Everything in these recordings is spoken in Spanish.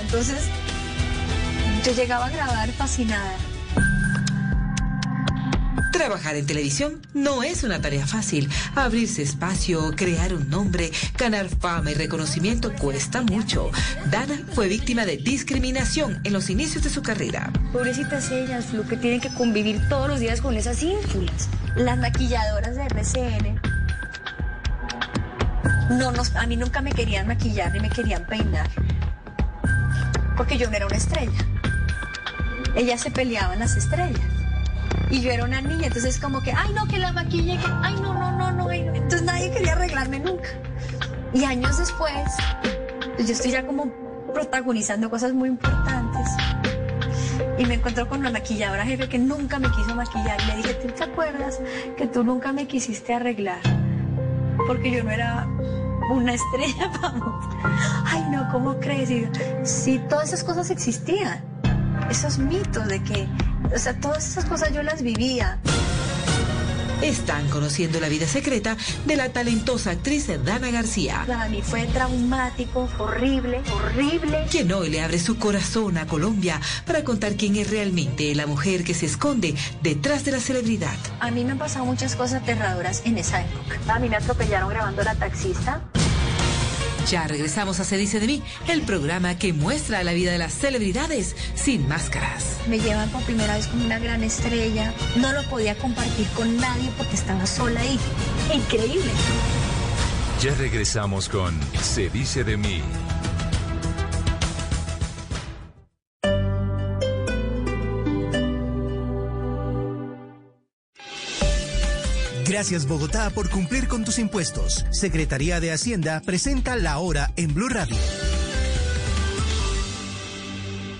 Entonces, yo llegaba a grabar fascinada. Trabajar en televisión no es una tarea fácil. Abrirse espacio, crear un nombre, ganar fama y reconocimiento cuesta mucho. Dana fue víctima de discriminación en los inicios de su carrera. Pobrecitas ellas, lo que tienen que convivir todos los días con esas ínfulas. Las maquilladoras de RCN. No, no, a mí nunca me querían maquillar ni me querían peinar. Porque yo no era una estrella. Ellas se peleaban las estrellas. Y yo era una niña, entonces como que, ay no, que la maquille, ay no, no, no, no, entonces nadie quería arreglarme nunca. Y años después, pues yo estoy ya como protagonizando cosas muy importantes. Y me encontró con una maquilladora jefe que nunca me quiso maquillar. Y le dije, ¿tú te acuerdas que tú nunca me quisiste arreglar? Porque yo no era una estrella, vamos. Ay, no, ¿cómo crees? Y, sí, todas esas cosas existían. Esos mitos de que o sea, todas esas cosas yo las vivía. Están conociendo la vida secreta de la talentosa actriz Dana García. Para mí fue traumático, horrible, horrible. Quien hoy le abre su corazón a Colombia para contar quién es realmente la mujer que se esconde detrás de la celebridad. A mí me han pasado muchas cosas aterradoras en esa época. A mí me atropellaron grabando la taxista. Ya regresamos a Se dice de mí, el programa que muestra la vida de las celebridades sin máscaras. Me llevan por primera vez como una gran estrella. No lo podía compartir con nadie porque estaba sola ahí. Increíble. Ya regresamos con Se dice de mí. Gracias Bogotá por cumplir con tus impuestos. Secretaría de Hacienda presenta la hora en Blue Radio.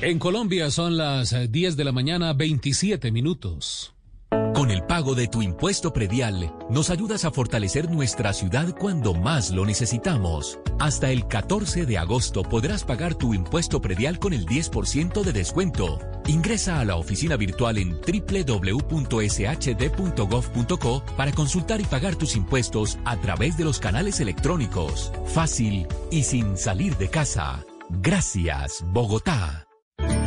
En Colombia son las 10 de la mañana 27 minutos. Con el pago de tu impuesto predial, nos ayudas a fortalecer nuestra ciudad cuando más lo necesitamos. Hasta el 14 de agosto podrás pagar tu impuesto predial con el 10% de descuento. Ingresa a la oficina virtual en www.shd.gov.co para consultar y pagar tus impuestos a través de los canales electrónicos. Fácil y sin salir de casa. Gracias, Bogotá.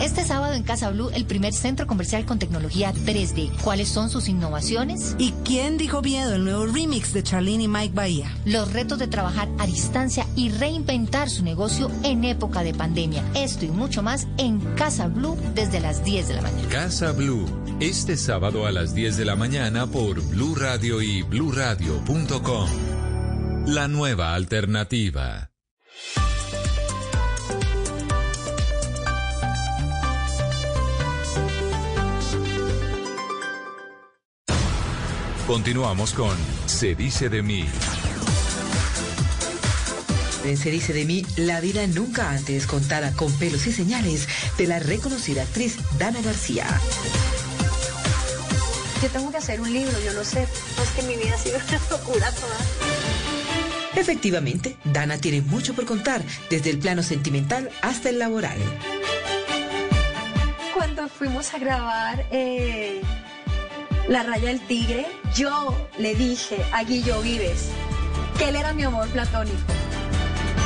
Este sábado en Casa Blue, el primer centro comercial con tecnología 3D. ¿Cuáles son sus innovaciones? ¿Y quién dijo miedo? El nuevo remix de Charlene y Mike Bahía. Los retos de trabajar a distancia y reinventar su negocio en época de pandemia. Esto y mucho más en Casa Blue desde las 10 de la mañana. Casa Blue, este sábado a las 10 de la mañana por Blue Radio y bluradio.com. La nueva alternativa. Continuamos con Se dice de mí. En Se dice de mí, la vida nunca antes contada con pelos y señales de la reconocida actriz Dana García. Yo tengo que hacer un libro, yo lo sé. No es que mi vida ha sido una locura toda. Efectivamente, Dana tiene mucho por contar, desde el plano sentimental hasta el laboral. Cuando fuimos a grabar eh, La raya del tigre, yo le dije a Guillo Vives que él era mi amor platónico.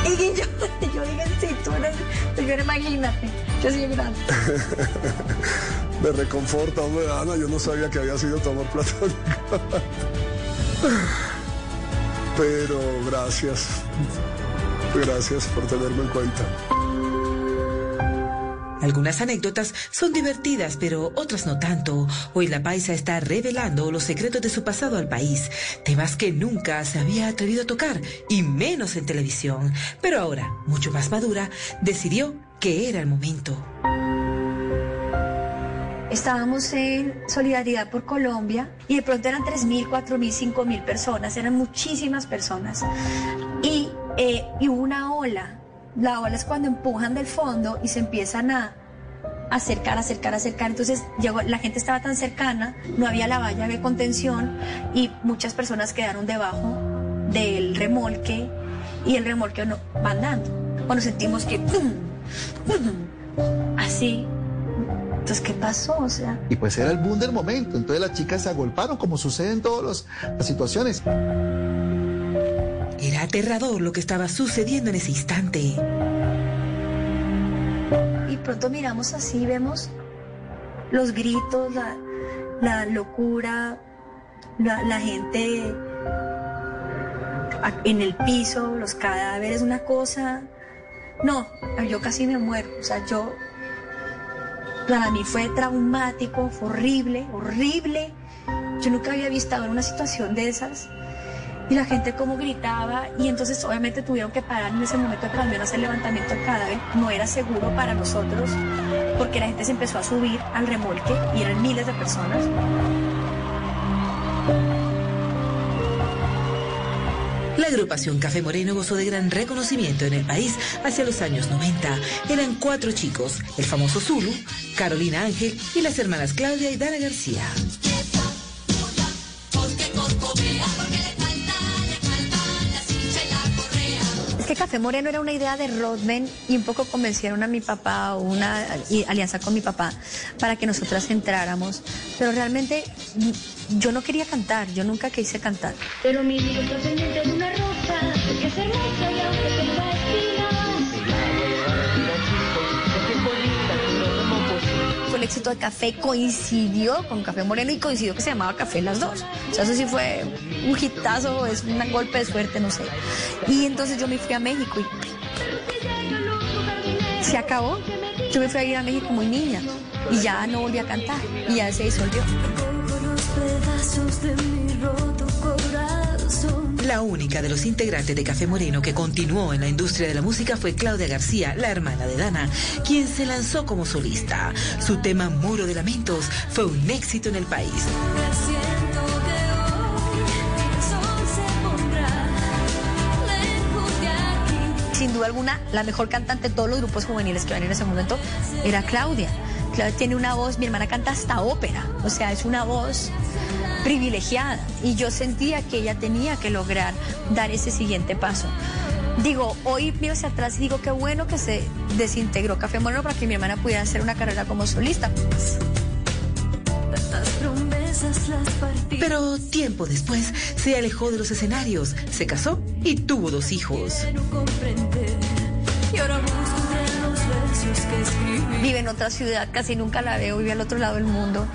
Y Guillo, yo dije, sí, tú eres, yo imagínate, yo soy grande. Me reconforta, hombre, Ana, yo no sabía que había sido tu amor platónico. Pero gracias, gracias por tenerme en cuenta. Algunas anécdotas son divertidas, pero otras no tanto. Hoy la paisa está revelando los secretos de su pasado al país, temas que nunca se había atrevido a tocar, y menos en televisión. Pero ahora, mucho más madura, decidió que era el momento. Estábamos en Solidaridad por Colombia y de pronto eran 3.000, 4.000, 5.000 personas, eran muchísimas personas. Y, eh, y hubo una ola la ola es cuando empujan del fondo y se empiezan a acercar, acercar, acercar. Entonces llegó, la gente estaba tan cercana, no había la valla de contención y muchas personas quedaron debajo del remolque y el remolque no va andando. Cuando sentimos que así. Entonces, ¿qué pasó? O sea. Y pues era el boom del momento. Entonces las chicas se agolparon, como sucede en todas las situaciones. Era aterrador lo que estaba sucediendo en ese instante. pronto miramos así, vemos los gritos, la, locura, la, gente en el piso, los cadáveres, una cosa. No, yo casi me muero. O sea, yo. Para mí fue traumático, fue horrible, horrible. Yo nunca había visto una situación de esas. Y la gente como gritaba y entonces obviamente tuvieron que parar en ese momento de al menos el levantamiento del cadáver. No era seguro para nosotros porque la gente se empezó a subir al remolque y eran miles de personas. La agrupación Café Moreno gozó de gran reconocimiento en el país hacia los años 90. Eran cuatro chicos, el famoso Zulu, Carolina Ángel y las hermanas Claudia y Dana García. Café Moreno era una idea de Rodman y un poco convencieron a mi papá una alianza con mi papá para que nosotras entráramos. Pero realmente yo no quería cantar, yo nunca quise cantar. Pero mi éxito de Café, coincidió con Café Moreno y coincidió que se llamaba Café las dos. O sea, eso sí fue un hitazo, es un golpe de suerte, no sé. Y entonces yo me fui a México y se acabó. Yo me fui a ir a México muy niña y ya no volví a cantar y ya se disolvió. La única de los integrantes de Café Moreno que continuó en la industria de la música fue Claudia García, la hermana de Dana, quien se lanzó como solista. Su tema Muro de Lamentos fue un éxito en el país. Sin duda alguna, la mejor cantante de todos los grupos juveniles que van en ese momento era Claudia. Claudia tiene una voz, mi hermana canta hasta ópera, o sea, es una voz privilegiada y yo sentía que ella tenía que lograr dar ese siguiente paso. Digo, hoy miro hacia atrás y digo qué bueno que se desintegró Café Moreno para que mi hermana pudiera hacer una carrera como solista. Pero tiempo después se alejó de los escenarios, se casó y tuvo dos hijos. Vive en otra ciudad, casi nunca la veo, vive al otro lado del mundo.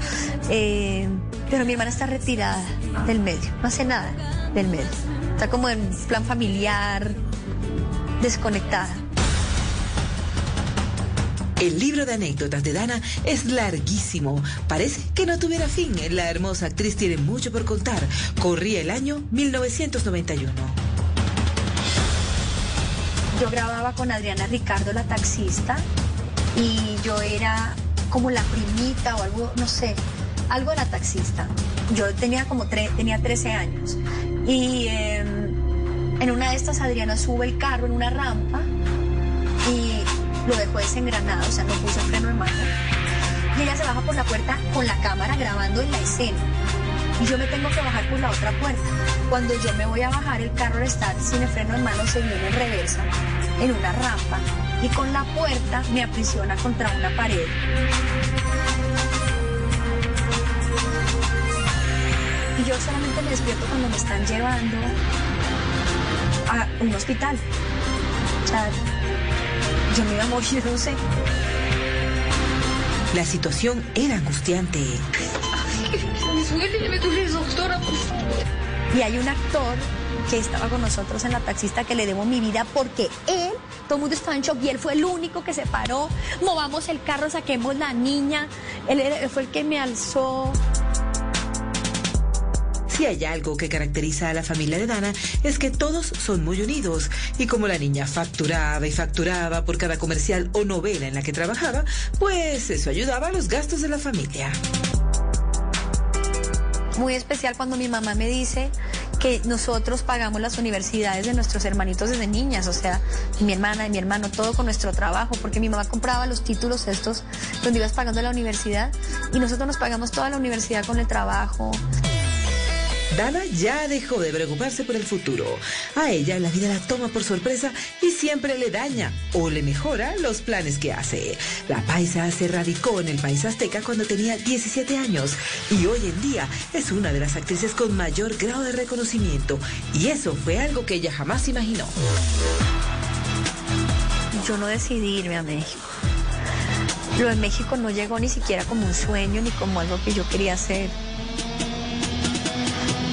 Eh, pero mi hermana está retirada del medio, no hace nada del medio. Está como en plan familiar, desconectada. El libro de anécdotas de Dana es larguísimo. Parece que no tuviera fin. La hermosa actriz tiene mucho por contar. Corría el año 1991. Yo grababa con Adriana Ricardo, la taxista, y yo era como la primita o algo, no sé, algo de la taxista. Yo tenía como tenía 13 años. Y em, en una de estas Adriana sube el carro en una rampa y lo dejó desengranado, o sea, no puso freno de mano. Y ella se baja por la puerta con la cámara grabando en la escena. Y yo me tengo que bajar por la otra puerta. Cuando yo me voy a bajar, el carro está sin el freno de mano, se viene en reversa, en una rampa. Y con la puerta me aprisiona contra una pared. Y yo solamente me despierto cuando me están llevando a un hospital. O sea, yo me iba a morir, no sé. La situación era angustiante. Y hay un actor que estaba con nosotros en la taxista que le debo mi vida porque él, todo el mundo estaba en shock y él fue el único que se paró. Movamos el carro, saquemos la niña. Él, él fue el que me alzó. Si hay algo que caracteriza a la familia de Dana es que todos son muy unidos y como la niña facturaba y facturaba por cada comercial o novela en la que trabajaba, pues eso ayudaba a los gastos de la familia. Muy especial cuando mi mamá me dice que nosotros pagamos las universidades de nuestros hermanitos desde niñas, o sea, mi hermana y mi hermano, todo con nuestro trabajo, porque mi mamá compraba los títulos estos donde ibas pagando la universidad y nosotros nos pagamos toda la universidad con el trabajo. Dana ya dejó de preocuparse por el futuro. A ella la vida la toma por sorpresa y siempre le daña o le mejora los planes que hace. La paisa se radicó en el país azteca cuando tenía 17 años y hoy en día es una de las actrices con mayor grado de reconocimiento y eso fue algo que ella jamás imaginó. Yo no decidí irme a México. Lo de México no llegó ni siquiera como un sueño ni como algo que yo quería hacer.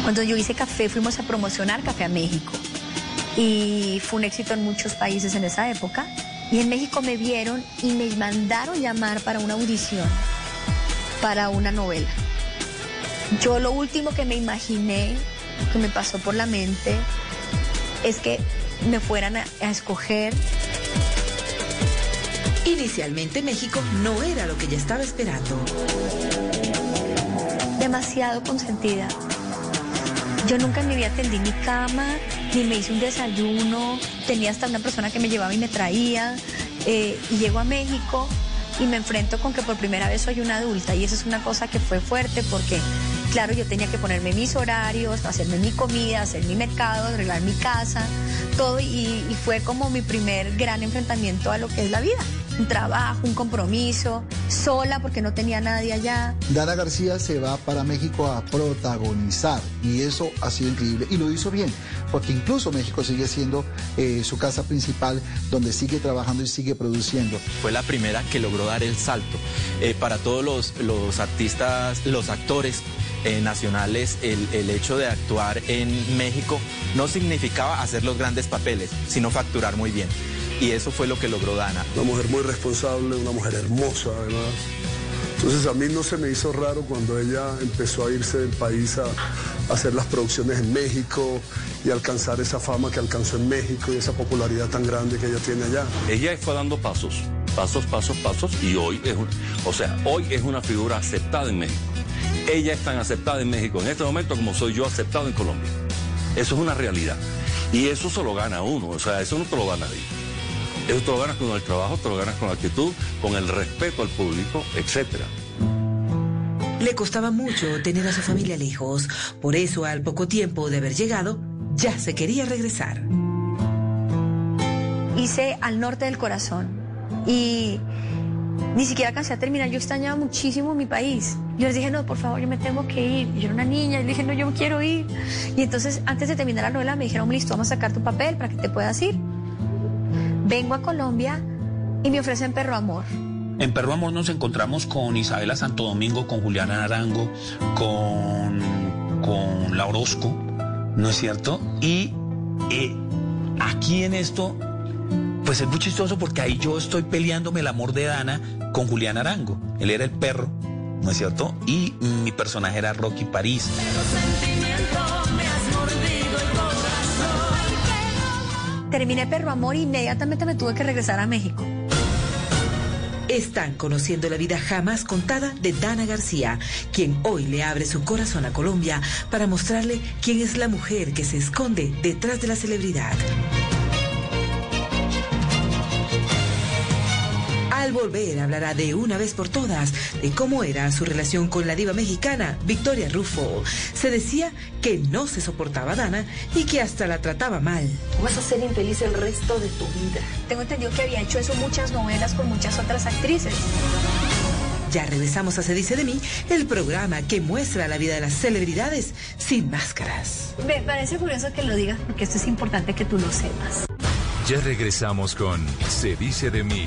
Cuando yo hice café fuimos a promocionar Café a México y fue un éxito en muchos países en esa época. Y en México me vieron y me mandaron llamar para una audición, para una novela. Yo lo último que me imaginé, que me pasó por la mente, es que me fueran a, a escoger Inicialmente México no era lo que ella estaba esperando. demasiado consentida. Yo nunca en mi vida tendí mi cama, ni me hice un desayuno, tenía hasta una persona que me llevaba y me traía, eh, y llego a México y me enfrento con que por primera vez soy una adulta, y eso es una cosa que fue fuerte porque, claro, yo tenía que ponerme mis horarios, hacerme mi comida, hacer mi mercado, arreglar mi casa, todo, y, y fue como mi primer gran enfrentamiento a lo que es la vida. Un trabajo, un compromiso, sola porque no tenía nadie allá. Dana García se va para México a protagonizar y eso ha sido increíble y lo hizo bien, porque incluso México sigue siendo eh, su casa principal donde sigue trabajando y sigue produciendo. Fue la primera que logró dar el salto. Eh, para todos los, los artistas, los actores eh, nacionales, el, el hecho de actuar en México no significaba hacer los grandes papeles, sino facturar muy bien. Y eso fue lo que logró Dana. Una mujer muy responsable, una mujer hermosa, además. Entonces a mí no se me hizo raro cuando ella empezó a irse del país a, a hacer las producciones en México y alcanzar esa fama que alcanzó en México y esa popularidad tan grande que ella tiene allá. Ella fue dando pasos, pasos, pasos, pasos y hoy es, un- o sea, hoy es una figura aceptada en México. Ella es tan aceptada en México en este momento como soy yo aceptado en Colombia. Eso es una realidad. Y eso se lo gana uno, o sea, eso no te lo da nadie. Eso te lo ganas con el trabajo, te lo ganas con la actitud, con el respeto al público, etcétera. Le costaba mucho tener a su familia lejos, por eso al poco tiempo de haber llegado, ya se quería regresar. hice al norte del corazón y ni siquiera alcancé a terminar. Yo extrañaba muchísimo mi país. Yo les dije, no, por favor, yo me tengo que ir. Y yo era una niña y le dije, no, yo me quiero ir. Y entonces, antes de terminar la novela, me dijeron, listo, vamos a sacar tu papel para que te puedas ir. Vengo a Colombia y me ofrecen Perro Amor. En Perro Amor nos encontramos con Isabela Santo Domingo, con Juliana Arango, con, con La Orozco, ¿no es cierto? Y eh, aquí en esto, pues es muy chistoso porque ahí yo estoy peleándome el amor de Dana con Juliana Arango. Él era el perro, ¿no es cierto? Y mi personaje era Rocky París. Terminé Perro Amor e inmediatamente me tuve que regresar a México. Están conociendo la vida jamás contada de Dana García, quien hoy le abre su corazón a Colombia para mostrarle quién es la mujer que se esconde detrás de la celebridad. Al volver hablará de una vez por todas de cómo era su relación con la diva mexicana Victoria Rufo. Se decía que no se soportaba a Dana y que hasta la trataba mal. Vas a ser infeliz el resto de tu vida. Tengo entendido que había hecho eso muchas novelas con muchas otras actrices. Ya regresamos a Se dice de mí, el programa que muestra la vida de las celebridades sin máscaras. Me parece curioso que lo digas porque esto es importante que tú lo sepas. Ya regresamos con Se dice de mí.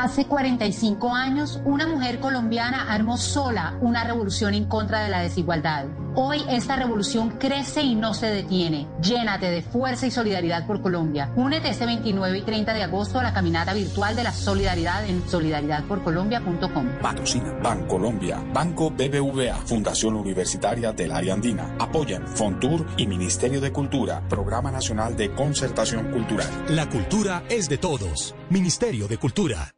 Hace 45 años, una mujer colombiana armó sola una revolución en contra de la desigualdad. Hoy esta revolución crece y no se detiene. Llénate de fuerza y solidaridad por Colombia. Únete este 29 y 30 de agosto a la caminata virtual de la solidaridad en solidaridadporcolombia.com. Patrocina Bancolombia, Banco BBVA, Fundación Universitaria del Área Andina. Apoyan Fontur y Ministerio de Cultura, Programa Nacional de Concertación Cultural. La cultura es de todos. Ministerio de Cultura.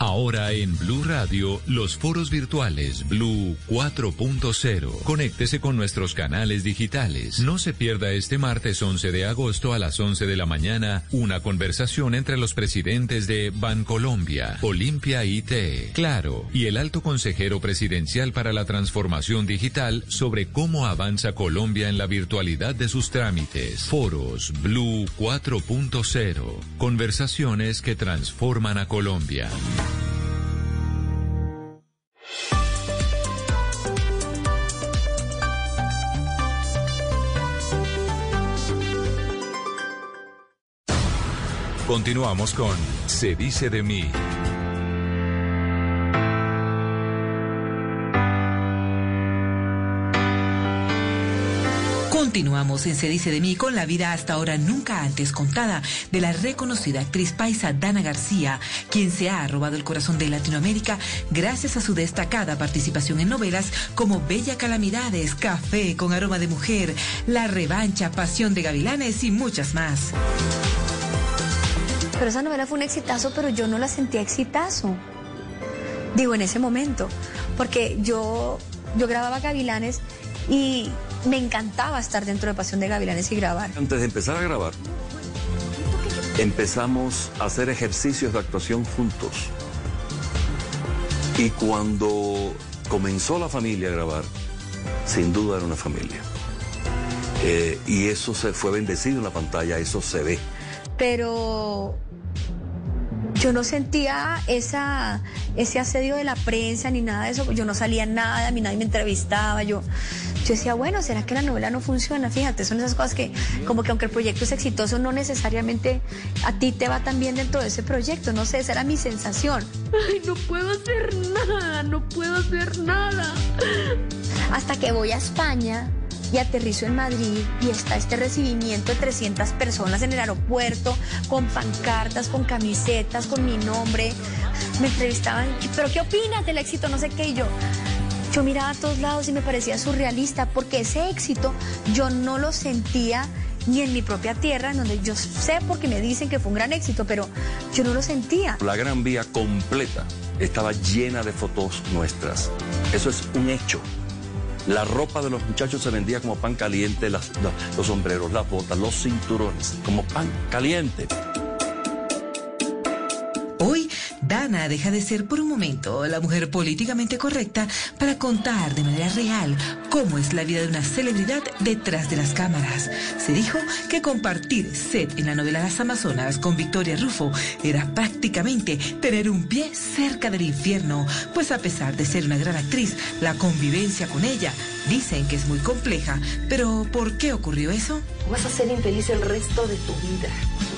Ahora en Blue Radio, los foros virtuales Blue 4.0. Conéctese con nuestros canales digitales. No se pierda este martes 11 de agosto a las 11 de la mañana una conversación entre los presidentes de Bancolombia, Olimpia IT, Claro y el alto consejero presidencial para la transformación digital sobre cómo avanza Colombia en la virtualidad de sus trámites. Foros Blue 4.0. Conversaciones que transforman a Colombia. Continuamos con Se dice de mí. Continuamos en Se dice de mí con la vida hasta ahora nunca antes contada de la reconocida actriz paisa Dana García, quien se ha robado el corazón de Latinoamérica gracias a su destacada participación en novelas como Bella Calamidades, Café con aroma de mujer, La revancha, Pasión de Gavilanes y muchas más. Pero esa novela fue un exitazo, pero yo no la sentía exitazo. Digo, en ese momento. Porque yo, yo grababa Gavilanes y me encantaba estar dentro de Pasión de Gavilanes y grabar. Antes de empezar a grabar, empezamos a hacer ejercicios de actuación juntos. Y cuando comenzó la familia a grabar, sin duda era una familia. Eh, y eso se fue bendecido en la pantalla, eso se ve. Pero yo no sentía esa, ese asedio de la prensa ni nada de eso. Yo no salía nada, a mí nadie me entrevistaba. Yo, yo decía, bueno, ¿será que la novela no funciona? Fíjate, son esas cosas que, como que aunque el proyecto es exitoso, no necesariamente a ti te va tan bien dentro de ese proyecto. No sé, esa era mi sensación. Ay, no puedo hacer nada, no puedo hacer nada. Hasta que voy a España y aterrizo en Madrid y está este recibimiento de 300 personas en el aeropuerto con pancartas, con camisetas, con mi nombre. Me entrevistaban, pero ¿qué opinas del éxito? No sé qué. Y yo, yo miraba a todos lados y me parecía surrealista porque ese éxito yo no lo sentía ni en mi propia tierra, en donde yo sé porque me dicen que fue un gran éxito, pero yo no lo sentía. La Gran Vía completa estaba llena de fotos nuestras. Eso es un hecho. La ropa de los muchachos se vendía como pan caliente, las- los, los sombreros, las botas, los cinturones, como pan caliente. Dana deja de ser por un momento la mujer políticamente correcta para contar de manera real cómo es la vida de una celebridad detrás de las cámaras. Se dijo que compartir set en la novela Las Amazonas con Victoria Rufo era prácticamente tener un pie cerca del infierno, pues a pesar de ser una gran actriz, la convivencia con ella dicen que es muy compleja. Pero ¿por qué ocurrió eso? Vas a ser infeliz el resto de tu vida.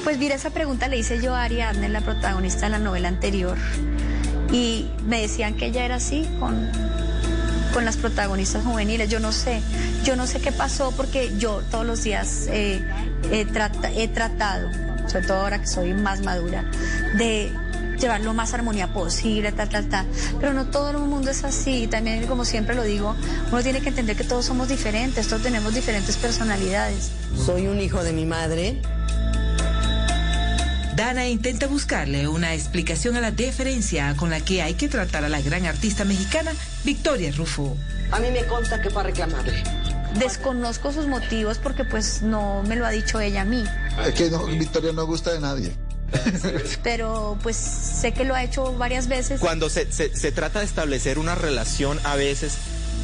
Pues mira, esa pregunta le hice yo a Ariadne, la protagonista de la novela anterior. Y me decían que ella era así con, con las protagonistas juveniles. Yo no sé, yo no sé qué pasó porque yo todos los días eh, he, trata- he tratado, sobre todo ahora que soy más madura, de llevar lo más armonía posible, tal, tal, tal. Pero no todo el mundo es así. También, como siempre lo digo, uno tiene que entender que todos somos diferentes, todos tenemos diferentes personalidades. Soy un hijo de mi madre. Dana intenta buscarle una explicación a la deferencia con la que hay que tratar a la gran artista mexicana Victoria Rufo. A mí me consta que para reclamarle. Desconozco sus motivos porque pues no me lo ha dicho ella a mí, Es que no, Victoria no gusta de nadie. pero pues sé que lo ha hecho varias veces. Cuando se, se- se trata de establecer una relación a veces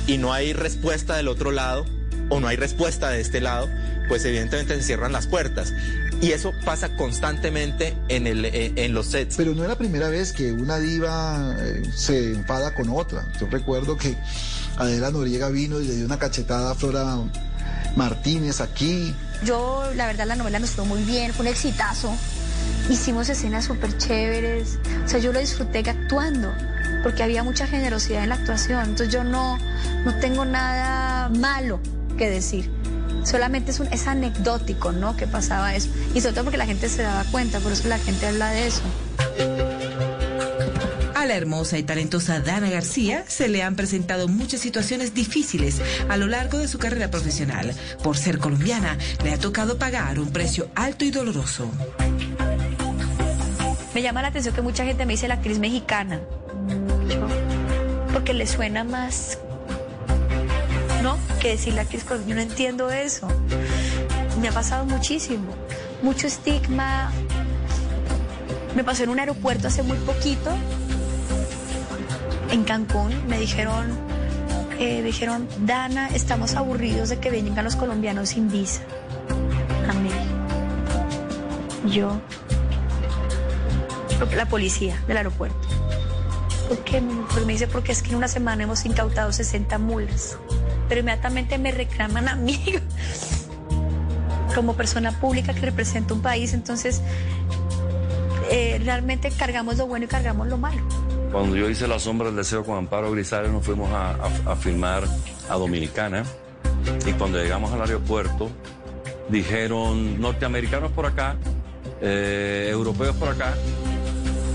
y no hay respuesta del otro lado o no hay respuesta de este lado, pues evidentemente se cierran las puertas. Y eso pasa constantemente en, el, eh, en los sets. Pero no es la primera vez que una diva eh, se enfada con otra. Yo recuerdo que Adela Noriega vino y le dio una cachetada a Flora Martínez aquí. Yo, la verdad, la novela nos fue muy bien, fue un exitazo. Hicimos escenas súper chéveres. O sea, yo lo disfruté actuando, porque había mucha generosidad en la actuación. Entonces yo no, no tengo nada malo que decir. Solamente es, un, es anecdótico, ¿no? Que pasaba eso. Y sobre todo porque la gente se daba cuenta, por eso la gente habla de eso. A la hermosa y talentosa Dana García se le han presentado muchas situaciones difíciles a lo largo de su carrera profesional. Por ser colombiana, le ha tocado pagar un precio alto y doloroso. Me llama la atención que mucha gente me dice la actriz mexicana. porque le suena más, ¿no? Que decir la actriz Yo no entiendo eso. Me ha pasado muchísimo. Mucho estigma. Me pasó en un aeropuerto hace muy poquito, en Cancún. Me dijeron, eh, dijeron, Dana, estamos aburridos de que vengan los colombianos sin visa. A mí. Yo. La policía del aeropuerto. ¿Por qué? me dice, porque es que en una semana hemos incautado 60 mulas. Pero inmediatamente me reclaman a mí como persona pública que representa un país. Entonces, eh, realmente cargamos lo bueno y cargamos lo malo. Cuando yo hice La Sombra del Deseo con Amparo Grisales, nos fuimos a, filmar a Dominicana. Y cuando llegamos al aeropuerto, dijeron norteamericanos por acá, eh, europeos por acá,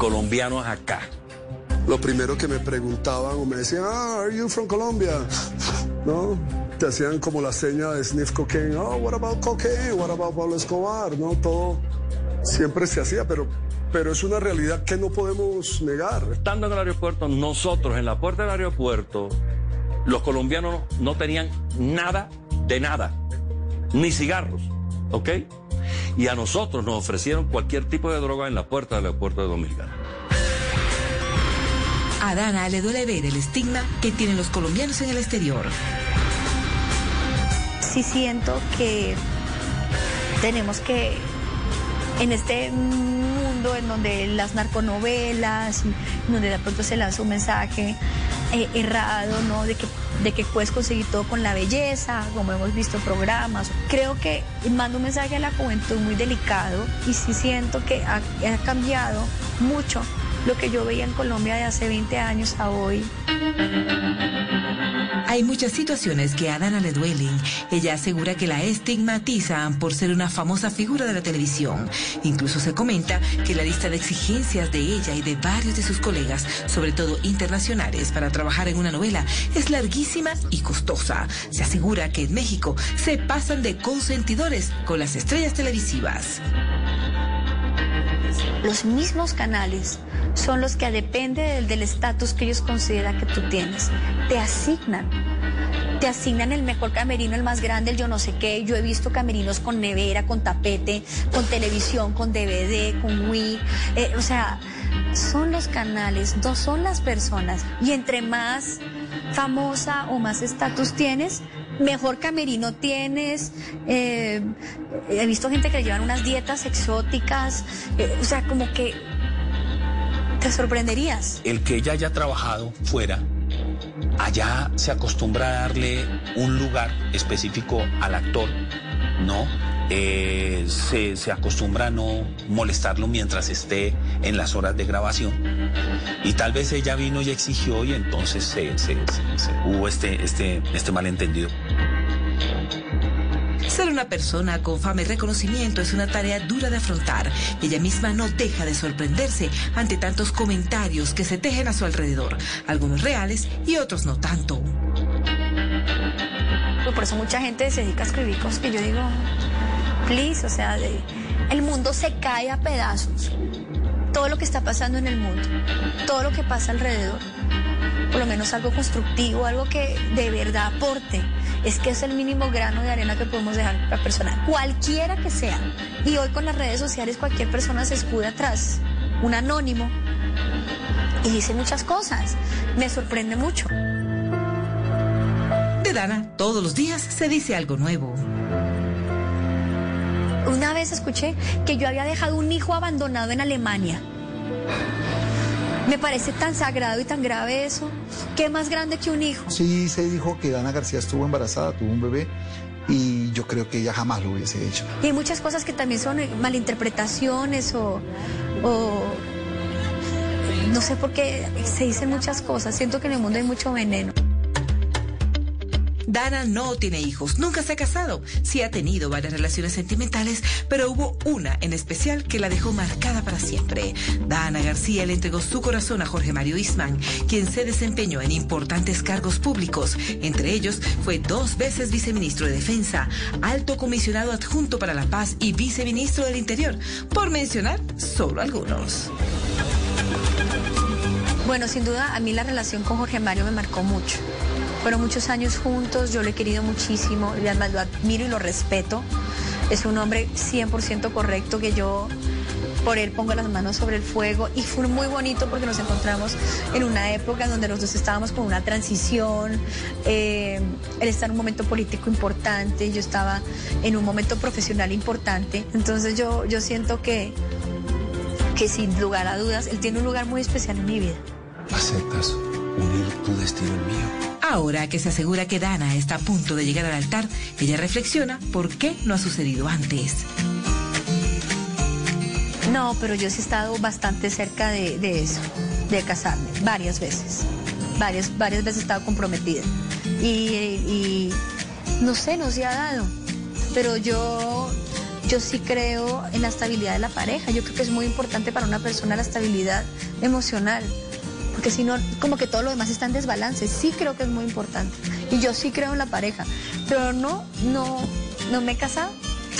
colombianos acá. Lo primero que me preguntaban o me decían, ah, are you from Colombia? ¿No? Te hacían como la seña de sniff cocaine. Oh, what about cocaine? What about Pablo Escobar? ¿No? Todo siempre se hacía, pero, pero es una realidad que no podemos negar. Estando en el aeropuerto, nosotros en la puerta del aeropuerto, los colombianos no tenían nada de nada, ni cigarros, ¿ok? Y a nosotros nos ofrecieron cualquier tipo de droga en la puerta del aeropuerto de Dominicana. A Dana le duele ver el estigma que tienen los colombianos en el exterior. Sí siento que tenemos que, en este mundo en donde las narconovelas, donde de pronto se lanza un mensaje eh, errado, ¿no? De que, de que puedes conseguir todo con la belleza, como hemos visto programas. Creo que mando un mensaje a la juventud muy delicado y sí siento que ha cambiado mucho lo que yo veía en Colombia de hace 20 años a hoy. Hay muchas situaciones que a Dana le duelen. Ella asegura que la estigmatizan por ser una famosa figura de la televisión. Incluso se comenta que la lista de exigencias de ella y de varios de sus colegas, sobre todo internacionales, para trabajar en una novela es larguísima y costosa. Se asegura que en México se pasan de consentidores con las estrellas televisivas. Los mismos canales son los que depende del estatus que ellos consideran que tú tienes. Te asignan. Te asignan el mejor camerino, el más grande, el yo no sé qué. Yo he visto camerinos con nevera, con tapete, con televisión, con DVD, con Wii. Eh, o sea, son los canales, no son las personas. Y entre más famosa o más estatus tienes, mejor camerino tienes. Eh, he visto gente que le llevan unas dietas exóticas. Eh, o sea, como que te sorprenderías. El que ella haya trabajado fuera, allá se acostumbra a darle un lugar específico al actor, ¿no? Eh, se, acostumbra a no molestarlo mientras esté en las horas de grabación. Y tal vez ella vino y exigió y entonces se, hubo este, este, este malentendido. Ser una persona con fama y reconocimiento es una tarea dura de afrontar. Ella misma no deja de sorprenderse ante tantos comentarios que se tejen a su alrededor, algunos reales y otros no tanto. Por eso mucha gente se dedica a escribir cosas que yo digo, o sea, el mundo se cae a pedazos. Todo lo que está pasando en el mundo, todo lo que pasa alrededor, por lo menos algo constructivo, algo que de verdad aporte es que es el mínimo grano de arena que podemos dejar para la persona, cualquiera que sea. Y hoy con las redes sociales cualquier persona se escuda atrás, un anónimo, y dice muchas cosas. Me sorprende mucho. De Dana, todos los días se dice algo nuevo. Una vez escuché que yo había dejado un hijo abandonado en Alemania. Me parece tan sagrado y tan grave eso. ¿Qué más grande que un hijo? Sí, se dijo que Dana García estuvo embarazada, tuvo un bebé. Y yo creo que ella jamás lo hubiese hecho. Y hay muchas cosas que también son malinterpretaciones o, o no sé por qué se dicen muchas cosas. Siento que en el mundo hay mucho veneno. Dana no tiene hijos, nunca se ha casado. Sí ha tenido varias relaciones sentimentales, pero hubo una en especial que la dejó marcada para siempre. Dana García le entregó su corazón a Jorge Mario Isman, quien se desempeñó en importantes cargos públicos. Entre ellos fue dos veces viceministro de Defensa, alto comisionado adjunto para la paz y viceministro del Interior, por mencionar solo algunos. Bueno, sin duda a mí la relación con Jorge Mario me marcó mucho. Fueron muchos años juntos, yo lo he querido muchísimo y además lo admiro y lo respeto. Es un hombre 100% correcto que yo por él pongo las manos sobre el fuego y fue muy bonito porque nos encontramos en una época donde los dos estábamos con una transición, eh, él está en un momento político importante, yo estaba en un momento profesional importante, entonces yo, yo siento que, que sin lugar a dudas, él tiene un lugar muy especial en mi vida. ¿Aceptas unir tu destino al mío? Ahora que se asegura que Dana está a punto de llegar al altar, ella reflexiona por qué no ha sucedido antes. No, pero yo sí he estado bastante cerca de, eso, de casarme, varias veces. Varias, varias veces he estado comprometida. Y, y no sé, no se ha dado. Pero yo, yo sí creo en la estabilidad de la pareja. Yo creo que es muy importante para una persona la estabilidad emocional. Porque si no, como que todo lo demás está en desbalance. Sí creo que es muy importante. Y yo sí creo en la pareja. Pero no, no, no me he casado.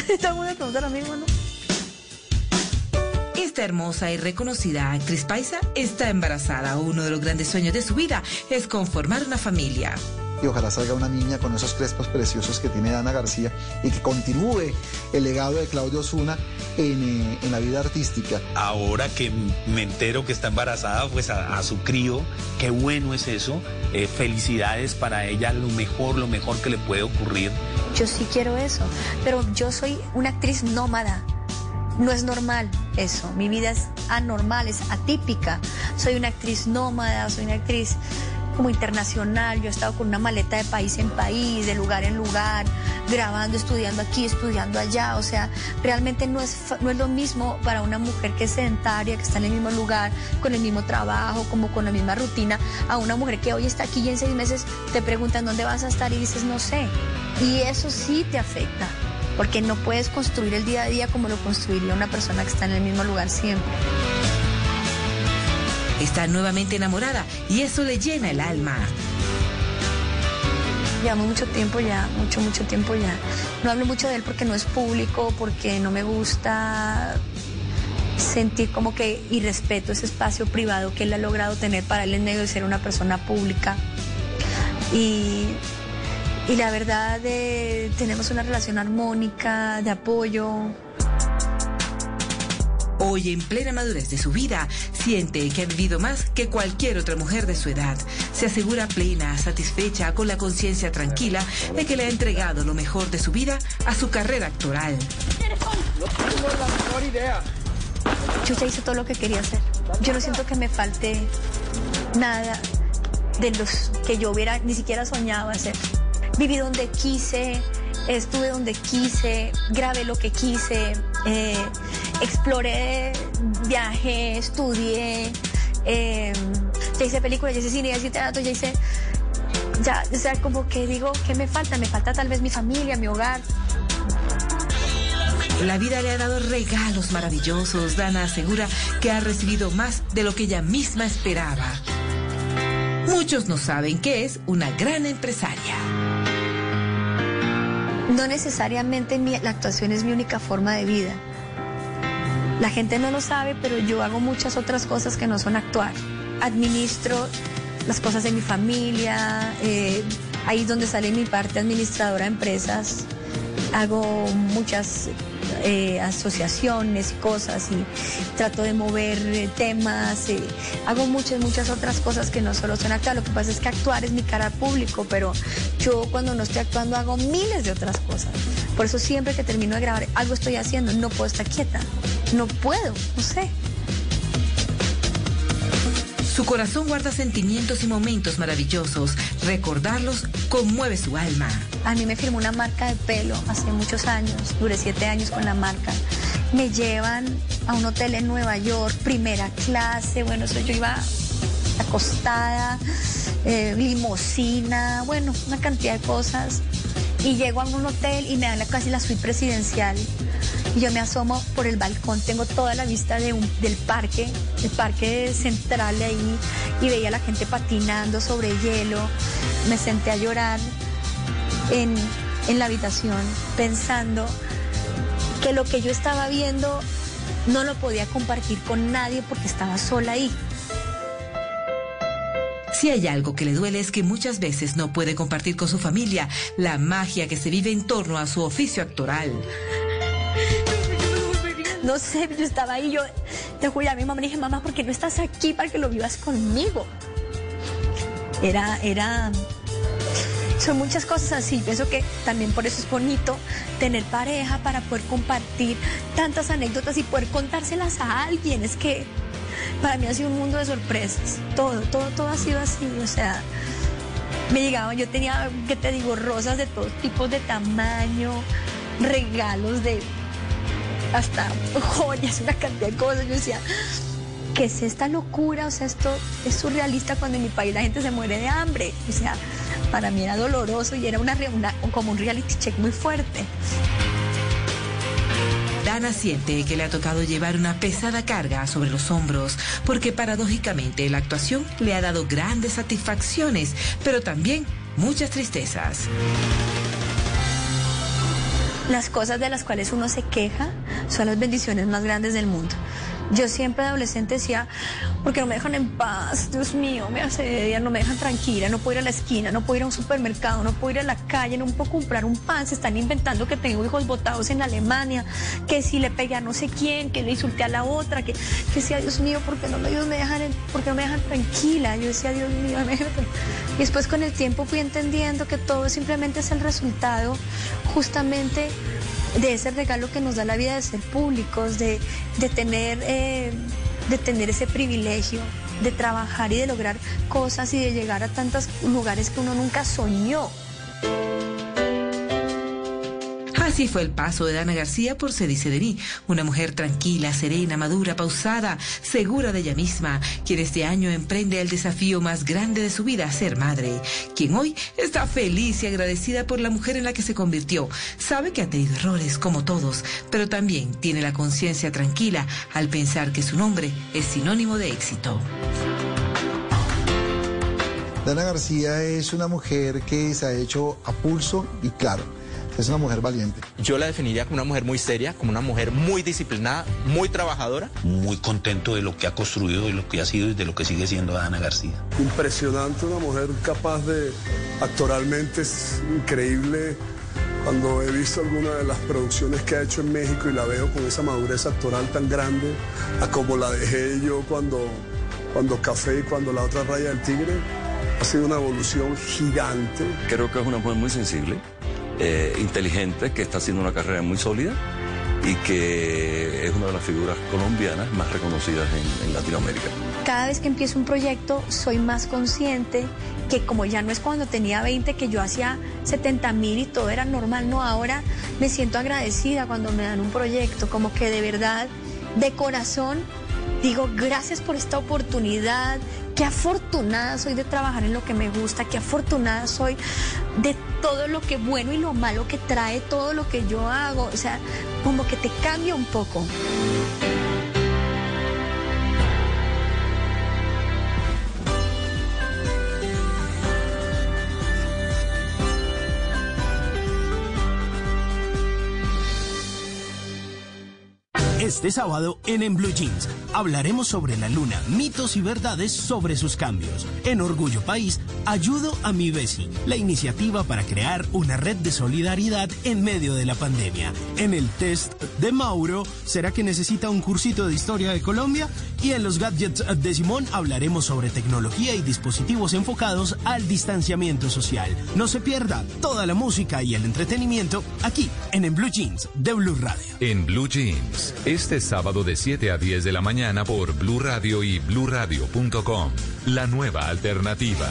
Estamos de preguntar a mí, ¿no? Esta hermosa y reconocida actriz paisa está embarazada. Uno de los grandes sueños de su vida es conformar una familia. Y ojalá salga una niña con esos crespos preciosos que tiene Dana García y que continúe el legado de Claudio Osuna en, eh, la vida artística. Ahora que me entero que está embarazada, pues a, su crío, qué bueno es eso. Eh, felicidades para ella, lo mejor, lo mejor que le puede ocurrir. Yo sí quiero eso, pero yo soy una actriz nómada. No es normal eso, mi vida es anormal, es atípica. Soy una actriz nómada, soy una actriz como internacional, yo he estado con una maleta de país en país, de lugar en lugar, grabando, estudiando aquí, estudiando allá, o sea, realmente no es, no es lo mismo para una mujer que es sedentaria, que está en el mismo lugar, con el mismo trabajo, como con la misma rutina, a una mujer que hoy está aquí y en seis meses te preguntan dónde vas a estar y dices no sé. Y eso sí te afecta porque no puedes construir el día a día como lo construiría una persona que está en el mismo lugar siempre. Está nuevamente enamorada y eso le llena el alma. Llevamos mucho tiempo ya, mucho, mucho tiempo ya. No hablo mucho de él porque no es público, porque no me gusta sentir como que y respeto ese espacio privado que él ha logrado tener para él en medio de ser una persona pública. Y la verdad eh, tenemos una relación armónica, de apoyo. Hoy, en plena madurez de su vida, siente que ha vivido más que cualquier otra mujer de su edad. Se asegura plena, satisfecha, con la conciencia tranquila de que le ha entregado lo mejor de su vida a su carrera actoral. No tengo la mejor idea. Yo ya hice todo lo que quería hacer. Yo no siento que me falte nada de los que yo hubiera ni siquiera soñado hacer viví donde quise, estuve donde quise, grabé lo que quise, eh, exploré, viajé, estudié, eh, ya hice películas, ya hice cine, ya hice teatro, ya hice... Ya, o sea, como que digo, ¿qué me falta? Me falta tal vez mi familia, mi hogar. La vida le ha dado regalos maravillosos. Dana asegura que ha recibido más de lo que ella misma esperaba. Muchos no saben que es una gran empresaria. No necesariamente la actuación es mi única forma de vida. La gente no lo sabe, pero yo hago muchas otras cosas que no son actuar. Administro las cosas de mi familia, eh, ahí es donde sale mi parte administradora de empresas. Hago muchas eh, asociaciones y cosas y trato de mover eh, temas. Eh, hago muchas, muchas otras cosas que no solo son actuar. Lo que pasa es que actuar es mi cara al público, pero yo cuando no estoy actuando hago miles de otras cosas. Por eso siempre que termino de grabar algo estoy haciendo, no puedo estar quieta. No puedo, no sé. Su corazón guarda sentimientos y momentos maravillosos. Recordarlos conmueve su alma. A mí me firmó una marca de pelo hace muchos años. Duré siete años con la marca. Me llevan a un hotel en Nueva York, primera clase. Bueno, eso yo iba acostada, eh, limosina, bueno, una cantidad de cosas. Y llego a un hotel y me dan casi la suite presidencial y yo me asomo por el balcón, tengo toda la vista de del parque, el parque central ahí, y veía a la gente patinando sobre hielo. Me senté a llorar en, en la habitación pensando que lo que yo estaba viendo no lo podía compartir con nadie porque estaba sola ahí. Si hay algo que le duele es que muchas veces no puede compartir con su familia la magia que se vive en torno a su oficio actoral. No sé, yo estaba ahí, yo te juro, a mi mamá le dije, mamá, ¿por qué no estás aquí para que lo vivas conmigo? Era, era, son muchas cosas así. Pienso que también por eso es bonito tener pareja para poder compartir tantas anécdotas y poder contárselas a alguien. Es que para mí ha sido un mundo de sorpresas. Todo, todo, todo ha sido así. O sea, me llegaban, yo tenía, ¿qué te digo? Rosas de todos tipos de tamaño, regalos de hasta joyas, una cantidad de cosas. Yo decía, ¿qué es esta locura? O sea, esto es surrealista cuando en mi país la gente se muere de hambre. O sea, para mí era doloroso y era una, una como un reality check muy fuerte. Dana siente que le ha tocado llevar una pesada carga sobre los hombros, porque paradójicamente la actuación le ha dado grandes satisfacciones, pero también muchas tristezas. Las cosas de las cuales uno se queja son las bendiciones más grandes del mundo. Yo siempre adolescente decía, porque no me dejan en paz, Dios mío, me día, no me dejan tranquila, no puedo ir a la esquina, no puedo ir a un supermercado, no puedo ir a la calle, no puedo comprar un pan, se están inventando que tengo hijos votados en Alemania, que si le pegué a no sé quién, que le insulté a la otra, que, que decía, Dios mío, ¿por qué no me, Dios me dejan, por no me dejan tranquila? Yo decía, Dios mío, me dejan Y después con el tiempo fui entendiendo que todo simplemente es el resultado justamente de ese regalo que nos da la vida de ser públicos, de, tener, eh, de tener ese privilegio, de trabajar y de lograr cosas y de llegar a tantos lugares que uno nunca soñó. Así fue el paso de Dana García por Se de mí, una mujer tranquila, serena, madura, pausada, segura de ella misma, quien este año emprende el desafío más grande de su vida, ser madre, quien hoy está feliz y agradecida por la mujer en la que se convirtió. Sabe que ha tenido errores, como todos, pero también tiene la conciencia tranquila al pensar que su nombre es sinónimo de éxito. Dana García es una mujer que se ha hecho a pulso y claro es una mujer valiente. Yo la definiría como una mujer muy seria, como una mujer muy disciplinada, muy trabajadora. Muy contento de lo que ha construido, de lo que ha sido y de lo que sigue siendo Ana García. Impresionante, una mujer capaz de, actoralmente es increíble. Cuando he visto alguna de las producciones que ha hecho en México y la veo con esa madurez actoral tan grande, a como la dejé yo cuando, cuando Café y cuando la otra raya del tigre, ha sido una evolución gigante. Creo que es una mujer muy sensible eh, inteligente, que está haciendo una carrera muy sólida y que es una de las figuras colombianas más reconocidas en, Latinoamérica. Cada vez que empiezo un proyecto soy más consciente que como ya no es cuando tenía 20 que yo hacía 70 mil y todo era normal, no, ahora me siento agradecida cuando me dan un proyecto, como que de verdad, de corazón, digo gracias por esta oportunidad, qué afortunada soy de trabajar en lo que me gusta, qué afortunada soy de todo lo que bueno y lo malo que trae todo lo que yo hago. O sea, como que te cambia un poco. Este sábado en En Blue Jeans hablaremos sobre la luna, mitos y verdades sobre sus cambios. En Orgullo País, ayudo a mi Besi, la iniciativa para crear una red de solidaridad en medio de la pandemia. En el test de Mauro, ¿será que necesita un cursito de historia de Colombia? Y en los gadgets de Simón hablaremos sobre tecnología y dispositivos enfocados al distanciamiento social. No se pierda toda la música y el entretenimiento aquí en En Blue Jeans de Blue Radio. En Blue Jeans este sábado de 7 a 10 de la mañana por Blue Radio y bluradio.com. La nueva alternativa.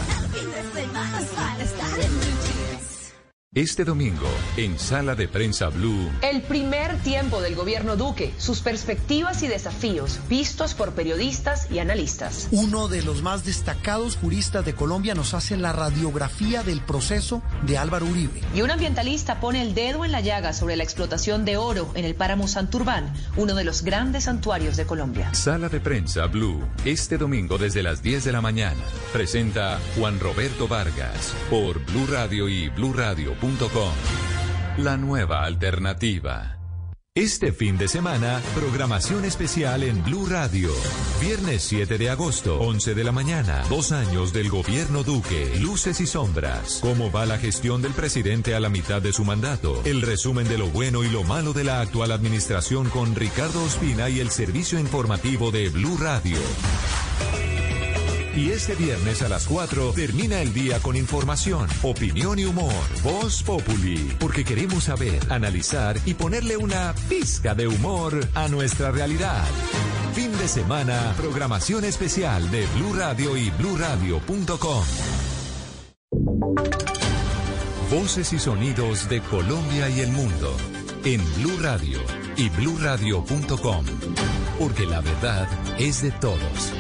Este domingo, en Sala de Prensa Blue. El primer tiempo del gobierno Duque, sus perspectivas y desafíos, vistos por periodistas y analistas. Uno de los más destacados juristas de Colombia nos hace la radiografía del proceso de Álvaro Uribe. Y un ambientalista pone el dedo en la llaga sobre la explotación de oro en el páramo Santurbán, uno de los grandes santuarios de Colombia. Sala de Prensa Blue, este domingo desde las 10 de la mañana. Presenta Juan Roberto Vargas por Blue Radio y Radio. La nueva alternativa. Este fin de semana, programación especial en Blue Radio. Viernes 7 de agosto, 11 de la mañana. Dos años del gobierno Duque. Luces y sombras. ¿Cómo va la gestión del presidente a la mitad de su mandato? El resumen de lo bueno y lo malo de la actual administración con Ricardo Ospina y el servicio informativo de Blue Radio. Y este viernes a las 4 termina el día con información, opinión y humor. Voz Populi. Porque queremos saber, analizar y ponerle una pizca de humor a nuestra realidad. Fin de semana, programación especial de Blue Radio y bluradio.com. Voces y sonidos de Colombia y el mundo en Blue Radio y bluradio.com. Porque la verdad es de todos.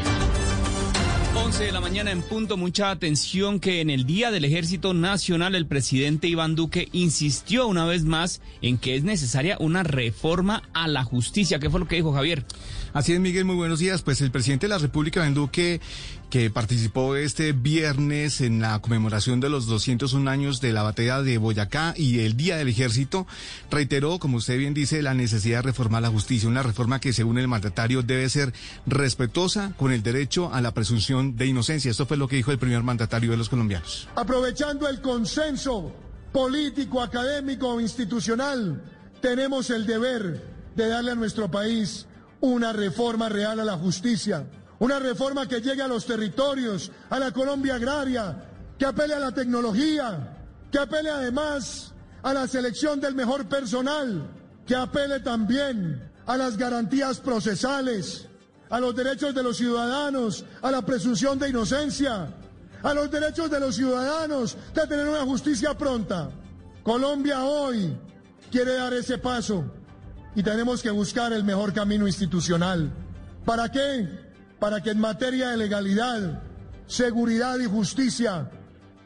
11 de la mañana en punto, mucha atención que en el Día del Ejército Nacional el presidente Iván Duque insistió una vez más en que es necesaria una reforma a la justicia. ¿Qué fue lo que dijo Javier? Así es, Miguel, muy buenos días. Pues el presidente de la República, Iván Duque, que participó este viernes en la conmemoración de los 201 años de la batalla de Boyacá y el Día del Ejército, reiteró, como usted bien dice, la necesidad de reformar la justicia, una reforma que según el mandatario debe ser respetuosa con el derecho a la presunción de inocencia. Esto fue lo que dijo el primer mandatario de los colombianos. Aprovechando el consenso político, académico, institucional, tenemos el deber de darle a nuestro país una reforma real a la justicia, una reforma que llegue a los territorios, a la Colombia agraria, que apele a la tecnología, que apele además a la selección del mejor personal, que apele también a las garantías procesales, a los derechos de los ciudadanos, a la presunción de inocencia, a los derechos de los ciudadanos de tener una justicia pronta. Colombia hoy quiere dar ese paso y tenemos que buscar el mejor camino institucional. ¿Para qué? Para que en materia de legalidad, seguridad y justicia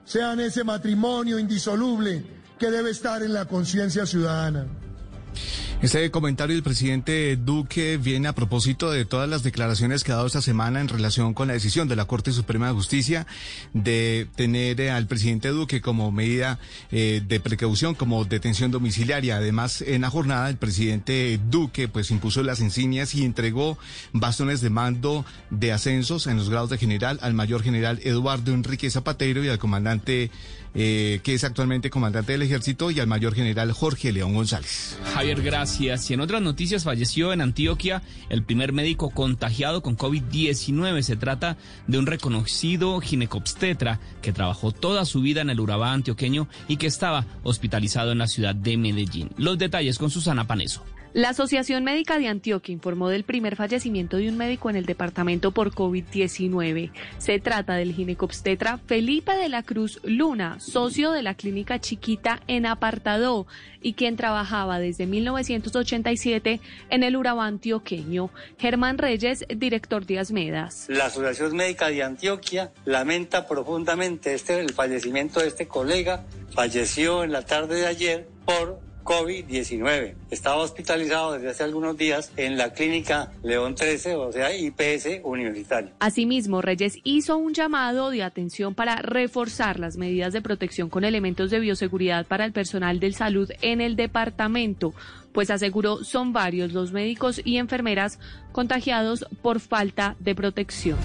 sean ese matrimonio indisoluble que debe estar en la conciencia ciudadana. Este comentario del presidente Duque viene a propósito de todas las declaraciones que ha dado esta semana en relación con la decisión de la Corte Suprema de Justicia de tener eh, al presidente Duque como medida eh, de precaución, como detención domiciliaria. Además, en la jornada, el presidente Duque pues impuso las insignias y entregó bastones de mando de ascensos en los grados de general al mayor general Eduardo Enrique Zapatero y al comandante eh, que es actualmente comandante del ejército, y al mayor general Jorge León González. Javier, gracias. Y en otras noticias falleció en Antioquia el primer médico contagiado con COVID-19. Se trata de un reconocido ginecobstetra que trabajó toda su vida en el Urabá antioqueño y que estaba hospitalizado en la ciudad de Medellín. Los detalles con Susana Paneso. La Asociación Médica de Antioquia informó del primer fallecimiento de un médico en el departamento por COVID-19. Se trata del ginecobstetra Felipe de la Cruz Luna, socio de la clínica chiquita en Apartadó y quien trabajaba desde 1987 en el Urabá antioqueño. Germán Reyes, director de Asmedas. La Asociación Médica de Antioquia lamenta profundamente este, el fallecimiento de este colega. Falleció en la tarde de ayer por COVID-19. Estaba hospitalizado desde hace algunos días en la clínica León 13, o sea, IPS universitario. Asimismo, Reyes hizo un llamado de atención para reforzar las medidas de protección con elementos de bioseguridad para el personal de salud en el departamento, pues aseguró son varios los médicos y enfermeras contagiados por falta de protección.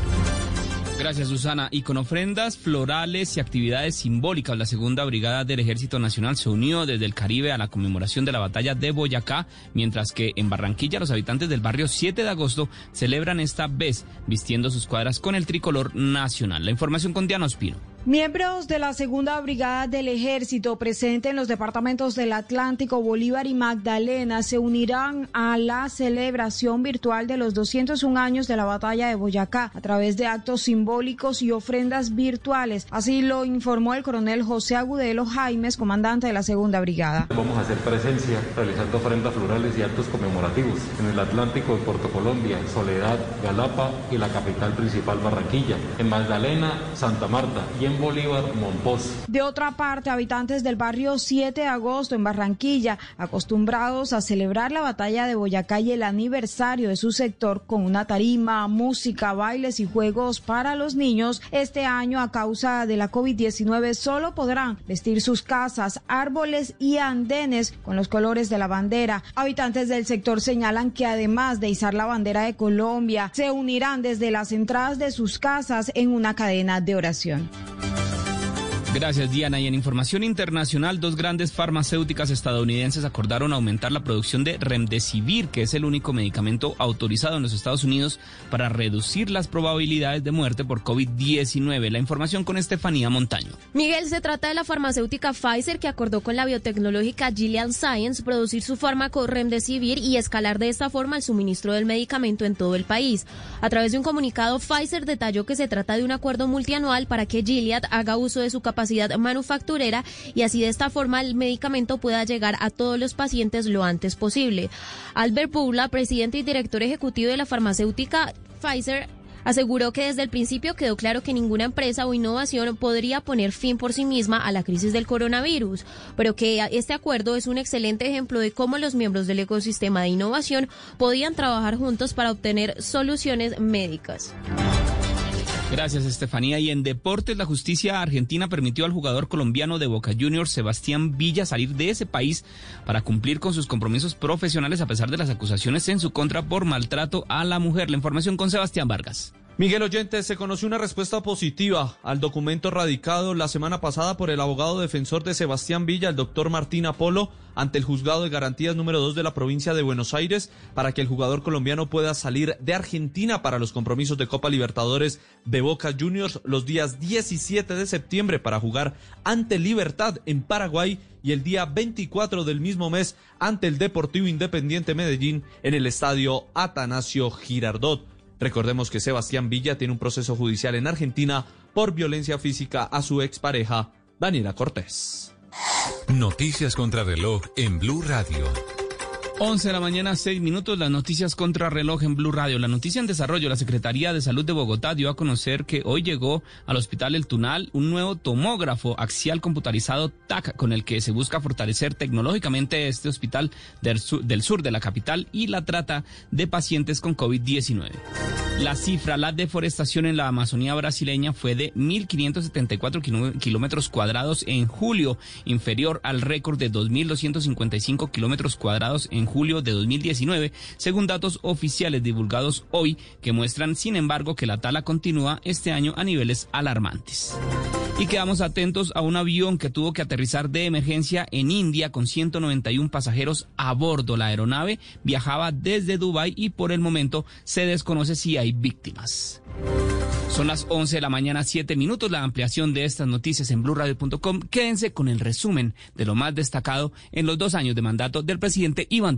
Gracias, Susana. Y con ofrendas florales y actividades simbólicas, la Segunda Brigada del Ejército Nacional se unió desde el Caribe a la conmemoración de la batalla de Boyacá, mientras que en Barranquilla los habitantes del barrio 7 de agosto celebran esta vez vistiendo sus cuadras con el tricolor nacional. La información con Diana Ospino. Miembros de la Segunda Brigada del Ejército presente en los departamentos del Atlántico, Bolívar y Magdalena se unirán a la celebración virtual de los 201 años de la batalla de Boyacá a través de actos simbólicos y ofrendas virtuales. Así lo informó el coronel José Agudelo Jaimes, comandante de la Segunda Brigada. Vamos a hacer presencia realizando ofrendas florales y actos conmemorativos en el Atlántico de Puerto Colombia, Soledad, Galapa y la capital principal Barranquilla, en Magdalena, Santa Marta y Bolívar. De otra parte, habitantes del barrio 7 de agosto en Barranquilla, acostumbrados a celebrar la batalla de Boyacá y el aniversario de su sector con una tarima, música, bailes y juegos para los niños, este año a causa de la COVID-19 solo podrán vestir sus casas, árboles y andenes con los colores de la bandera. Habitantes del sector señalan que además de izar la bandera de Colombia, se unirán desde las entradas de sus casas en una cadena de oración. Gracias, Diana. Y en información internacional, dos grandes farmacéuticas estadounidenses acordaron aumentar la producción de Remdesivir, que es el único medicamento autorizado en los Estados Unidos para reducir las probabilidades de muerte por COVID-19. La información con Estefanía Montaño. Miguel, se trata de la farmacéutica Pfizer que acordó con la biotecnológica Gilead Science producir su fármaco Remdesivir y escalar de esta forma el suministro del medicamento en todo el país. A través de un comunicado, Pfizer detalló que se trata de un acuerdo multianual para que Gilead haga uso de su capacidad manufacturera y así de esta forma el medicamento pueda llegar a todos los pacientes lo antes posible. Albert Pula, presidente y director ejecutivo de la farmacéutica Pfizer, aseguró que desde el principio quedó claro que ninguna empresa o innovación podría poner fin por sí misma a la crisis del coronavirus, pero que este acuerdo es un excelente ejemplo de cómo los miembros del ecosistema de innovación podían trabajar juntos para obtener soluciones médicas. Gracias, Estefanía. Y en deportes, la justicia argentina permitió al jugador colombiano de Boca Juniors, Sebastián Villa, salir de ese país para cumplir con sus compromisos profesionales a pesar de las acusaciones en su contra por maltrato a la mujer. La información con Sebastián Vargas. Miguel Oyente, se conoció una respuesta positiva al documento radicado la semana pasada por el abogado defensor de Sebastián Villa, el doctor Martín Apolo, ante el juzgado de garantías número 2 de la provincia de Buenos Aires, para que el jugador colombiano pueda salir de Argentina para los compromisos de Copa Libertadores de Boca Juniors los días 17 de septiembre para jugar ante Libertad en Paraguay y el día 24 del mismo mes ante el Deportivo Independiente Medellín en el estadio Atanasio Girardot. Recordemos que Sebastián Villa tiene un proceso judicial en Argentina por violencia física a su expareja, Daniela Cortés. Noticias contra reloj en Blue Radio. 11 de la mañana, 6 minutos, las noticias contra reloj en Blue Radio. La noticia en desarrollo, la Secretaría de Salud de Bogotá dio a conocer que hoy llegó al Hospital El Tunal un nuevo tomógrafo axial computarizado TAC con el que se busca fortalecer tecnológicamente este hospital del sur, del sur de la capital y la trata de pacientes con COVID-19. La cifra, la deforestación en la Amazonía brasileña fue de 1.574 kilómetros cuadrados en julio, inferior al récord de 2.255 kilómetros cuadrados en julio de 2019, según datos oficiales divulgados hoy que muestran, sin embargo, que la tala continúa este año a niveles alarmantes. Y quedamos atentos a un avión que tuvo que aterrizar de emergencia en India con 191 pasajeros a bordo. La aeronave viajaba desde Dubái y por el momento se desconoce si hay víctimas. Son las 11 de la mañana, 7 minutos. La ampliación de estas noticias en blurradio.com. Quédense con el resumen de lo más destacado en los dos años de mandato del presidente Iván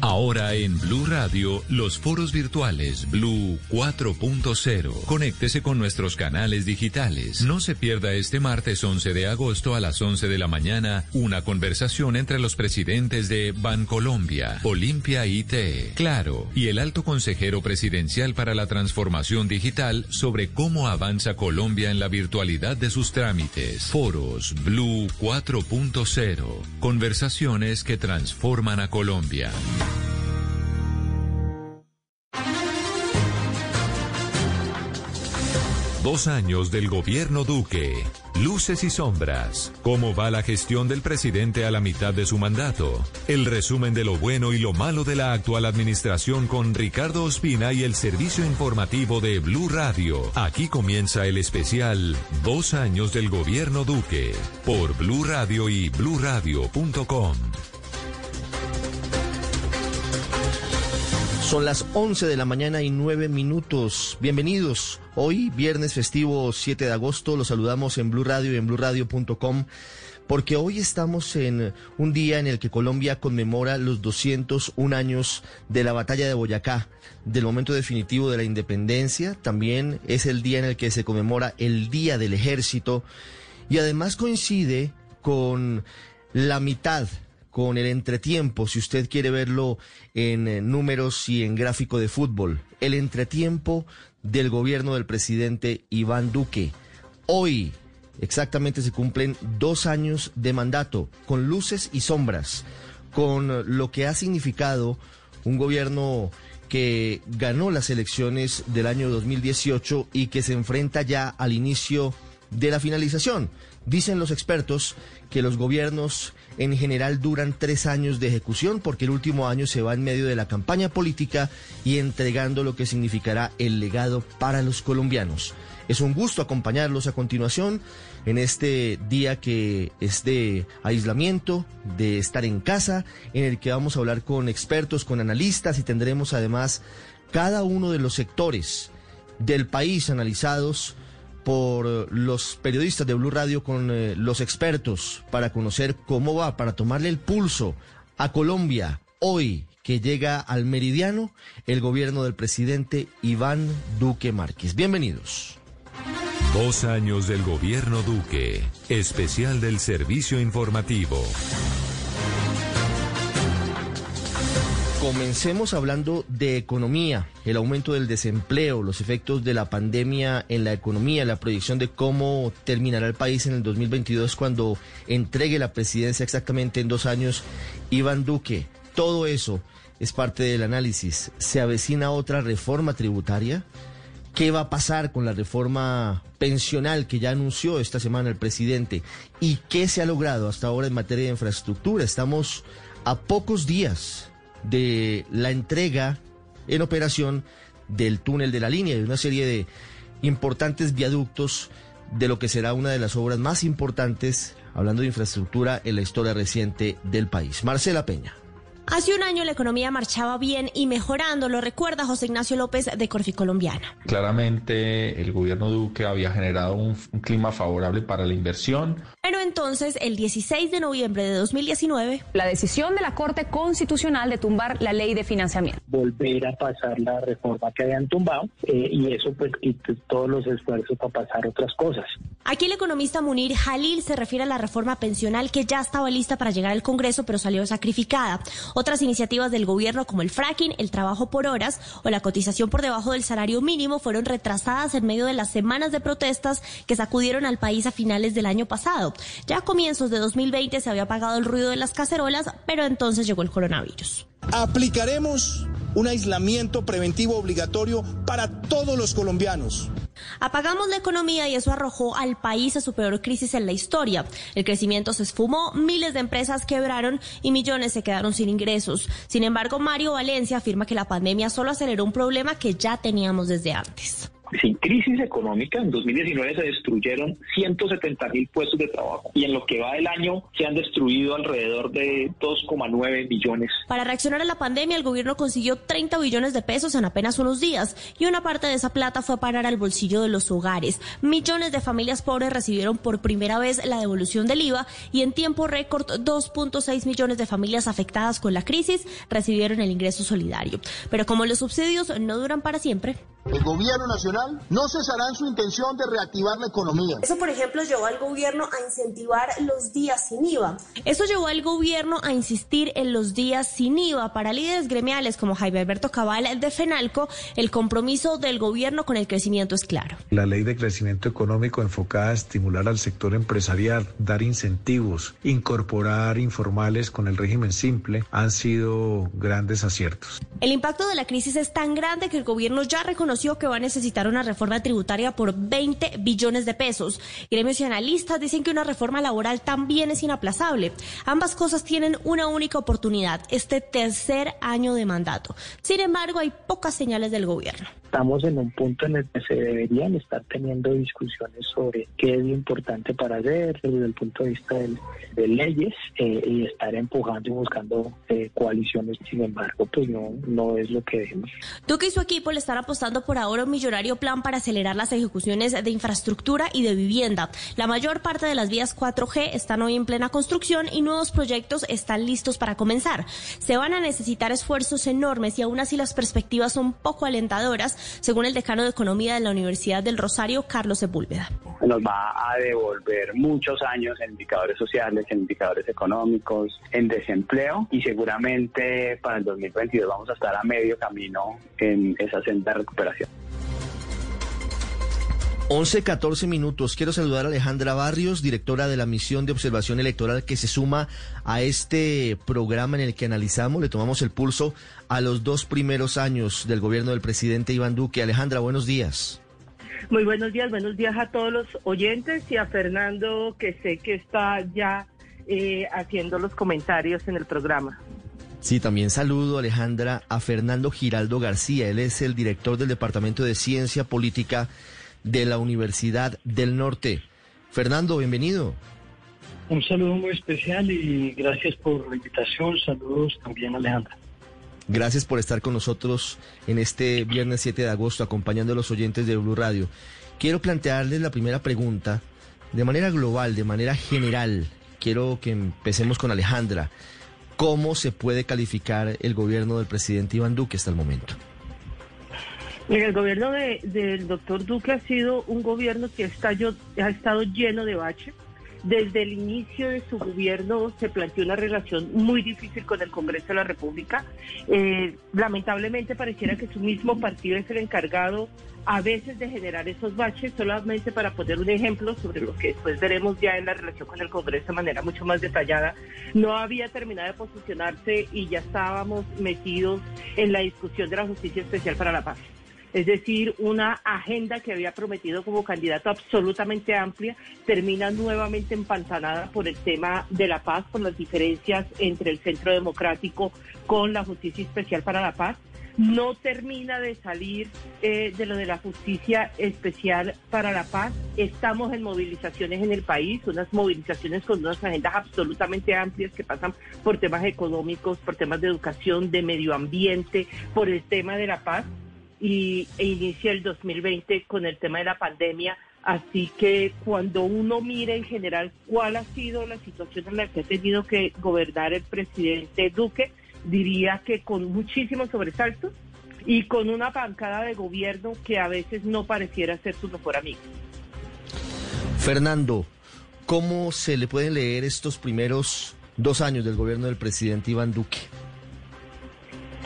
Ahora en Blue Radio, los foros virtuales Blue 4.0. Conéctese con nuestros canales digitales. No se pierda este martes 11 de agosto a las 11 de la mañana una conversación entre los presidentes de Bancolombia, Olimpia IT, Claro y el alto consejero presidencial para la transformación digital sobre cómo avanza Colombia en la virtualidad de sus trámites. Foros Blue 4.0. Conversaciones que transforman a Colombia. Dos años del gobierno Duque. Luces y sombras. ¿Cómo va la gestión del presidente a la mitad de su mandato? El resumen de lo bueno y lo malo de la actual administración con Ricardo Ospina y el servicio informativo de Blue Radio. Aquí comienza el especial Dos años del gobierno Duque por Blue Radio y bluradio.com. Son las 11 de la mañana y 9 minutos. Bienvenidos. Hoy, viernes festivo 7 de agosto, los saludamos en Blue Radio y en bluradio.com porque hoy estamos en un día en el que Colombia conmemora los 201 años de la batalla de Boyacá, del momento definitivo de la independencia. También es el día en el que se conmemora el Día del Ejército y además coincide con la mitad con el entretiempo, si usted quiere verlo en eh, números y en gráfico de fútbol, el entretiempo del gobierno del presidente Iván Duque. Hoy exactamente se cumplen dos años de mandato, con luces y sombras, con lo que ha significado un gobierno que ganó las elecciones del año 2018 y que se enfrenta ya al inicio de la finalización. Dicen los expertos que los gobiernos en general duran tres años de ejecución porque el último año se va en medio de la campaña política y entregando lo que significará el legado para los colombianos. Es un gusto acompañarlos a continuación en este día que es de aislamiento, de estar en casa, en el que vamos a hablar con expertos, con analistas y tendremos además cada uno de los sectores del país analizados por los periodistas de Blue Radio con eh, los expertos para conocer cómo va, para tomarle el pulso a Colombia hoy que llega al meridiano el gobierno del presidente Iván Duque Márquez. Bienvenidos. Dos años del gobierno Duque, especial del servicio informativo. Comencemos hablando de economía, el aumento del desempleo, los efectos de la pandemia en la economía, la proyección de cómo terminará el país en el 2022 cuando entregue la presidencia exactamente en dos años Iván Duque. Todo eso es parte del análisis. ¿Se avecina otra reforma tributaria? ¿Qué va a pasar con la reforma pensional que ya anunció esta semana el presidente? ¿Y qué se ha logrado hasta ahora en materia de infraestructura? Estamos a pocos días de la entrega en operación del túnel de la línea de una serie de importantes viaductos de lo que será una de las obras más importantes, hablando de infraestructura, en la historia reciente del país. Marcela Peña. Hace un año la economía marchaba bien y mejorando, lo recuerda José Ignacio López de Corfi Colombiana. Claramente el gobierno Duque había generado un, un, clima favorable para la inversión. Pero entonces, el 16 de noviembre de 2019, la decisión de la Corte Constitucional de tumbar la ley de financiamiento. Volver a pasar la reforma que habían tumbado eh, y eso pues quitó todos los esfuerzos para pasar otras cosas. Aquí el economista Munir Jalil se refiere a la reforma pensional que ya estaba lista para llegar al Congreso pero salió sacrificada. Otras iniciativas del gobierno como el fracking, el trabajo por horas o la cotización por debajo del salario mínimo fueron retrasadas en medio de las semanas de protestas que sacudieron al país a finales del año pasado. Ya a comienzos de 2020 se había apagado el ruido de las cacerolas, pero entonces llegó el coronavirus. Aplicaremos un aislamiento preventivo obligatorio para todos los colombianos. Apagamos la economía y eso arrojó al país a su peor crisis en la historia. El crecimiento se esfumó, miles de empresas quebraron y millones se quedaron sin ingresos. Sin embargo, Mario Valencia afirma que la pandemia solo aceleró un problema que ya teníamos desde antes sin crisis económica, en 2019 se destruyeron 170 mil puestos de trabajo y en lo que va del año se han destruido alrededor de 2,9 millones. Para reaccionar a la pandemia, el gobierno consiguió 30 billones de pesos en apenas unos días y una parte de esa plata fue a parar al bolsillo de los hogares. Millones de familias pobres recibieron por primera vez la devolución del IVA y en tiempo récord 2.6 millones de familias afectadas con la crisis recibieron el ingreso solidario. Pero como los subsidios no duran para siempre, el gobierno nacional no cesará en su intención de reactivar la economía. Eso, por ejemplo, llevó al gobierno a incentivar los días sin IVA. Eso llevó al gobierno a insistir en los días sin IVA. Para líderes gremiales como Jaime Alberto Cabal de FENALCO, el compromiso del gobierno con el crecimiento es claro. La ley de crecimiento económico enfocada a estimular al sector empresarial, dar incentivos, incorporar informales con el régimen simple han sido grandes aciertos. El impacto de la crisis es tan grande que el gobierno ya reconoció que va a necesitar una reforma tributaria por 20 billones de pesos. Gremios y analistas dicen que una reforma laboral también es inaplazable. Ambas cosas tienen una única oportunidad, este tercer año de mandato. Sin embargo, hay pocas señales del gobierno. Estamos en un punto en el que se deberían estar teniendo discusiones sobre qué es importante para hacer desde el punto de vista de, leyes eh, y estar empujando y buscando eh, coaliciones. Sin embargo, pues no, no es lo que vemos. Duque y su equipo le están apostando por ahora un millonario plan para acelerar las ejecuciones de infraestructura y de vivienda. La mayor parte de las vías 4G están hoy en plena construcción y nuevos proyectos están listos para comenzar. Se van a necesitar esfuerzos enormes y aún así las perspectivas son poco alentadoras según el decano de Economía de la Universidad del Rosario, Carlos Sepúlveda. Nos va a devolver muchos años en indicadores sociales, en indicadores económicos, en desempleo y seguramente para el 2022 vamos a estar a medio camino en esa senda de recuperación. 11, 14 minutos. Quiero saludar a Alejandra Barrios, directora de la misión de observación electoral que se suma a este programa en el que analizamos, le tomamos el pulso a los dos primeros años del gobierno del presidente Iván Duque. Alejandra, buenos días. Muy buenos días, buenos días a todos los oyentes y a Fernando, que sé que está ya eh, haciendo los comentarios en el programa. Sí, también saludo, Alejandra, a Fernando Giraldo García. Él es el director del Departamento de Ciencia Política de la Universidad del Norte. Fernando, bienvenido. Un saludo muy especial y gracias por la invitación. Saludos también, Alejandra. Gracias por estar con nosotros en este viernes 7 de agosto, acompañando a los oyentes de Blue Radio. Quiero plantearles la primera pregunta de manera global, de manera general. Quiero que empecemos con Alejandra. ¿Cómo se puede calificar el gobierno del presidente Iván Duque hasta el momento? el gobierno del doctor Duque ha sido un gobierno que ha estado lleno de baches. Desde el inicio de su gobierno se planteó una relación muy difícil con el Congreso de la República. Eh, lamentablemente pareciera que su mismo partido es el encargado a veces de generar esos baches, solamente para poner un ejemplo sobre lo que después veremos ya en la relación con el Congreso de manera mucho más detallada. No había terminado de posicionarse y ya estábamos metidos en la discusión de la Justicia Especial para la Paz es decir, una agenda que había prometido como candidato absolutamente amplia, termina nuevamente empantanada por el tema de la paz, por las diferencias entre el Centro Democrático con la Justicia Especial para la Paz no termina de salir eh, de lo de la justicia especial para la paz. Estamos en movilizaciones en el país, unas movilizaciones con unas agendas absolutamente amplias que pasan por temas económicos, por temas de educación, de medio ambiente, por el tema de la paz y, e inicia el 2020 con el tema de la pandemia. Así que cuando uno mira en general cuál ha sido la situación en la que ha tenido que gobernar el presidente Duque, diría que con muchísimos sobresaltos y con una bancada de gobierno que a veces no pareciera ser su mejor amigo. Fernando, ¿cómo se le pueden leer estos primeros dos años del gobierno del presidente Iván Duque?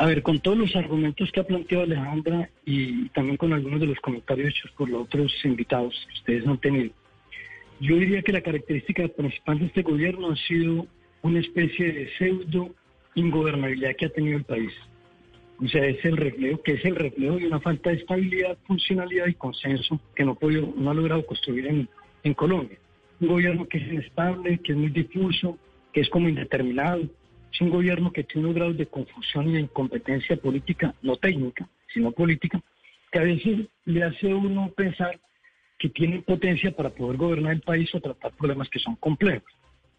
A ver, con todos los argumentos que ha planteado Alejandra y también con algunos de los comentarios hechos por los otros invitados que ustedes han tenido, yo diría que la característica principal de este gobierno ha sido una especie de pseudo ingobernabilidad que ha tenido el país. O sea, es el reflejo, que es el reflejo de una falta de estabilidad, funcionalidad y consenso que no, no ha logrado construir en, en Colombia. Un gobierno que es inestable, que es muy difuso, que es como indeterminado, es un gobierno que tiene unos grados de confusión y de incompetencia política, no técnica, sino política, que a veces le hace a uno pensar que tiene potencia para poder gobernar el país o tratar problemas que son complejos.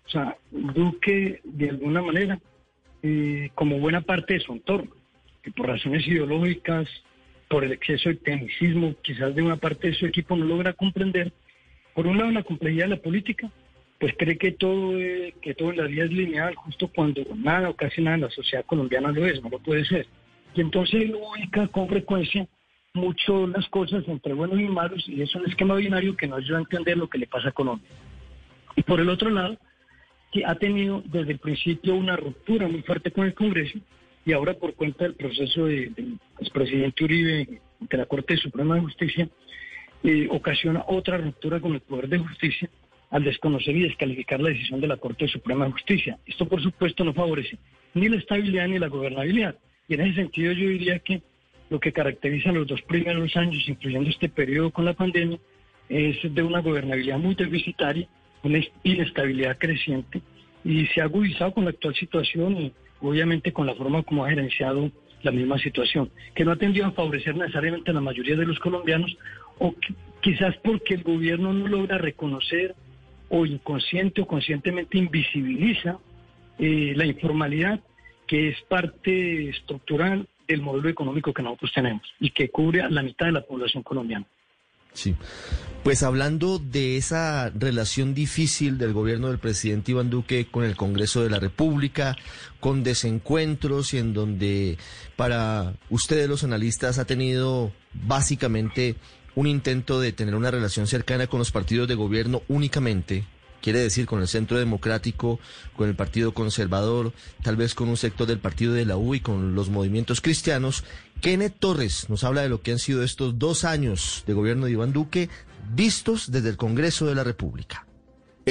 O sea, Duque, de alguna manera, eh, como buena parte de su entorno, que por razones ideológicas, por el exceso de tecnicismo, quizás de una parte de su equipo no logra comprender, por un lado, la complejidad de la política pues cree que todo, que todo en la vida es lineal, justo cuando nada o casi nada en la sociedad colombiana lo es, no lo puede ser. Y entonces lo ubica con frecuencia mucho las cosas entre buenos y malos, y es un esquema binario que no ayuda a entender lo que le pasa a Colombia. Y por el otro lado, que ha tenido desde el principio una ruptura muy fuerte con el Congreso, y ahora por cuenta del proceso del de, expresidente Uribe de la Corte Suprema de Justicia, eh, ocasiona otra ruptura con el Poder de Justicia, al desconocer y descalificar la decisión de la Corte Suprema de Justicia. Esto, por supuesto, no favorece ni la estabilidad ni la gobernabilidad. Y en ese sentido yo diría que lo que caracteriza los dos primeros años, incluyendo este periodo con la pandemia, es de una gobernabilidad muy deficitaria, una inestabilidad creciente y se ha agudizado con la actual situación y obviamente con la forma como ha gerenciado la misma situación, que no ha tendido a favorecer necesariamente a la mayoría de los colombianos, o quizás porque el gobierno no logra reconocer o inconsciente o conscientemente invisibiliza eh, la informalidad que es parte estructural del modelo económico que nosotros tenemos y que cubre a la mitad de la población colombiana. Sí. Pues hablando de esa relación difícil del gobierno del presidente Iván Duque con el Congreso de la República, con desencuentros y en donde para ustedes los analistas ha tenido básicamente un intento de tener una relación cercana con los partidos de gobierno únicamente, quiere decir con el Centro Democrático, con el Partido Conservador, tal vez con un sector del Partido de la U y con los movimientos cristianos. Kenneth Torres nos habla de lo que han sido estos dos años de gobierno de Iván Duque vistos desde el Congreso de la República.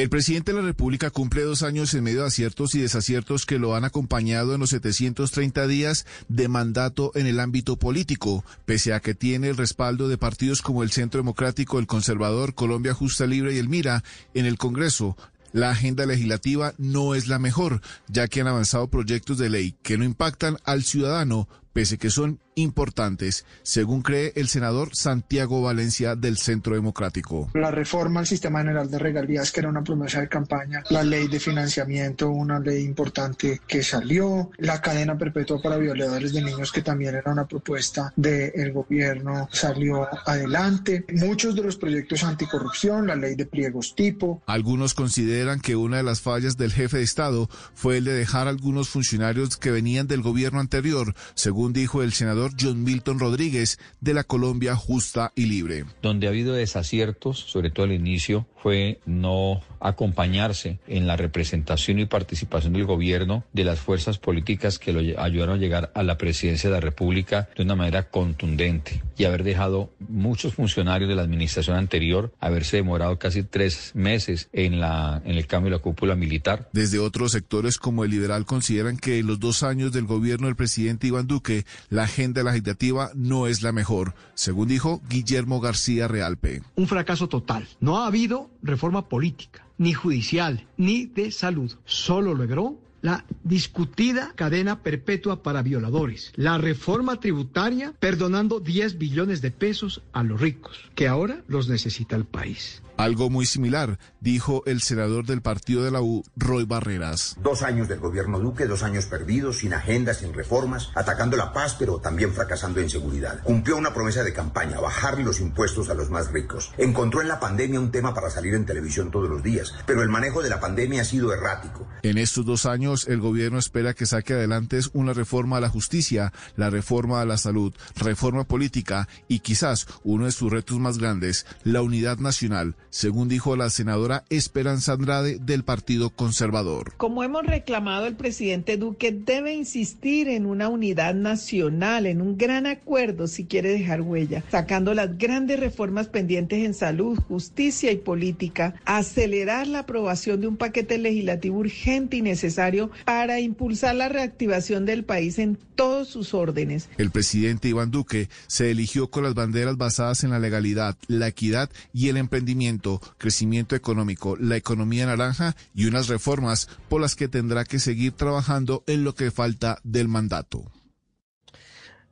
El presidente de la República cumple dos años en medio de aciertos y desaciertos que lo han acompañado en los 730 días de mandato en el ámbito político, pese a que tiene el respaldo de partidos como el Centro Democrático, el Conservador, Colombia Justa Libre y el Mira en el Congreso. La agenda legislativa no es la mejor, ya que han avanzado proyectos de ley que no impactan al ciudadano, pese que son importantes, según cree el senador Santiago Valencia del Centro Democrático. La reforma al sistema general de regalías, que era una promesa de campaña, la ley de financiamiento, una ley importante que salió, la cadena perpetua para violadores de niños, que también era una propuesta del gobierno, salió adelante. Muchos de los proyectos anticorrupción, la ley de pliegos tipo. Algunos consideran que una de las fallas del jefe de Estado fue el de dejar a algunos funcionarios que venían del gobierno anterior, según dijo el senador John Milton Rodríguez de la Colombia Justa y Libre. Donde ha habido desaciertos, sobre todo al inicio, fue no acompañarse en la representación y participación del gobierno de las fuerzas políticas que lo ayudaron a llegar a la presidencia de la República de una manera contundente y haber dejado muchos funcionarios de la administración anterior haberse demorado casi tres meses en, la, en el cambio de la cúpula militar. Desde otros sectores como el liberal consideran que en los dos años del gobierno del presidente Iván Duque la agenda legislativa no es la mejor, según dijo Guillermo García Realpe. Un fracaso total. No ha habido reforma política, ni judicial, ni de salud. Solo logró la discutida cadena perpetua para violadores, la reforma tributaria perdonando 10 billones de pesos a los ricos, que ahora los necesita el país. Algo muy similar, dijo el senador del partido de la U, Roy Barreras. Dos años del gobierno Duque, dos años perdidos, sin agendas, sin reformas, atacando la paz, pero también fracasando en seguridad. Cumplió una promesa de campaña, bajarle los impuestos a los más ricos. Encontró en la pandemia un tema para salir en televisión todos los días, pero el manejo de la pandemia ha sido errático. En estos dos años, el gobierno espera que saque adelante una reforma a la justicia, la reforma a la salud, reforma política y quizás uno de sus retos más grandes, la unidad nacional según dijo la senadora Esperanza Andrade del Partido Conservador. Como hemos reclamado, el presidente Duque debe insistir en una unidad nacional, en un gran acuerdo si quiere dejar huella, sacando las grandes reformas pendientes en salud, justicia y política, acelerar la aprobación de un paquete legislativo urgente y necesario para impulsar la reactivación del país en todos sus órdenes. El presidente Iván Duque se eligió con las banderas basadas en la legalidad, la equidad y el emprendimiento crecimiento económico, la economía naranja y unas reformas por las que tendrá que seguir trabajando en lo que falta del mandato.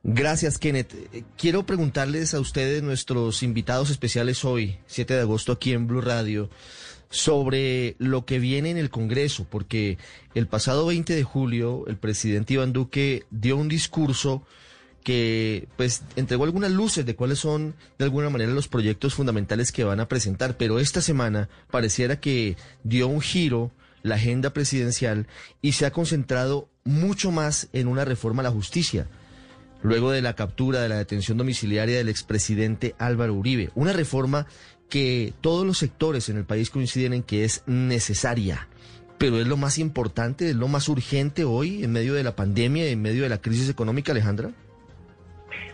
Gracias, Kenneth. Eh, quiero preguntarles a ustedes, nuestros invitados especiales hoy, 7 de agosto, aquí en Blue Radio, sobre lo que viene en el Congreso, porque el pasado 20 de julio el presidente Iván Duque dio un discurso que pues entregó algunas luces de cuáles son de alguna manera los proyectos fundamentales que van a presentar, pero esta semana pareciera que dio un giro la agenda presidencial y se ha concentrado mucho más en una reforma a la justicia, luego de la captura de la detención domiciliaria del expresidente Álvaro Uribe, una reforma que todos los sectores en el país coinciden en que es necesaria pero es lo más importante, es lo más urgente hoy en medio de la pandemia, en medio de la crisis económica, Alejandra.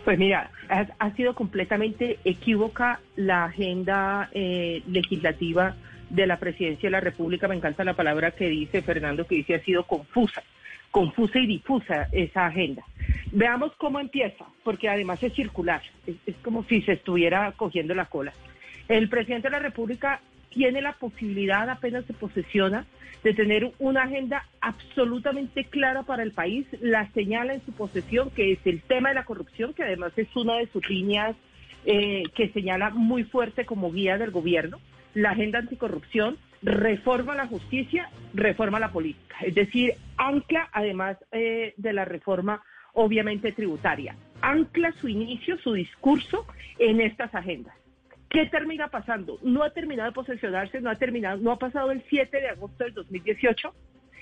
Pues mira, ha, sido completamente equívoca la agenda eh, legislativa de la presidencia de la República. Me encanta la palabra que dice Fernando, que dice ha sido confusa, confusa y difusa esa agenda. Veamos cómo empieza, porque además es circular, es, es como si se estuviera cogiendo la cola. El presidente de la República tiene la posibilidad, apenas se posesiona, de tener una agenda absolutamente clara para el país. La señala en su posesión, que es el tema de la corrupción, que además es una de sus líneas eh, que señala muy fuerte como guía del gobierno. La agenda anticorrupción, reforma la justicia, reforma la política. Es decir, ancla, además eh, de la reforma obviamente tributaria, ancla su inicio, su discurso en estas agendas. ¿Qué termina pasando? No ha terminado de posesionarse, no ha terminado, no ha pasado el 7 de agosto del 2018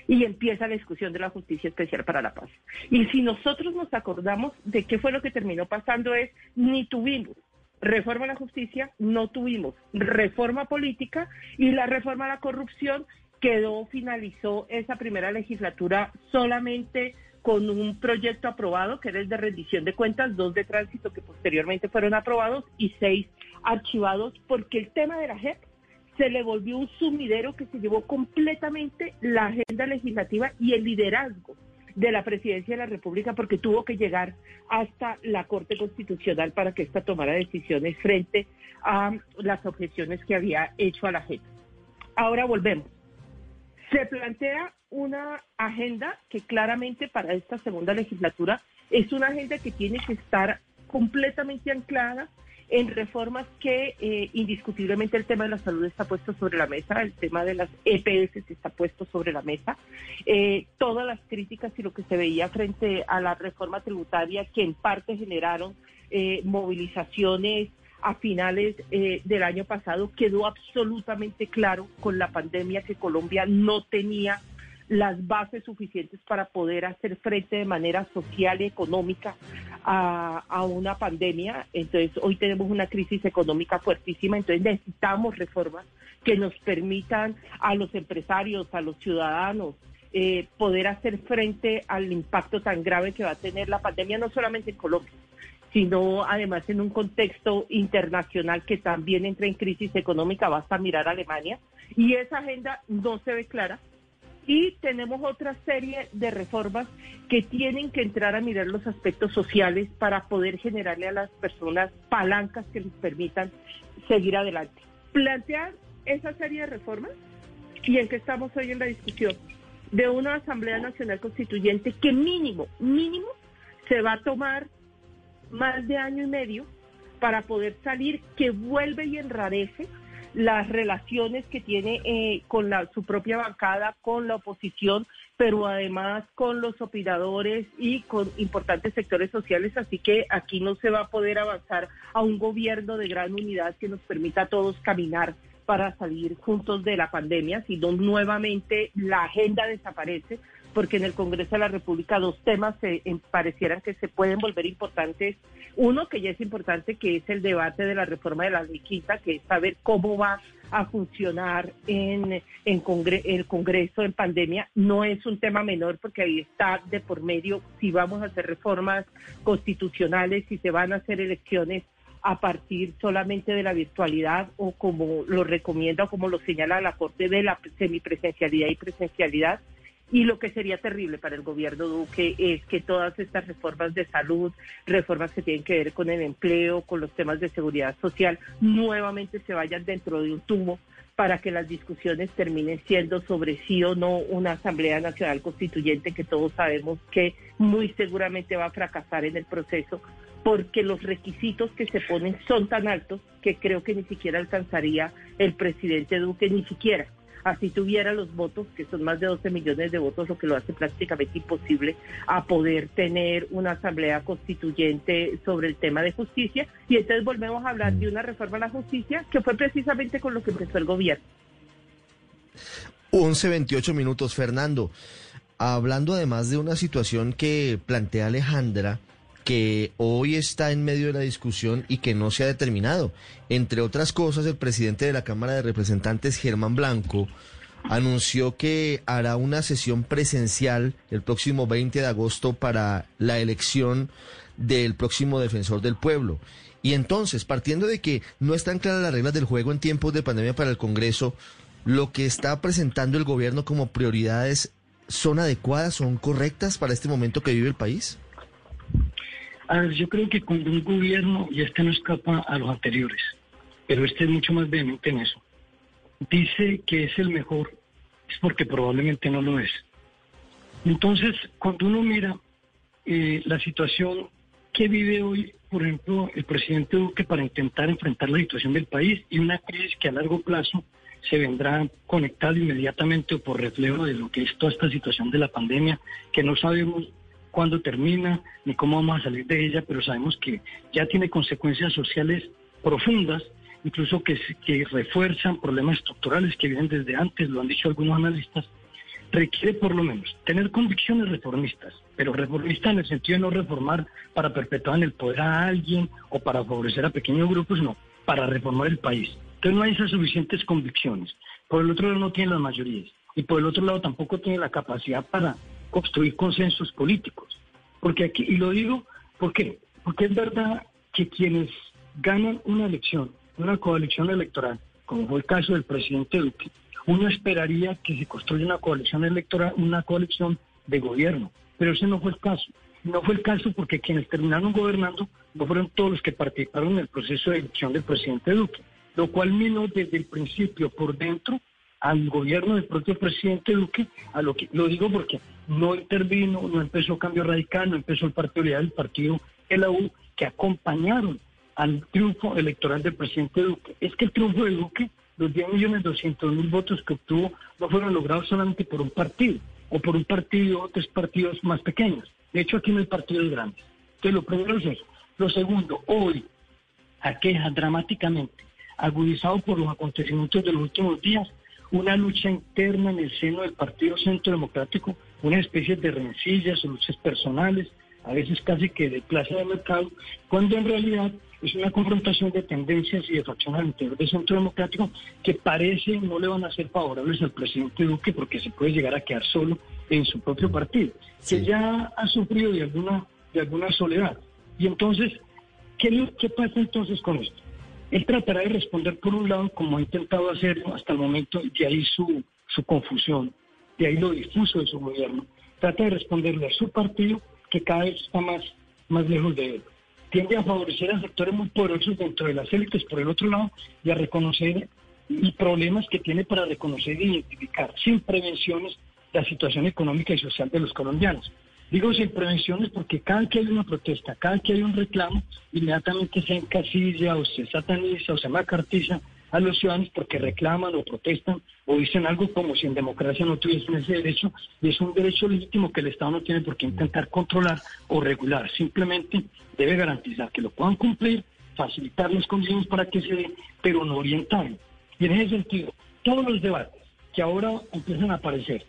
y empieza la discusión de la Justicia Especial para la Paz. Y si nosotros nos acordamos de qué fue lo que terminó pasando es, ni tuvimos reforma a la justicia, no tuvimos reforma política y la reforma a la corrupción quedó, finalizó esa primera legislatura solamente con un proyecto aprobado, que era el de rendición de cuentas, dos de tránsito que posteriormente fueron aprobados y seis archivados, porque el tema de la JEP se le volvió un sumidero que se llevó completamente la agenda legislativa y el liderazgo de la presidencia de la República porque tuvo que llegar hasta la Corte Constitucional para que ésta tomara decisiones frente a las objeciones que había hecho a la JEP. Ahora volvemos. Se plantea una agenda que claramente para esta segunda legislatura es una agenda que tiene que estar completamente anclada en reformas que eh, indiscutiblemente el tema de la salud está puesto sobre la mesa, el tema de las EPS está puesto sobre la mesa, eh, todas las críticas y lo que se veía frente a la reforma tributaria que en parte generaron eh, movilizaciones a finales del año pasado, quedó absolutamente claro con la pandemia que Colombia no tenía las bases suficientes para poder hacer frente de manera social y económica a, una pandemia. Entonces, hoy tenemos una crisis económica fuertísima, entonces necesitamos reformas que nos permitan a los empresarios, a los ciudadanos, eh, poder hacer frente al impacto tan grave que va a tener la pandemia, no solamente en Colombia, sino además en un contexto internacional que también entra en crisis económica, basta mirar a Alemania, y esa agenda no se ve clara, y tenemos otra serie de reformas que tienen que entrar a mirar los aspectos sociales para poder generarle a las personas palancas que les permitan seguir adelante. Plantear esa serie de reformas y en que estamos hoy en la discusión de una Asamblea Nacional Constituyente que mínimo, mínimo, se va a tomar más de año y medio para poder salir, que vuelve y enrarece las relaciones que tiene eh, con la, su propia bancada, con la oposición, pero además con los opinadores y con importantes sectores sociales. Así que aquí no se va a poder avanzar a un gobierno de gran unidad que nos permita a todos caminar para salir juntos de la pandemia, sino nuevamente la agenda desaparece porque en el Congreso de la República dos temas se parecieran que se pueden volver importantes. Uno que ya es importante, que es el debate de la reforma de la ley que es saber cómo va a funcionar en, en el Congreso en pandemia. No es un tema menor porque ahí está de por medio si vamos a hacer reformas constitucionales, si se van a hacer elecciones a partir solamente de la virtualidad o como lo recomienda o como lo señala la Corte de la semipresencialidad y presencialidad. Y lo que sería terrible para el gobierno Duque es que todas estas reformas de salud, reformas que tienen que ver con el empleo, con los temas de seguridad social, nuevamente se vayan dentro de un tubo para que las discusiones terminen siendo sobre sí o no una Asamblea Nacional Constituyente que todos sabemos que muy seguramente va a fracasar en el proceso porque los requisitos que se ponen son tan altos que creo que ni siquiera alcanzaría el presidente Duque, ni siquiera así tuviera los votos, que son más de 12 millones de votos, lo que lo hace prácticamente imposible a poder tener una asamblea constituyente sobre el tema de justicia. Y entonces volvemos a hablar de una reforma a la justicia, que fue precisamente con lo que empezó el gobierno. 11, 28 minutos, Fernando. Hablando además de una situación que plantea Alejandra, que hoy está en medio de la discusión y que no se ha determinado. Entre otras cosas, el presidente de la Cámara de Representantes, Germán Blanco, anunció que hará una sesión presencial el próximo 20 de agosto para la elección del próximo defensor del pueblo. Y entonces, partiendo de que no están claras las reglas del juego en tiempos de pandemia para el Congreso, lo que está presentando el gobierno como prioridades son adecuadas, son correctas para este momento que vive el país? A ver, yo creo que cuando un gobierno, y este no escapa a los anteriores, pero este es mucho más vehemente en eso, dice que es el mejor, es porque probablemente no lo es. Entonces, cuando uno mira eh, la situación que vive hoy, por ejemplo, el presidente Duque para intentar enfrentar la situación del país y una crisis que a largo plazo se vendrá conectada inmediatamente o por reflejo de lo que es toda esta situación de la pandemia, que no sabemos cuándo termina ni cómo vamos a salir de ella, pero sabemos que ya tiene consecuencias sociales profundas, incluso que, que refuerzan problemas estructurales que vienen desde antes, lo han dicho algunos analistas, requiere por lo menos tener convicciones reformistas, pero reformistas en el sentido de no reformar para perpetuar en el poder a alguien o para favorecer a pequeños grupos, no, para reformar el país. Entonces no hay esas suficientes convicciones. Por el otro lado no tiene las mayorías y por el otro lado tampoco tiene la capacidad para construir consensos políticos. Porque aquí, y lo digo, ¿por qué? Porque es verdad que quienes ganan una elección, una coalición electoral, como fue el caso del presidente Duque, uno esperaría que se construya una coalición electoral, una coalición de gobierno, pero ese no fue el caso. No fue el caso porque quienes terminaron gobernando no fueron todos los que participaron en el proceso de elección del presidente Duque, lo cual minó desde el principio por dentro al gobierno del propio presidente Duque, a lo que lo digo porque no intervino, no empezó Cambio Radical, no empezó el Partido Liberal, el Partido de la U, que acompañaron al triunfo electoral del presidente Duque. Es que el triunfo de Duque, los 10 millones 200 mil votos que obtuvo, no fueron logrados solamente por un partido, o por un partido o tres partidos más pequeños. De hecho, aquí no hay partidos grandes. Entonces, lo primero es eso. Lo segundo, hoy aqueja dramáticamente, agudizado por los acontecimientos de los últimos días, una lucha interna en el seno del Partido Centro Democrático, una especie de rencillas o luchas personales, a veces casi que de plaza de mercado, cuando en realidad es una confrontación de tendencias y de facciones al interior del Centro Democrático que parece no le van a ser favorables al presidente Duque porque se puede llegar a quedar solo en su propio partido, que ya ha sufrido de alguna, de alguna soledad. Y entonces, ¿qué, ¿qué pasa entonces con esto? Él tratará de responder por un lado, como ha intentado hacerlo hasta el momento, y de ahí su, su confusión, de ahí lo difuso de su gobierno. Trata de responderle a su partido, que cada vez está más, más lejos de él. Tiende a favorecer a sectores muy poderosos dentro de las élites, por el otro lado, y a reconocer y problemas que tiene para reconocer e identificar sin prevenciones la situación económica y social de los colombianos. Digo sin prevenciones porque cada que hay una protesta, cada que hay un reclamo, inmediatamente se encasilla o se sataniza o se macartiza a los ciudadanos porque reclaman o protestan o dicen algo como si en democracia no tuviesen ese derecho y es un derecho legítimo que el Estado no tiene por qué intentar controlar o regular, simplemente debe garantizar que lo puedan cumplir, facilitar las condiciones para que se dé, pero no orientarlo. Y en ese sentido, todos los debates que ahora empiezan a aparecer,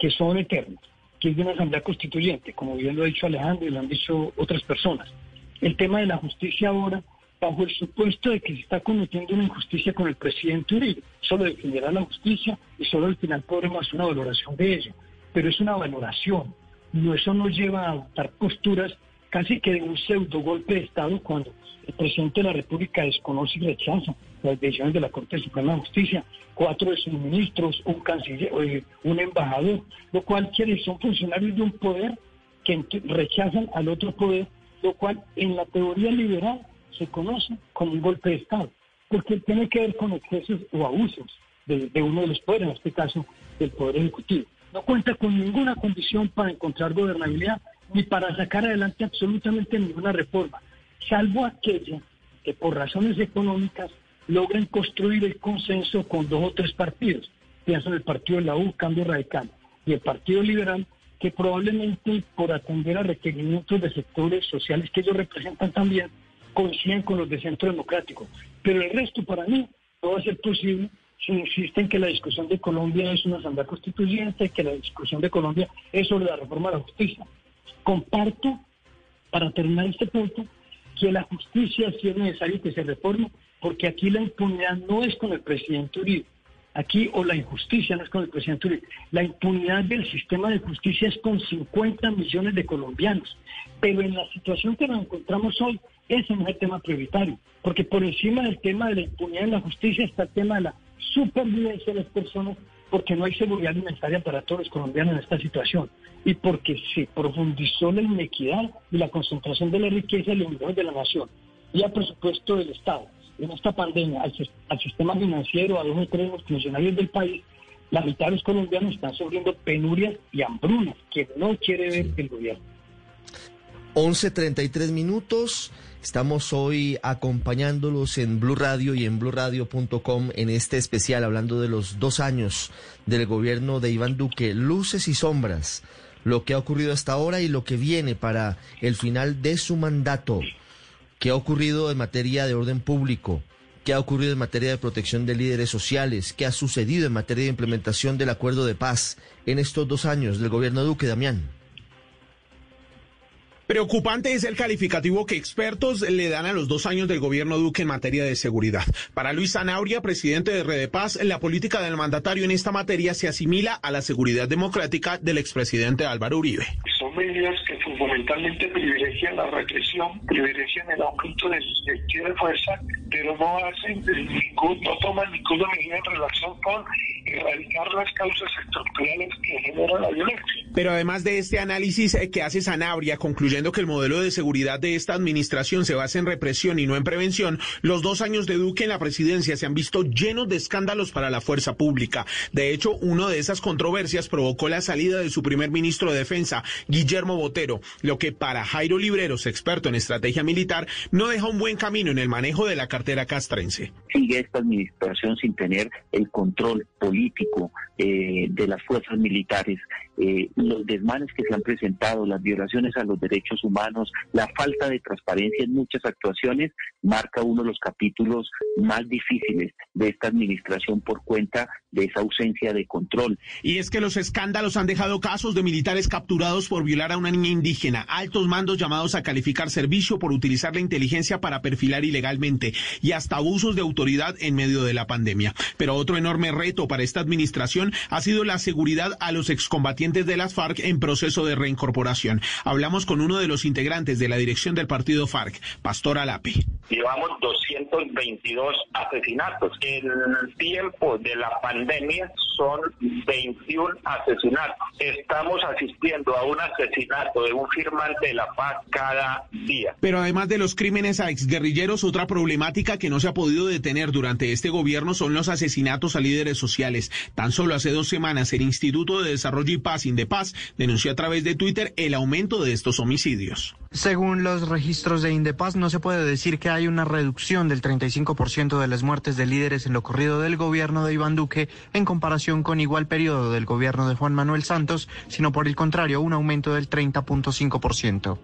que son eternos, que es de una asamblea constituyente, como bien lo ha dicho Alejandro y lo han dicho otras personas. El tema de la justicia ahora, bajo el supuesto de que se está cometiendo una injusticia con el presidente Uribe, solo defenderá la justicia y solo al final podremos hacer una valoración de ello. Pero es una valoración, no eso nos lleva a adoptar posturas casi que de un pseudo golpe de Estado cuando el presidente de la República desconoce y rechaza las decisiones de la Corte Suprema de Justicia, cuatro de sus ministros, un canciller, eh, un embajador, lo cual quiere son funcionarios de un poder que rechazan al otro poder, lo cual en la teoría liberal se conoce como un golpe de Estado, porque tiene que ver con excesos o abusos de, de uno de los poderes, en este caso del Poder Ejecutivo. No cuenta con ninguna condición para encontrar gobernabilidad ni para sacar adelante absolutamente ninguna reforma, salvo aquella que por razones económicas logren construir el consenso con dos o tres partidos. Pienso en el partido de la U, Cambio Radical, y el Partido Liberal, que probablemente por atender a requerimientos de sectores sociales que ellos representan también, coinciden con los de Centro Democrático. Pero el resto para mí no va a ser posible si insisten en que la discusión de Colombia es una asamblea constituyente, que la discusión de Colombia es sobre la reforma de la justicia. Comparto, para terminar este punto, que la justicia sí es necesario que se reforme, porque aquí la impunidad no es con el presidente Uribe. Aquí, o la injusticia no es con el presidente Uribe. La impunidad del sistema de justicia es con 50 millones de colombianos. Pero en la situación que nos encontramos hoy, ese no es el tema prioritario. Porque por encima del tema de la impunidad en la justicia está el tema de la supervivencia de las personas, porque no hay seguridad alimentaria para todos los colombianos en esta situación. Y porque se profundizó la inequidad y la concentración de la riqueza y los de la nación y al presupuesto del Estado en esta pandemia al, sistema financiero, a dos o tres funcionarios del país, la mitad de los colombianos están sufriendo penurias y hambrunas que no quiere ver el gobierno. 11.33 minutos. Estamos hoy acompañándolos en Blue Radio y en bluradio.com en este especial hablando de los dos años del gobierno de Iván Duque, luces y sombras, lo que ha ocurrido hasta ahora y lo que viene para el final de su mandato, qué ha ocurrido en materia de orden público, qué ha ocurrido en materia de protección de líderes sociales, qué ha sucedido en materia de implementación del acuerdo de paz en estos dos años del gobierno Duque, Damián. Preocupante es el calificativo que expertos le dan a los dos años del gobierno Duque en materia de seguridad. Para Luis Zanauria, presidente de Red Paz, la política del mandatario en esta materia se asimila a la seguridad democrática del expresidente Álvaro Uribe. Son medidas que fundamentalmente privilegian la represión, privilegian el aumento del de fuerza, pero no hacen ningún, no toman ninguna medida en relación con erradicar las causas estructurales que generan la violencia. Pero además de este análisis eh, que hace Zanabria, concluye que el modelo de seguridad de esta administración se basa en represión y no en prevención, los dos años de Duque en la presidencia se han visto llenos de escándalos para la fuerza pública. De hecho, una de esas controversias provocó la salida de su primer ministro de Defensa, Guillermo Botero, lo que para Jairo Libreros, experto en estrategia militar, no deja un buen camino en el manejo de la cartera castrense. Sigue esta administración sin tener el control político eh, de las fuerzas militares, eh, los desmanes que se han presentado, las violaciones a los derechos humanos, la falta de transparencia en muchas actuaciones, marca uno de los capítulos más difíciles de esta administración por cuenta de esa ausencia de control. Y es que los escándalos han dejado casos de militares capturados por violar a una niña indígena, altos mandos llamados a calificar servicio por utilizar la inteligencia para perfilar ilegalmente y hasta abusos de autoridad en medio de la pandemia. Pero otro enorme reto para esta administración ha sido la seguridad a los excombatientes de las FARC en proceso de reincorporación. Hablamos con uno de los integrantes de la dirección del partido FARC, Pastor Alape. Llevamos 222 asesinatos. En el tiempo de la pandemia son 21 asesinatos. Estamos asistiendo a un asesinato de un firmante de la paz cada día. Pero además de los crímenes a exguerrilleros, otra problemática que no se ha podido detener durante este gobierno son los asesinatos a líderes sociales. Tan solo hace dos semanas el Instituto de Desarrollo y Paz, Indepaz, denunció a través de Twitter el aumento de estos homicidios. Según los registros de Indepaz, no se puede decir que hay una reducción del 35% de las muertes de líderes en lo corrido del gobierno de Iván Duque en comparación con igual periodo del gobierno de Juan Manuel Santos, sino por el contrario, un aumento del 30.5%.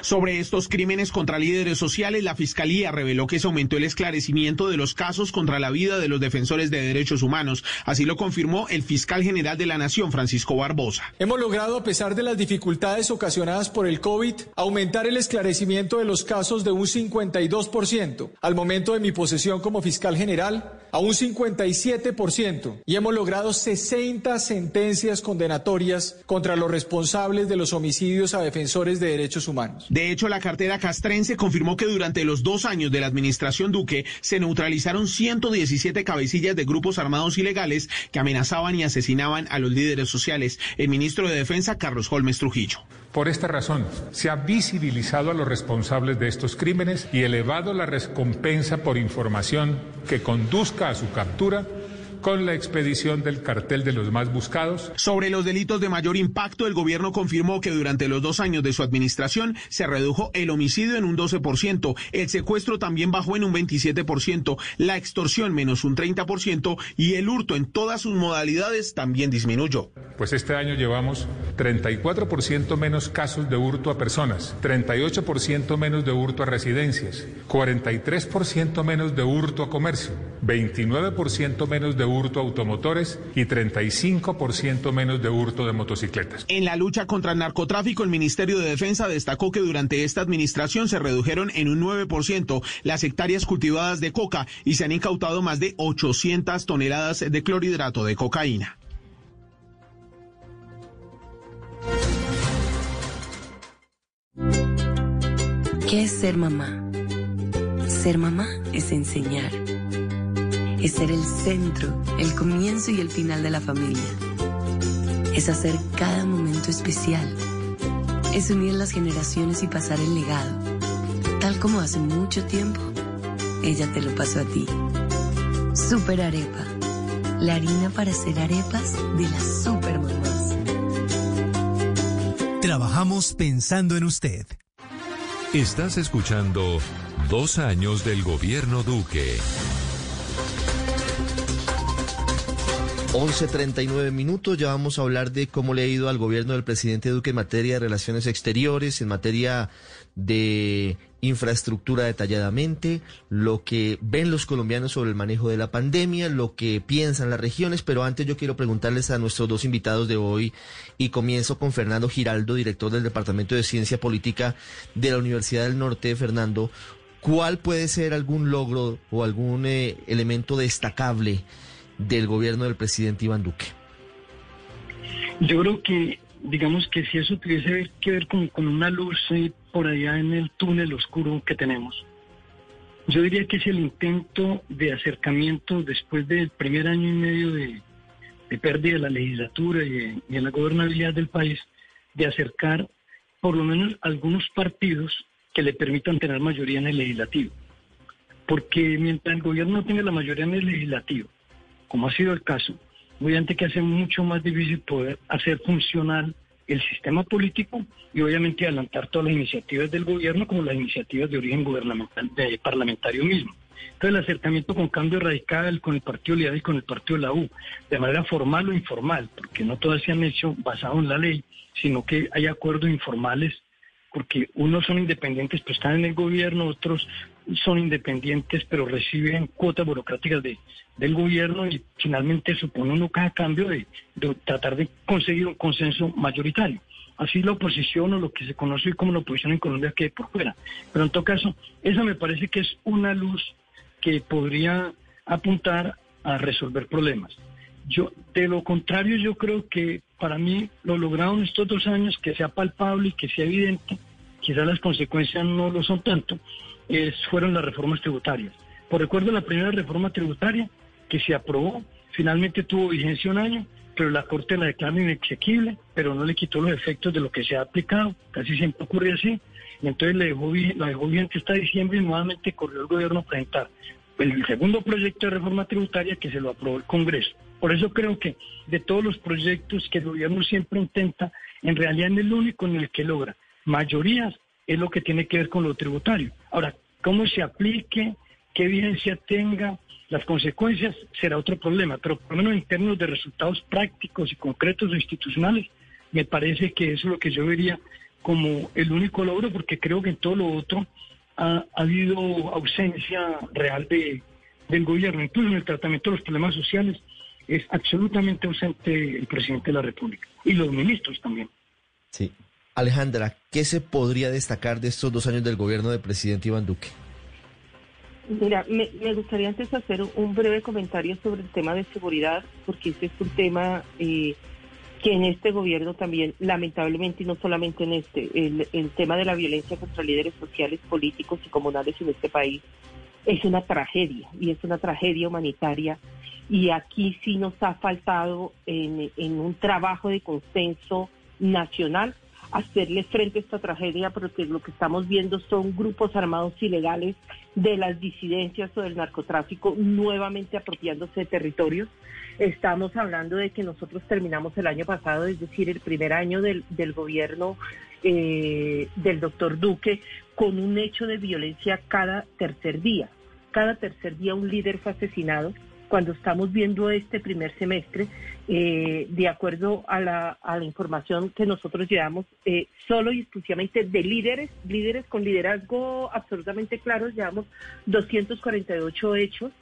Sobre estos crímenes contra líderes sociales, la Fiscalía reveló que se aumentó el esclarecimiento de los casos contra la vida de los defensores de derechos humanos. Así lo confirmó el fiscal general de la Nación, Francisco Barbosa. Hemos logrado, a pesar de las dificultades ocasionadas por el COVID, aumentar el esclarecimiento de los casos de un 52% al momento de mi posesión como fiscal general a un 57% y hemos logrado 60 sentencias condenatorias contra los responsables de los homicidios a defensores de derechos humanos. De hecho, la cartera castrense confirmó que durante los dos años de la administración Duque se neutralizaron 117 cabecillas de grupos armados ilegales que amenazaban y asesinaban a los líderes sociales. El ministro de Defensa, Carlos Holmes Trujillo. Por esta razón, se ha visibilizado a los responsables de estos crímenes y elevado la recompensa por información que conduzca a su captura con la expedición del cartel de los más buscados. Sobre los delitos de mayor impacto, el gobierno confirmó que durante los dos años de su administración se redujo el homicidio en un 12%, el secuestro también bajó en un 27%, la extorsión menos un 30% y el hurto en todas sus modalidades también disminuyó. Pues este año llevamos 34% menos casos de hurto a personas, 38% menos de hurto a residencias, 43% menos de hurto a comercio, 29% menos de hurto hurto automotores y 35% menos de hurto de motocicletas. En la lucha contra el narcotráfico, el Ministerio de Defensa destacó que durante esta administración se redujeron en un 9% las hectáreas cultivadas de coca y se han incautado más de 800 toneladas de clorhidrato de cocaína. ¿Qué es ser mamá? Ser mamá es enseñar es ser el centro, el comienzo y el final de la familia. Es hacer cada momento especial. Es unir las generaciones y pasar el legado, tal como hace mucho tiempo ella te lo pasó a ti. Super Arepa, la harina para hacer arepas de las super mamás. Trabajamos pensando en usted. Estás escuchando Dos años del gobierno Duque. 11.39 minutos, ya vamos a hablar de cómo le ha ido al gobierno del presidente Duque en materia de relaciones exteriores, en materia de infraestructura detalladamente, lo que ven los colombianos sobre el manejo de la pandemia, lo que piensan las regiones, pero antes yo quiero preguntarles a nuestros dos invitados de hoy y comienzo con Fernando Giraldo, director del Departamento de Ciencia Política de la Universidad del Norte. Fernando, ¿cuál puede ser algún logro o algún eh, elemento destacable del gobierno del presidente Iván Duque? Yo creo que, digamos que si eso tuviese que ver con, una luz por allá en el túnel oscuro que tenemos, yo diría que es el intento de acercamiento después del primer año y medio de, pérdida de la legislatura y, en la gobernabilidad del país, de acercar por lo menos algunos partidos que le permitan tener mayoría en el legislativo. Porque mientras el gobierno no tenga la mayoría en el legislativo, como ha sido el caso, obviamente que hace mucho más difícil poder hacer funcional el sistema político y obviamente adelantar todas las iniciativas del gobierno como las iniciativas de origen gubernamental, de parlamentario mismo. Entonces el acercamiento con cambio radical, con el Partido Liberal y con el Partido de la U, de manera formal o informal, porque no todas se han hecho basado en la ley, sino que hay acuerdos informales porque unos son independientes pero están en el gobierno, otros son independientes pero reciben cuotas burocráticas de, del gobierno y finalmente supone uno cada cambio de, tratar de conseguir un consenso mayoritario. Así la oposición o lo que se conoce como la oposición en Colombia quede por fuera. Pero en todo caso, esa me parece que es una luz que podría apuntar a resolver problemas. Yo, de lo contrario, yo creo que para mí lo logrado en estos dos años, que sea palpable y que sea evidente, quizás las consecuencias no lo son tanto, es, fueron las reformas tributarias. Por recuerdo, la primera reforma tributaria que se aprobó, finalmente tuvo vigencia un año, pero la Corte la declaró inexequible, pero no le quitó los efectos de lo que se ha aplicado, casi siempre ocurre así, y entonces le dejó, la dejó vigente hasta diciembre y nuevamente corrió el gobierno a presentar el segundo proyecto de reforma tributaria que se lo aprobó el Congreso. Por eso creo que de todos los proyectos que el gobierno siempre intenta, en realidad es el único en el que logra mayorías es lo que tiene que ver con lo tributario. Ahora, cómo se aplique, qué evidencia tenga, las consecuencias será otro problema, pero por lo menos en términos de resultados prácticos y concretos o institucionales, me parece que eso es lo que yo vería como el único logro, porque creo que en todo lo otro ha, habido ausencia real de, del gobierno, incluso en el tratamiento de los problemas sociales es absolutamente ausente el presidente de la República y los ministros también. Sí. Alejandra, ¿qué se podría destacar de estos dos años del gobierno del presidente Iván Duque? Mira, me, gustaría antes hacer un breve comentario sobre el tema de seguridad, porque este es un tema eh, que en este gobierno también, lamentablemente, y no solamente en este, el, tema de la violencia contra líderes sociales, políticos y comunales en este país es una tragedia, y es una tragedia humanitaria y aquí sí nos ha faltado en, un trabajo de consenso nacional hacerle frente a esta tragedia porque lo que estamos viendo son grupos armados ilegales de las disidencias o del narcotráfico nuevamente apropiándose de territorios. Estamos hablando de que nosotros terminamos el año pasado, es decir, el primer año del, del gobierno eh, del doctor Duque, con un hecho de violencia cada tercer día. Cada tercer día un líder fue asesinado cuando estamos viendo este primer semestre, eh, de acuerdo a la, información que nosotros llevamos, eh, solo y exclusivamente de líderes, líderes con liderazgo absolutamente claros, llevamos 248 hechos.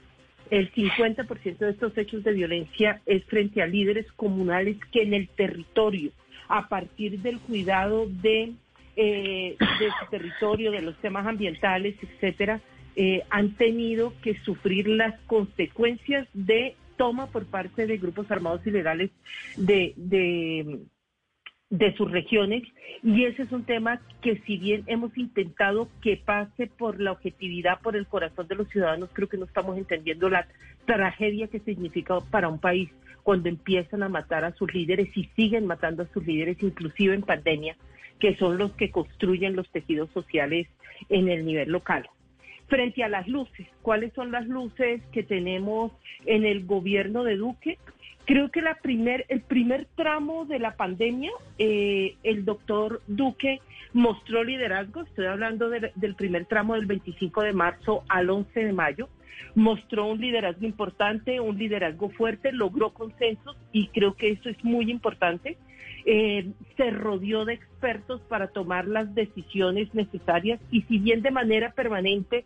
El 50% de estos hechos de violencia es frente a líderes comunales que en el territorio, a partir del cuidado de, eh, de su territorio, de los temas ambientales, etcétera, eh, han tenido que sufrir las consecuencias de toma por parte de grupos armados ilegales de, de, de sus regiones y ese es un tema que si bien hemos intentado que pase por la objetividad, por el corazón de los ciudadanos, creo que no estamos entendiendo la tragedia que significa para un país cuando empiezan a matar a sus líderes y siguen matando a sus líderes, inclusive en pandemia, que son los que construyen los tejidos sociales en el nivel local. Frente a las luces. ¿Cuáles son las luces que tenemos en el gobierno de Duque? Creo que la primer, el primer tramo de la pandemia, eh, el doctor Duque mostró liderazgo, estoy hablando del primer tramo del 25 de marzo al 11 de mayo, mostró un liderazgo importante, un liderazgo fuerte, logró consensos y creo que eso es muy importante. Eh, se rodeó de expertos para tomar las decisiones necesarias y si bien de manera permanente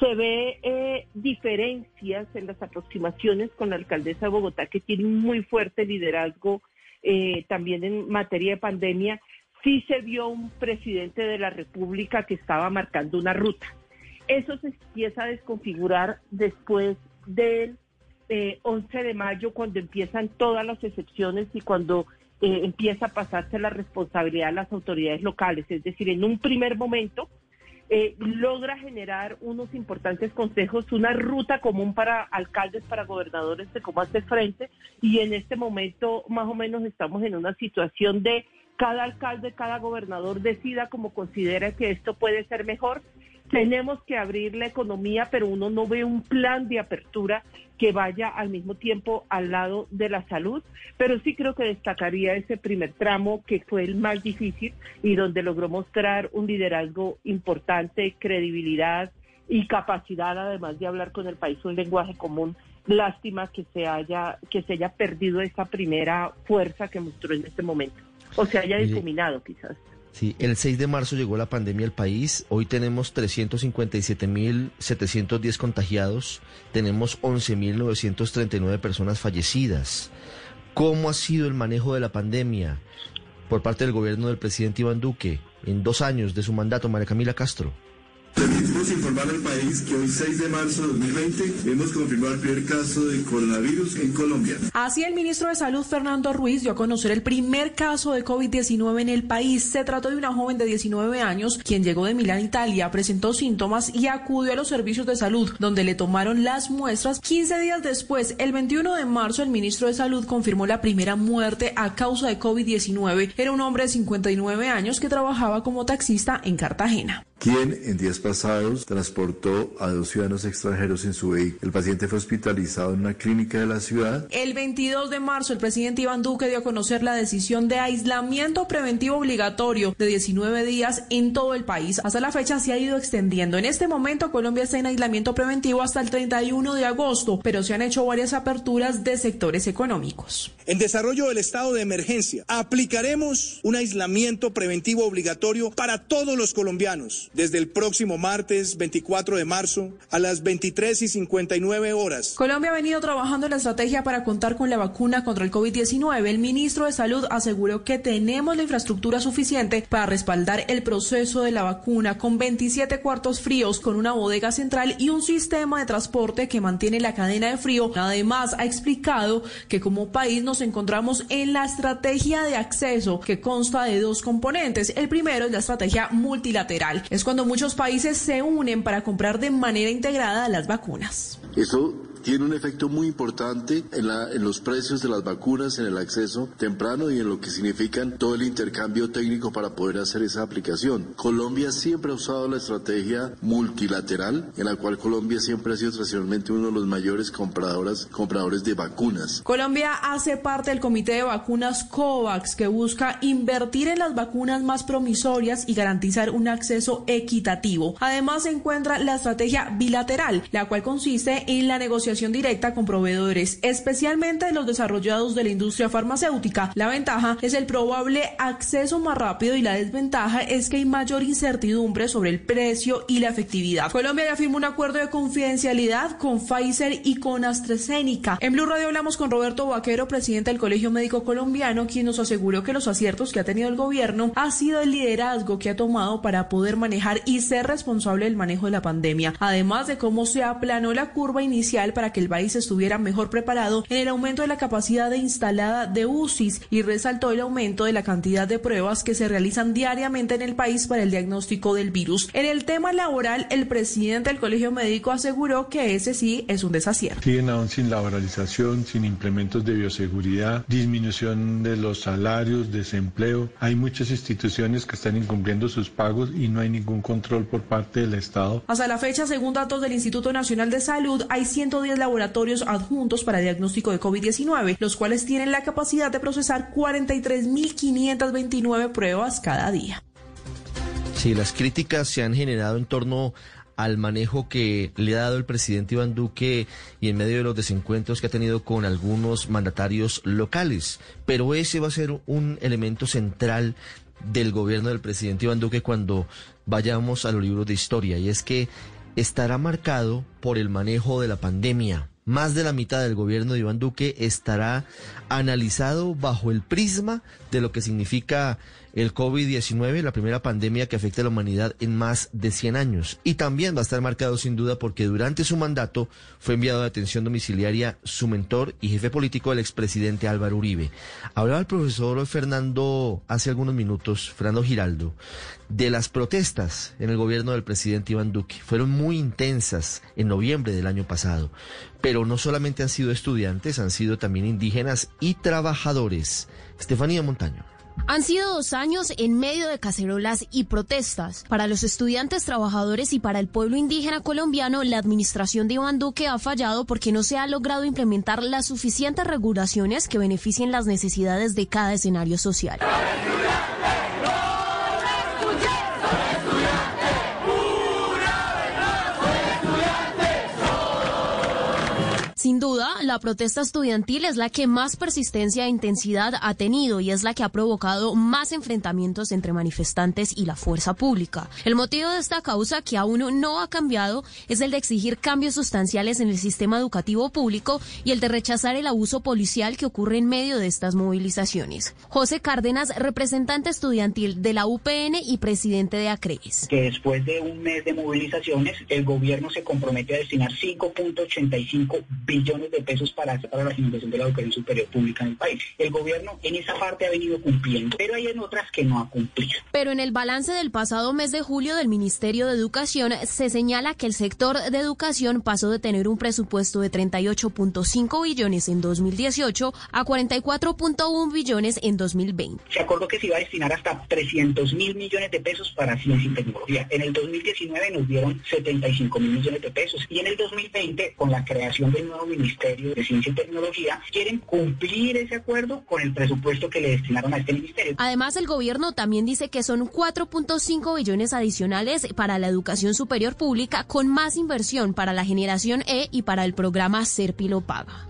se ve eh, diferencias en las aproximaciones con la alcaldesa de Bogotá, que tiene un muy fuerte liderazgo eh, también en materia de pandemia, sí se vio un presidente de la República que estaba marcando una ruta. Eso se empieza a desconfigurar después del 11 de mayo, cuando empiezan todas las excepciones y cuando eh, empieza a pasarse la responsabilidad a las autoridades locales. Es decir, en un primer momento eh, logra generar unos importantes consejos, una ruta común para alcaldes, para gobernadores de cómo hacer frente y en este momento más o menos estamos en una situación de cada alcalde, cada gobernador decida como considera que esto puede ser mejor tenemos que abrir la economía, pero uno no ve un plan de apertura que vaya al mismo tiempo al lado de la salud, pero sí creo que destacaría ese primer tramo que fue el más difícil y donde logró mostrar un liderazgo importante, credibilidad y capacidad además de hablar con el país un lenguaje común. Lástima que se haya que se haya perdido esa primera fuerza que mostró en este momento o se haya difuminado quizás. Sí, el 6 de marzo llegó la pandemia al país. Hoy tenemos 357.710 contagiados. Tenemos 11.939 personas fallecidas. ¿Cómo ha sido el manejo de la pandemia por parte del gobierno del presidente Iván Duque en dos años de su mandato, María Camila Castro? Permitimos informar al país que hoy 6 de marzo de 2020 hemos confirmado el primer caso de coronavirus en Colombia. Así el ministro de Salud Fernando Ruiz dio a conocer el primer caso de COVID-19 en el país. Se trató de una joven de 19 años quien llegó de Milán, Italia, presentó síntomas y acudió a los servicios de salud donde le tomaron las muestras. 15 días después, el 21 de marzo, el ministro de Salud confirmó la primera muerte a causa de COVID-19. Era un hombre de 59 años que trabajaba como taxista en Cartagena quien en días pasados transportó a dos ciudadanos extranjeros en su vehículo. El paciente fue hospitalizado en una clínica de la ciudad. El 22 de marzo, el presidente Iván Duque dio a conocer la decisión de aislamiento preventivo obligatorio de 19 días en todo el país. Hasta la fecha se ha ido extendiendo. En este momento, Colombia está en aislamiento preventivo hasta el 31 de agosto, pero se han hecho varias aperturas de sectores económicos. En desarrollo del estado de emergencia, aplicaremos un aislamiento preventivo obligatorio para todos los colombianos desde el próximo martes 24 de marzo a las 23 y 59 horas. Colombia ha venido trabajando en la estrategia para contar con la vacuna contra el COVID-19. El ministro de Salud aseguró que tenemos la infraestructura suficiente para respaldar el proceso de la vacuna con 27 cuartos fríos, con una bodega central y un sistema de transporte que mantiene la cadena de frío. Además, ha explicado que como país nos encontramos en la estrategia de acceso que consta de dos componentes. El primero es la estrategia multilateral cuando muchos países se unen para comprar de manera integrada las vacunas. Eso tiene un efecto muy importante en, en, los precios de las vacunas, en el acceso temprano y en lo que significan todo el intercambio técnico para poder hacer esa aplicación. Colombia siempre ha usado la estrategia multilateral, en la cual Colombia siempre ha sido tradicionalmente uno de los mayores compradoras, compradores de vacunas. Colombia hace parte del comité de vacunas COVAX, que busca invertir en las vacunas más promisorias y garantizar un acceso equitativo. Además, se encuentra la estrategia bilateral, la cual consiste en la directa con proveedores, especialmente los desarrollados de la industria farmacéutica. La ventaja es el probable acceso más rápido y la desventaja es que hay mayor incertidumbre sobre el precio y la efectividad. Colombia ya firmó un acuerdo de confidencialidad con Pfizer y con AstraZeneca. En Blue Radio hablamos con Roberto Vaquero, presidente del Colegio Médico Colombiano, quien nos aseguró que los aciertos que ha tenido el gobierno ha sido el liderazgo que ha tomado para poder manejar y ser responsable del manejo de la pandemia, además de cómo se aplanó la curva inicial para para que el país estuviera mejor preparado en el aumento de la capacidad de instalada de UCIs y resaltó el aumento de la cantidad de pruebas que se realizan diariamente en el país para el diagnóstico del virus. En el tema laboral, el presidente del Colegio Médico aseguró que ese sí es un desacierto. Siguen aún sin laboralización, sin implementos de bioseguridad, disminución de los salarios, desempleo. Hay muchas instituciones que están incumpliendo sus pagos y no hay ningún control por parte del Estado. Hasta la fecha, según datos del Instituto Nacional de Salud, hay 110 laboratorios adjuntos para diagnóstico de COVID-19, los cuales tienen la capacidad de procesar 43.529 pruebas cada día. Sí, las críticas se han generado en torno al manejo que le ha dado el presidente Iván Duque y en medio de los desencuentros que ha tenido con algunos mandatarios locales. Pero ese va a ser un elemento central del gobierno del presidente Iván Duque cuando vayamos a los libros de historia y es que estará marcado por el manejo de la pandemia. Más de la mitad del gobierno de Iván Duque estará analizado bajo el prisma de lo que significa el COVID-19, la primera pandemia que afecta a la humanidad en más de 100 años. Y también va a estar marcado sin duda porque durante su mandato fue enviado a atención domiciliaria su mentor y jefe político, el expresidente Álvaro Uribe. Hablaba el profesor Fernando hace algunos minutos, Fernando Giraldo, de las protestas en el gobierno del presidente Iván Duque. Fueron muy intensas en noviembre del año pasado, pero no solamente han sido estudiantes, han sido también indígenas y trabajadores. Estefanía Montaño. Han sido dos años en medio de cacerolas y protestas. Para los estudiantes, trabajadores y para el pueblo indígena colombiano, la administración de Iván Duque ha fallado porque no se ha logrado implementar las suficientes regulaciones que beneficien las necesidades de cada escenario social. Sin duda, la protesta estudiantil es la que más persistencia e intensidad ha tenido y es la que ha provocado más enfrentamientos entre manifestantes y la fuerza pública. El motivo de esta causa, que aún no ha cambiado, es el de exigir cambios sustanciales en el sistema educativo público y el de rechazar el abuso policial que ocurre en medio de estas movilizaciones. José Cárdenas, representante estudiantil de la UPN y presidente de ACRES. Que después de un mes de movilizaciones, el gobierno se compromete a destinar 5.85 billones millones de pesos para, para la financiación de la educación superior pública en el país. El gobierno en esa parte ha venido cumpliendo, pero hay en otras que no ha cumplido. Pero en el balance del pasado mes de julio del Ministerio de Educación se señala que el sector de educación pasó de tener un presupuesto de 38.5 billones en 2018 a 44.1 billones en 2020. Se acordó que se iba a destinar hasta 300 mil millones de pesos para ciencia y tecnología. En el 2019 nos dieron 75 mil millones de pesos y en el 2020 con la creación del nuevo Ministerio de Ciencia y Tecnología quieren cumplir ese acuerdo con el presupuesto que le destinaron a este ministerio. Además, el gobierno también dice que son 4.5 billones adicionales para la educación superior pública con más inversión para la generación E y para el programa Serpilo Paga.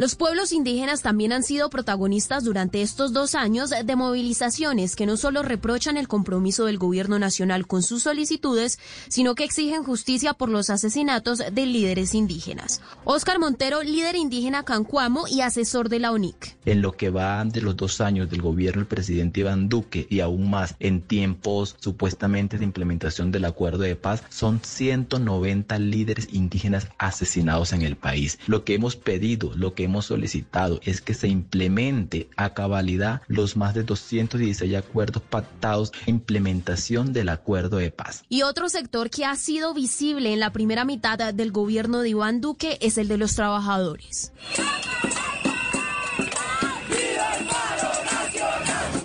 Los pueblos indígenas también han sido protagonistas durante estos dos años de movilizaciones que no solo reprochan el compromiso del gobierno nacional con sus solicitudes, sino que exigen justicia por los asesinatos de líderes indígenas. Óscar Montero, líder indígena Cancuamo y asesor de la ONIC. En lo que va de los dos años del gobierno del presidente Iván Duque y aún más en tiempos supuestamente de implementación del acuerdo de paz, son 190 líderes indígenas asesinados en el país. Lo que hemos pedido, lo que hemos solicitado es que se implemente a cabalidad los más de 216 acuerdos pactados en implementación del acuerdo de paz. Y otro sector que ha sido visible en la primera mitad del gobierno de Iván Duque es el de los trabajadores.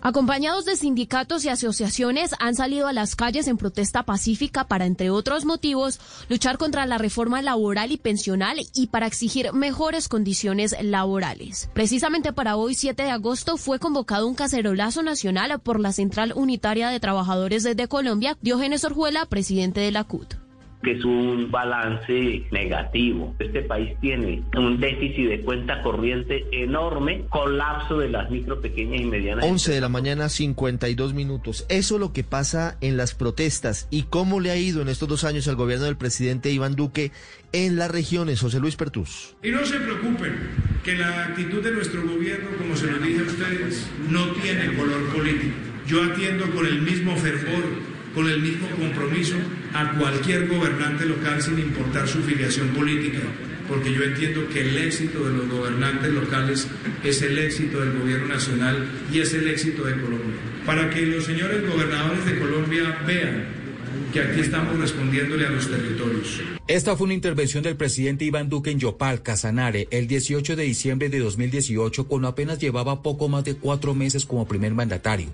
Acompañados de sindicatos y asociaciones, han salido a las calles en protesta pacífica para, entre otros motivos, luchar contra la reforma laboral y pensional y para exigir mejores condiciones laborales. Precisamente para hoy, 7 de agosto, fue convocado un cacerolazo nacional por la Central Unitaria de Trabajadores de Colombia, Diógenes Orjuela, presidente de la CUT que es un balance negativo. Este país tiene un déficit de cuenta corriente enorme, colapso de las micro, pequeñas y medianas. 11 de la mañana, 52 minutos. Eso es lo que pasa en las protestas y cómo le ha ido en estos dos años al gobierno del presidente Iván Duque en las regiones. José Luis Pertus. Y no se preocupen, que la actitud de nuestro gobierno, como se lo dije a ustedes, no tiene color político. Yo atiendo con el mismo fervor con el mismo compromiso a cualquier gobernante local sin importar su filiación política, porque yo entiendo que el éxito de los gobernantes locales es el éxito del gobierno nacional y es el éxito de Colombia. Para que los señores gobernadores de Colombia vean que aquí estamos respondiéndole a los territorios. Esta fue una intervención del presidente Iván Duque en Yopal, Casanare, el 18 de diciembre de 2018, cuando apenas llevaba poco más de cuatro meses como primer mandatario.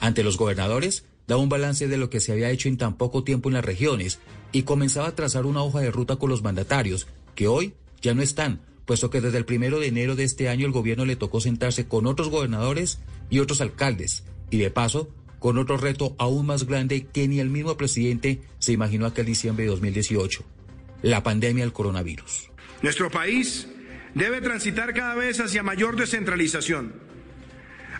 Ante los gobernadores, daba un balance de lo que se había hecho en tan poco tiempo en las regiones y comenzaba a trazar una hoja de ruta con los mandatarios, que hoy ya no están, puesto que desde el primero de enero de este año el gobierno le tocó sentarse con otros gobernadores y otros alcaldes, y de paso con otro reto aún más grande que ni el mismo presidente se imaginó aquel diciembre de 2018, la pandemia del coronavirus. Nuestro país debe transitar cada vez hacia mayor descentralización,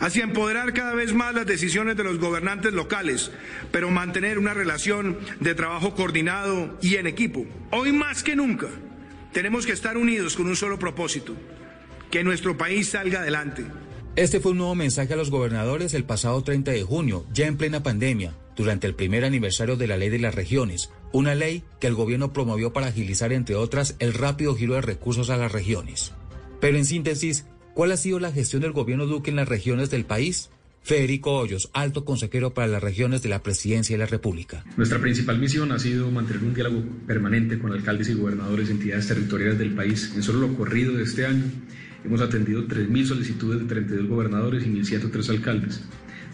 hacia empoderar cada vez más las decisiones de los gobernantes locales, pero mantener una relación de trabajo coordinado y en equipo. Hoy más que nunca tenemos que estar unidos con un solo propósito, que nuestro país salga adelante. Este fue un nuevo mensaje a los gobernadores el pasado 30 de junio, ya en plena pandemia, durante el primer aniversario de la ley de las regiones, una ley que el gobierno promovió para agilizar, entre otras, el rápido giro de recursos a las regiones. Pero en síntesis, ¿cuál ha sido la gestión del gobierno Duque en las regiones del país? Federico Hoyos, alto consejero para las regiones de la Presidencia de la República. Nuestra principal misión ha sido mantener un diálogo permanente con alcaldes y gobernadores de entidades territoriales del país. En solo lo corrido de este año, Hemos atendido 3.000 solicitudes de 32 gobernadores y 1.103 alcaldes.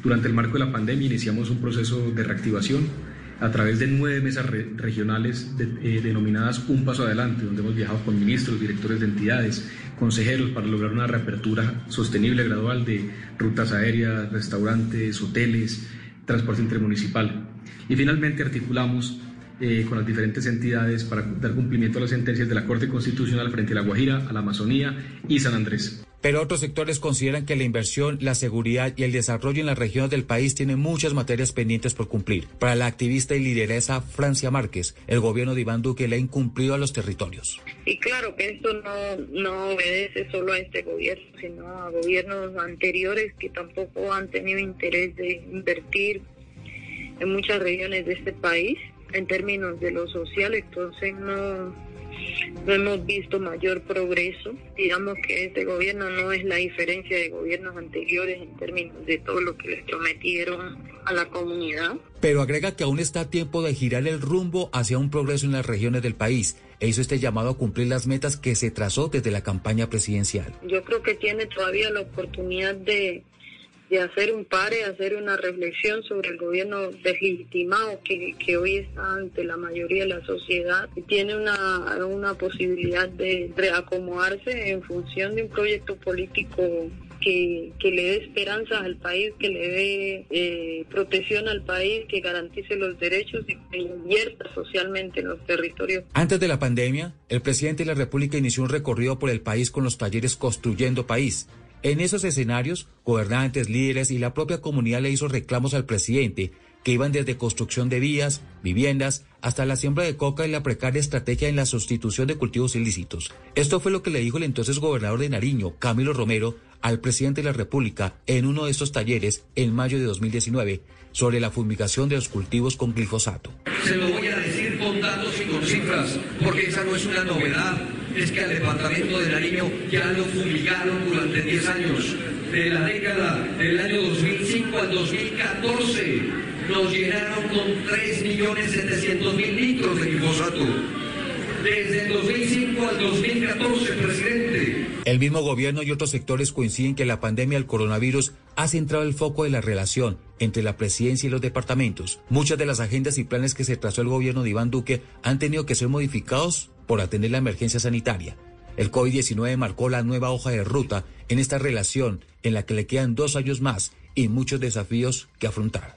Durante el marco de la pandemia iniciamos un proceso de reactivación a través de nueve mesas regionales eh, denominadas Un Paso Adelante, donde hemos viajado con ministros, directores de entidades, consejeros para lograr una reapertura sostenible gradual de rutas aéreas, restaurantes, hoteles, transporte intermunicipal. Y finalmente articulamos eh, con las diferentes entidades para dar cumplimiento a las sentencias de la Corte Constitucional frente a la Guajira, a la Amazonía y San Andrés. Pero otros sectores consideran que la inversión, la seguridad y el desarrollo en las regiones del país tienen muchas materias pendientes por cumplir. Para la activista y lideresa Francia Márquez, el gobierno de Iván Duque le ha incumplido a los territorios. Y claro que esto no, no obedece solo a este gobierno, sino a gobiernos anteriores que tampoco han tenido interés de invertir en muchas regiones de este país en términos de lo social, entonces no, no hemos visto mayor progreso. Digamos que este gobierno no es la diferencia de gobiernos anteriores en términos de todo lo que les prometieron a la comunidad. Pero agrega que aún está a tiempo de girar el rumbo hacia un progreso en las regiones del país e hizo este llamado a cumplir las metas que se trazó desde la campaña presidencial. Yo creo que tiene todavía la oportunidad de de hacer un pare, hacer una reflexión sobre el gobierno deslegitimado que, que hoy está ante la mayoría de la sociedad y tiene una, una posibilidad de reacomodarse en función de un proyecto político que, que, le dé esperanza al país, que le dé eh, protección al país, que garantice los derechos y que invierta socialmente en los territorios. Antes de la pandemia, el presidente de la República inició un recorrido por el país con los talleres Construyendo País en esos escenarios, gobernantes, líderes y la propia comunidad le hizo reclamos al presidente, que iban desde construcción de vías, viviendas, hasta la siembra de coca y la precaria estrategia en la sustitución de cultivos ilícitos. Esto fue lo que le dijo el entonces gobernador de Nariño, Camilo Romero, al presidente de la República en uno de estos talleres en mayo de 2019 sobre la fumigación de los cultivos con glifosato. Se lo voy a decir con datos y con cifras, porque esa no es una novedad es que al departamento de Nariño ya lo fumigaron durante 10 años. De la década del año 2005 al 2014 nos llenaron con 3.700.000 litros de glifosato. Desde el 2005 al 2014, presidente. El mismo gobierno y otros sectores coinciden que la pandemia del coronavirus ha centrado el foco de la relación entre la presidencia y los departamentos. Muchas de las agendas y planes que se trazó el gobierno de Iván Duque han tenido que ser modificados por atender la emergencia sanitaria. El COVID-19 marcó la nueva hoja de ruta en esta relación en la que le quedan dos años más y muchos desafíos que afrontar.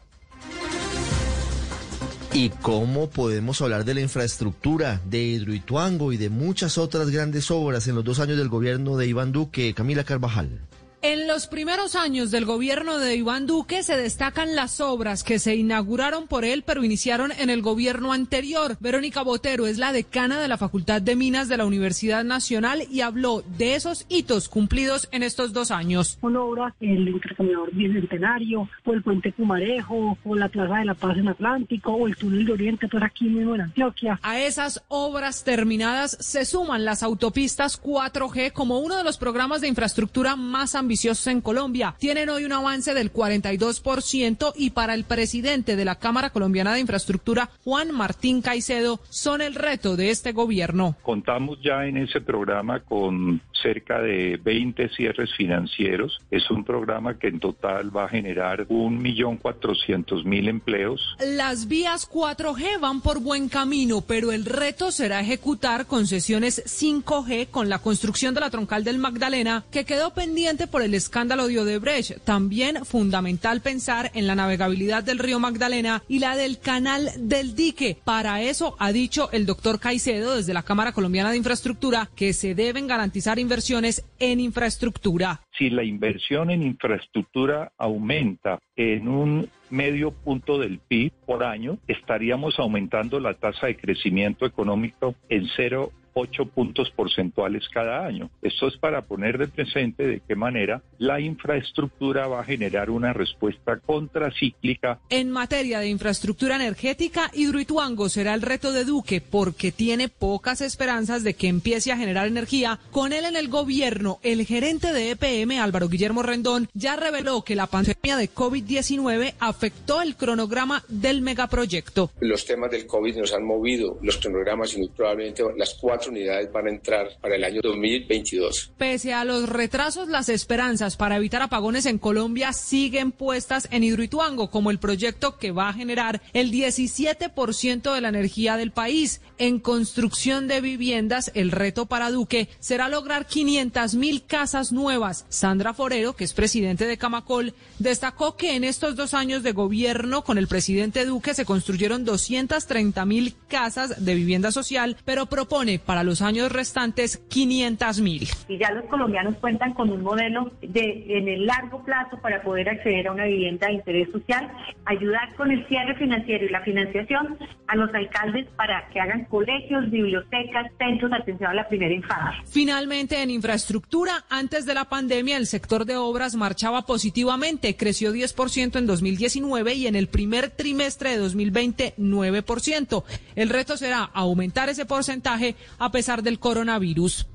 ¿Y cómo podemos hablar de la infraestructura de Hidroituango y de muchas otras grandes obras en los dos años del gobierno de Iván Duque, Camila Carvajal? En los primeros años del gobierno de Iván Duque se destacan las obras que se inauguraron por él, pero iniciaron en el gobierno anterior. Verónica Botero es la decana de la Facultad de Minas de la Universidad Nacional y habló de esos hitos cumplidos en estos dos años. Con obras, el intercambiador bicentenario, o el puente Pumarejo, o la Plaza de la Paz en Atlántico, o el túnel de Oriente, todo aquí mismo en Antioquia. A esas obras terminadas se suman las autopistas 4G como uno de los programas de infraestructura más ambiciosos ambiciosos en Colombia. Tienen hoy un avance del 42% y para el presidente de la Cámara Colombiana de Infraestructura, Juan Martín Caicedo, son el reto de este gobierno. Contamos ya en ese programa con cerca de 20 cierres financieros. Es un programa que en total va a generar 1.400.000 empleos. Las vías 4G van por buen camino, pero el reto será ejecutar concesiones 5G con la construcción de la troncal del Magdalena, que quedó pendiente por el escándalo de Odebrecht. También fundamental pensar en la navegabilidad del río Magdalena y la del canal del dique. Para eso ha dicho el doctor Caicedo desde la Cámara Colombiana de Infraestructura que se deben garantizar inversiones en infraestructura. Si la inversión en infraestructura aumenta en un medio punto del PIB por año, estaríamos aumentando la tasa de crecimiento económico en cero 8 puntos porcentuales cada año. Esto es para poner de presente de qué manera la infraestructura va a generar una respuesta contracíclica. En materia de infraestructura energética, Hidroituango será el reto de Duque porque tiene pocas esperanzas de que empiece a generar energía. Con él en el gobierno, el gerente de EPM, Álvaro Guillermo Rendón, ya reveló que la pandemia de COVID-19 afectó el cronograma del megaproyecto. Los temas del COVID nos han movido los cronogramas y muy probablemente las cuatro unidades van a entrar para el año 2022. Pese a los retrasos, las esperanzas para evitar apagones en Colombia siguen puestas en Hidroituango, como el proyecto que va a generar el 17% de la energía del país. En construcción de viviendas, el reto para Duque será lograr 500 mil casas nuevas. Sandra Forero, que es presidente de Camacol, destacó que en estos dos años de gobierno con el presidente Duque se construyeron 230 mil casas de vivienda social, pero propone para los años restantes 500 mil. Y ya los colombianos cuentan con un modelo de en el largo plazo para poder acceder a una vivienda de interés social, ayudar con el cierre financiero y la financiación a los alcaldes para que hagan colegios, bibliotecas, centros de atención a la primera infancia. Finalmente, en infraestructura, antes de la pandemia, el sector de obras marchaba positivamente, creció 10% en 2019 y en el primer trimestre de 2020 9%. El reto será aumentar ese porcentaje a pesar del coronavirus.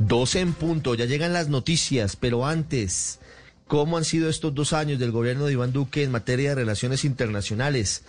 12 en punto, ya llegan las noticias, pero antes, ¿cómo han sido estos dos años del gobierno de Iván Duque en materia de relaciones internacionales?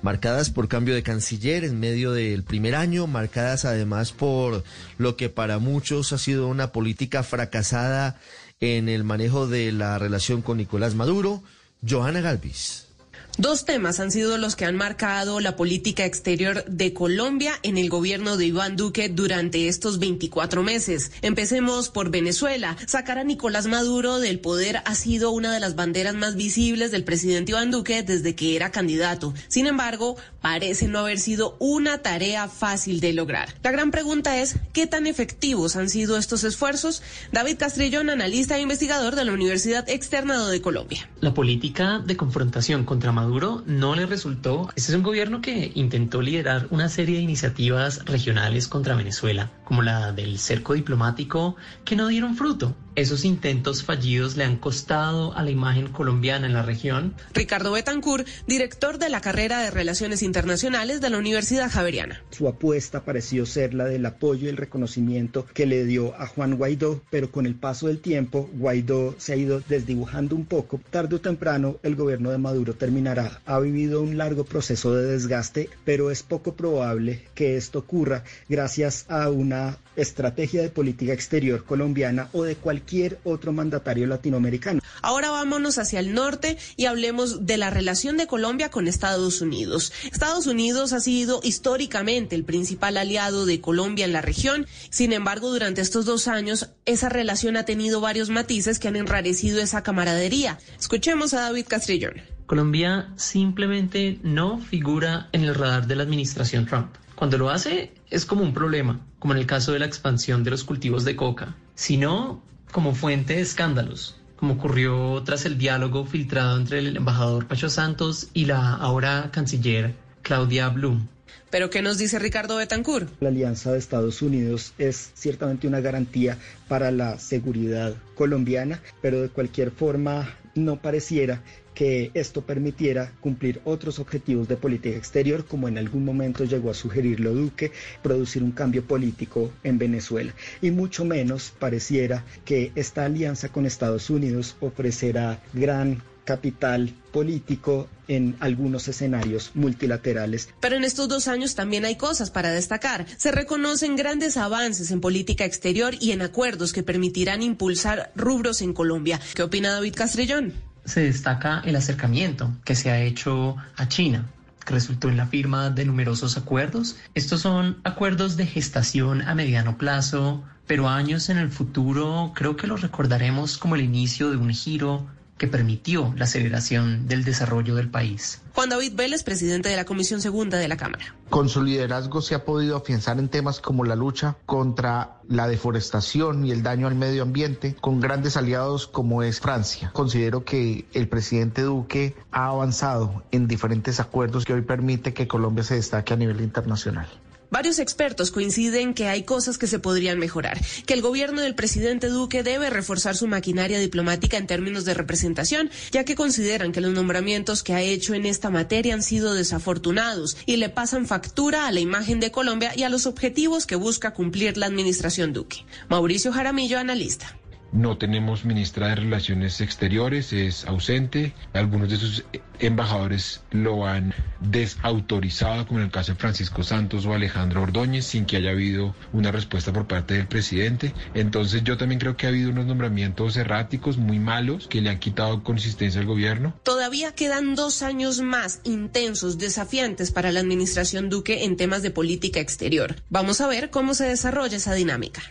Marcadas por cambio de canciller en medio del primer año, marcadas además por lo que para muchos ha sido una política fracasada en el manejo de la relación con Nicolás Maduro. Johanna Galvis. Dos temas han sido los que han marcado la política exterior de Colombia en el gobierno de Iván Duque durante estos 24 meses. Empecemos por Venezuela. Sacar a Nicolás Maduro del poder ha sido una de las banderas más visibles del presidente Iván Duque desde que era candidato. Sin embargo, parece no haber sido una tarea fácil de lograr. La gran pregunta es, ¿qué tan efectivos han sido estos esfuerzos? David Castrillón, analista e investigador de la Universidad Externado de Colombia. La política de confrontación contra Maduro no le resultó. Este es un gobierno que intentó liderar una serie de iniciativas regionales contra Venezuela, como la del cerco diplomático, que no dieron fruto. Esos intentos fallidos le han costado a la imagen colombiana en la región. Ricardo Betancourt, director de la carrera de Relaciones Internacionales de la Universidad Javeriana. Su apuesta pareció ser la del apoyo y el reconocimiento que le dio a Juan Guaidó, pero con el paso del tiempo, Guaidó se ha ido desdibujando un poco. Tarde o temprano, el gobierno de Maduro terminará. Ha vivido un largo proceso de desgaste, pero es poco probable que esto ocurra gracias a una estrategia de política exterior colombiana o de cualquier otro mandatario latinoamericano. Ahora vámonos hacia el norte y hablemos de la relación de Colombia con Estados Unidos. Estados Unidos ha sido históricamente el principal aliado de Colombia en la región. Sin embargo, durante estos dos años, esa relación ha tenido varios matices que han enrarecido esa camaradería. Escuchemos a David Castrillón. Colombia simplemente no figura en el radar de la administración Trump. Cuando lo hace es como un problema, como en el caso de la expansión de los cultivos de coca. Si no, como fuente de escándalos, como ocurrió tras el diálogo filtrado entre el embajador Pacho Santos y la ahora canciller Claudia Blum. Pero ¿qué nos dice Ricardo Betancourt? La alianza de Estados Unidos es ciertamente una garantía para la seguridad colombiana, pero de cualquier forma no pareciera que esto permitiera cumplir otros objetivos de política exterior, como en algún momento llegó a sugerirlo Duque, producir un cambio político en Venezuela. Y mucho menos pareciera que esta alianza con Estados Unidos ofrecerá gran capital político en algunos escenarios multilaterales. Pero en estos dos años también hay cosas para destacar. Se reconocen grandes avances en política exterior y en acuerdos que permitirán impulsar rubros en Colombia. ¿Qué opina David Castrellón? Se destaca el acercamiento que se ha hecho a China, que resultó en la firma de numerosos acuerdos. Estos son acuerdos de gestación a mediano plazo, pero años en el futuro creo que los recordaremos como el inicio de un giro que permitió la aceleración del desarrollo del país. Juan David Vélez, presidente de la Comisión Segunda de la Cámara. Con su liderazgo se ha podido afianzar en temas como la lucha contra la deforestación y el daño al medio ambiente con grandes aliados como es Francia. Considero que el presidente Duque ha avanzado en diferentes acuerdos que hoy permite que Colombia se destaque a nivel internacional. Varios expertos coinciden que hay cosas que se podrían mejorar, que el gobierno del presidente Duque debe reforzar su maquinaria diplomática en términos de representación, ya que consideran que los nombramientos que ha hecho en esta materia han sido desafortunados y le pasan factura a la imagen de Colombia y a los objetivos que busca cumplir la administración Duque. Mauricio Jaramillo, analista. No tenemos ministra de Relaciones Exteriores, es ausente. Algunos de sus embajadores lo han desautorizado, como en el caso de Francisco Santos o Alejandro Ordóñez, sin que haya habido una respuesta por parte del presidente. Entonces yo también creo que ha habido unos nombramientos erráticos muy malos que le han quitado consistencia al gobierno. Todavía quedan dos años más intensos, desafiantes para la administración Duque en temas de política exterior. Vamos a ver cómo se desarrolla esa dinámica.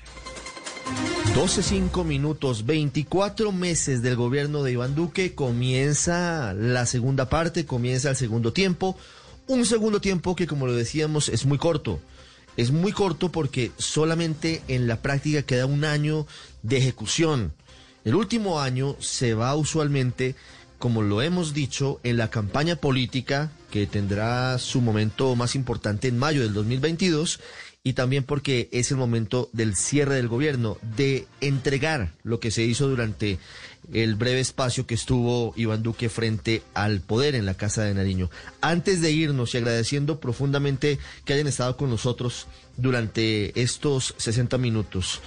12.5 minutos, 24 meses del gobierno de Iván Duque, comienza la segunda parte, comienza el segundo tiempo, un segundo tiempo que como lo decíamos es muy corto, es muy corto porque solamente en la práctica queda un año de ejecución. El último año se va usualmente, como lo hemos dicho, en la campaña política que tendrá su momento más importante en mayo del 2022 y también porque es el momento del cierre del gobierno, de entregar lo que se hizo durante el breve espacio que estuvo Iván Duque frente al poder en la Casa de Nariño. Antes de irnos y agradeciendo profundamente que hayan estado con nosotros durante estos 60 minutos,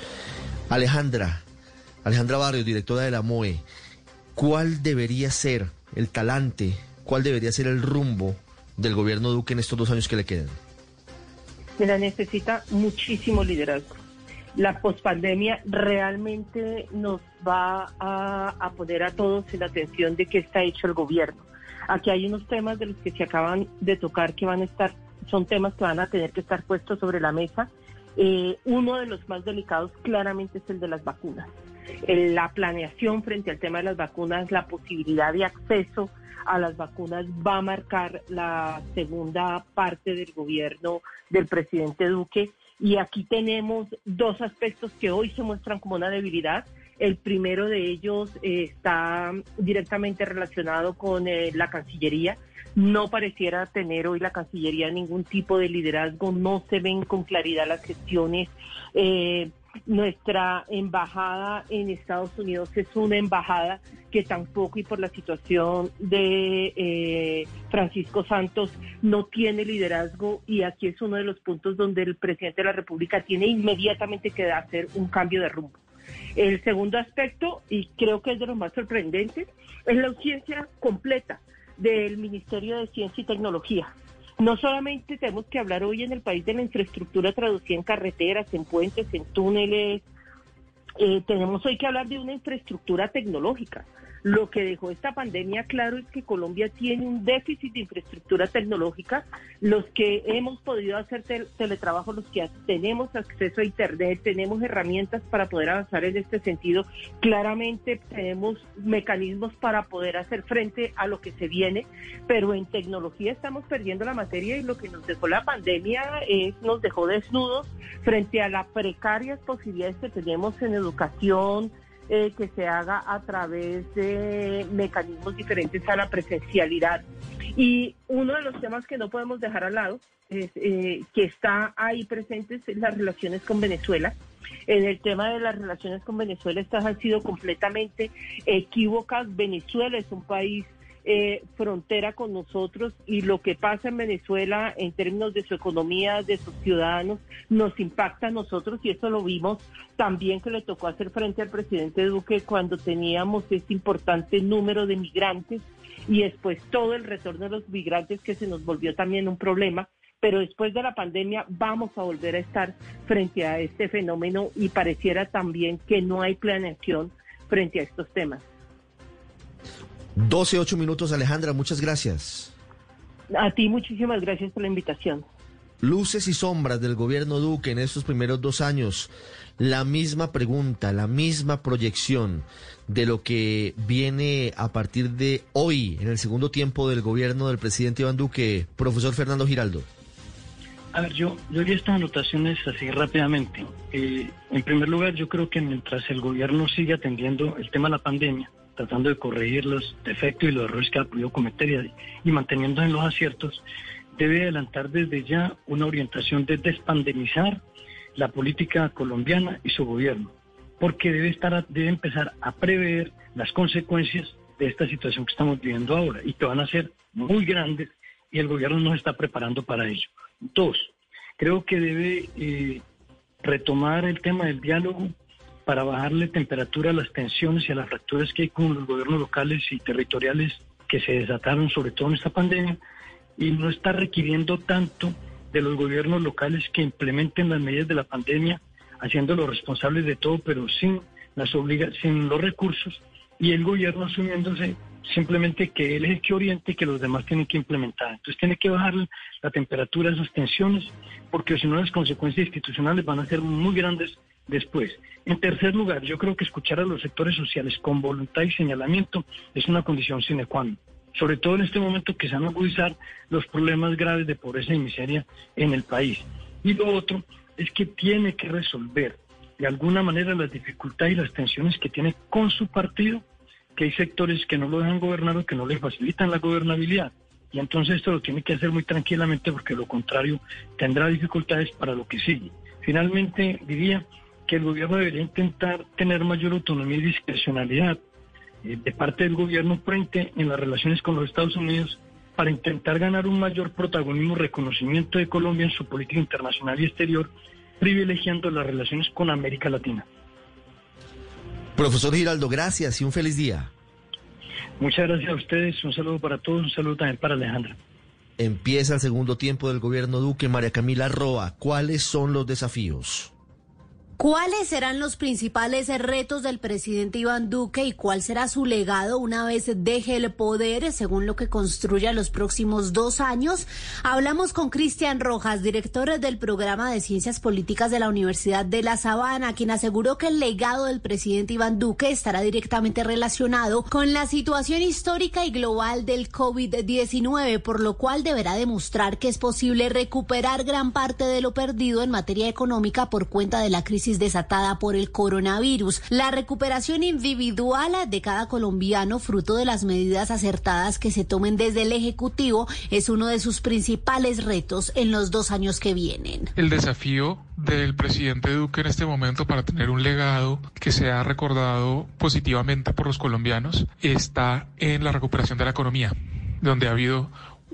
Alejandra, Alejandra Barrios, directora de la MOE, ¿cuál debería ser el talante, cuál debería ser el rumbo del gobierno Duque en estos dos años que le quedan? Mira, necesita muchísimo liderazgo. La pospandemia realmente nos va a, poner a todos en la atención de qué está hecho el gobierno. Aquí hay unos temas de los que se acaban de tocar que van a estar, son temas que van a tener que estar puestos sobre la mesa. Eh, uno de los más delicados claramente es el de las vacunas. la planeación frente al tema de las vacunas, la posibilidad de acceso a las vacunas va a marcar la segunda parte del gobierno del presidente Duque. Y aquí tenemos dos aspectos que hoy se muestran como una debilidad. El primero de ellos eh, está directamente relacionado con eh, la Cancillería. No pareciera tener hoy la Cancillería ningún tipo de liderazgo, no se ven con claridad las gestiones. Eh, nuestra embajada en Estados Unidos es una embajada que tampoco y por la situación de eh, Francisco Santos no tiene liderazgo y aquí es uno de los puntos donde el presidente de la República tiene inmediatamente que hacer un cambio de rumbo. El segundo aspecto, y creo que es de lo más sorprendente, es la audiencia completa del Ministerio de Ciencia y Tecnología. No solamente tenemos que hablar hoy en el país de la infraestructura traducida en carreteras, en puentes, en túneles, eh, tenemos hoy que hablar de una infraestructura tecnológica. Lo que dejó esta pandemia claro es que Colombia tiene un déficit de infraestructura tecnológica. Los que hemos podido hacer teletrabajo, los que tenemos acceso a Internet, tenemos herramientas para poder avanzar en este sentido. Claramente tenemos mecanismos para poder hacer frente a lo que se viene, pero en tecnología estamos perdiendo la materia y lo que nos dejó la pandemia es, nos dejó desnudos frente a las precarias posibilidades que tenemos en educación, eh, que se haga a través de mecanismos diferentes a la presencialidad. Y uno de los temas que no podemos dejar al lado, es, eh, que está ahí presente, es las relaciones con Venezuela. En el tema de las relaciones con Venezuela, estas han sido completamente equívocas. Venezuela es un país eh, frontera con nosotros y lo que pasa en Venezuela en términos de su economía, de sus ciudadanos, nos impacta a nosotros y eso lo vimos también que le tocó hacer frente al presidente Duque cuando teníamos este importante número de migrantes y después todo el retorno de los migrantes que se nos volvió también un problema. Pero después de la pandemia vamos a volver a estar frente a este fenómeno y pareciera también que no hay planeación frente a estos temas. 12, 8 minutos, Alejandra, muchas gracias. A ti muchísimas gracias por la invitación. Luces y sombras del gobierno Duque en estos primeros dos años. La misma pregunta, la misma proyección de lo que viene a partir de hoy, en el segundo tiempo del gobierno del presidente Iván Duque. Profesor Fernando Giraldo. A ver, yo, yo haría estas anotaciones así rápidamente. Eh, en primer lugar, yo creo que mientras el gobierno sigue atendiendo el tema de la pandemia, tratando de corregir los defectos y los errores que ha podido cometer y, y manteniendo en los aciertos, debe adelantar desde ya una orientación de despandemizar la política colombiana y su gobierno, porque debe, estar, debe empezar a prever las consecuencias de esta situación que estamos viviendo ahora y que van a ser muy grandes y el gobierno no está preparando para ello. Dos, creo que debe eh, retomar el tema del diálogo para bajarle temperatura a las tensiones y a las fracturas que hay con los gobiernos locales y territoriales que se desataron sobre todo en esta pandemia y no está requiriendo tanto de los gobiernos locales que implementen las medidas de la pandemia, haciéndolos responsables de todo, pero sin las obliga sin los recursos y el gobierno asumiéndose simplemente que él es el que oriente y que los demás tienen que implementar. Entonces tiene que bajar la temperatura de esas tensiones, porque si no las consecuencias institucionales van a ser muy grandes después. En tercer lugar, yo creo que escuchar a los sectores sociales con voluntad y señalamiento es una condición sine qua non, sobre todo en este momento que se van a agudizar los problemas graves de pobreza y miseria en el país. Y lo otro es que tiene que resolver de alguna manera las dificultades y las tensiones que tiene con su partido, que hay sectores que no lo dejan gobernar o que no le facilitan la gobernabilidad. Y entonces esto lo tiene que hacer muy tranquilamente porque lo contrario tendrá dificultades para lo que sigue. Finalmente diría que el gobierno debería intentar tener mayor autonomía y discrecionalidad eh, de parte del gobierno frente en las relaciones con los Estados Unidos para intentar ganar un mayor protagonismo, reconocimiento de Colombia en su política internacional y exterior, privilegiando las relaciones con América Latina. Profesor Giraldo, gracias y un feliz día. Muchas gracias a ustedes, un saludo para todos, un saludo también para Alejandra. Empieza el segundo tiempo del gobierno Duque, María Camila Roa. ¿Cuáles son los desafíos? ¿Cuáles serán los principales retos del presidente Iván Duque y cuál será su legado una vez deje el poder, según lo que construya los próximos dos años? Hablamos con Cristian Rojas, director del programa de Ciencias Políticas de la Universidad de La Sabana, quien aseguró que el legado del presidente Iván Duque estará directamente relacionado con la situación histórica y global del COVID-19, por lo cual deberá demostrar que es posible recuperar gran parte de lo perdido en materia económica por cuenta de la crisis desatada por el coronavirus. La recuperación individual de cada colombiano, fruto de las medidas acertadas que se tomen desde el Ejecutivo, es uno de sus principales retos en los dos años que vienen. El desafío del presidente Duque en este momento para tener un legado que sea recordado positivamente por los colombianos está en la recuperación de la economía, donde ha habido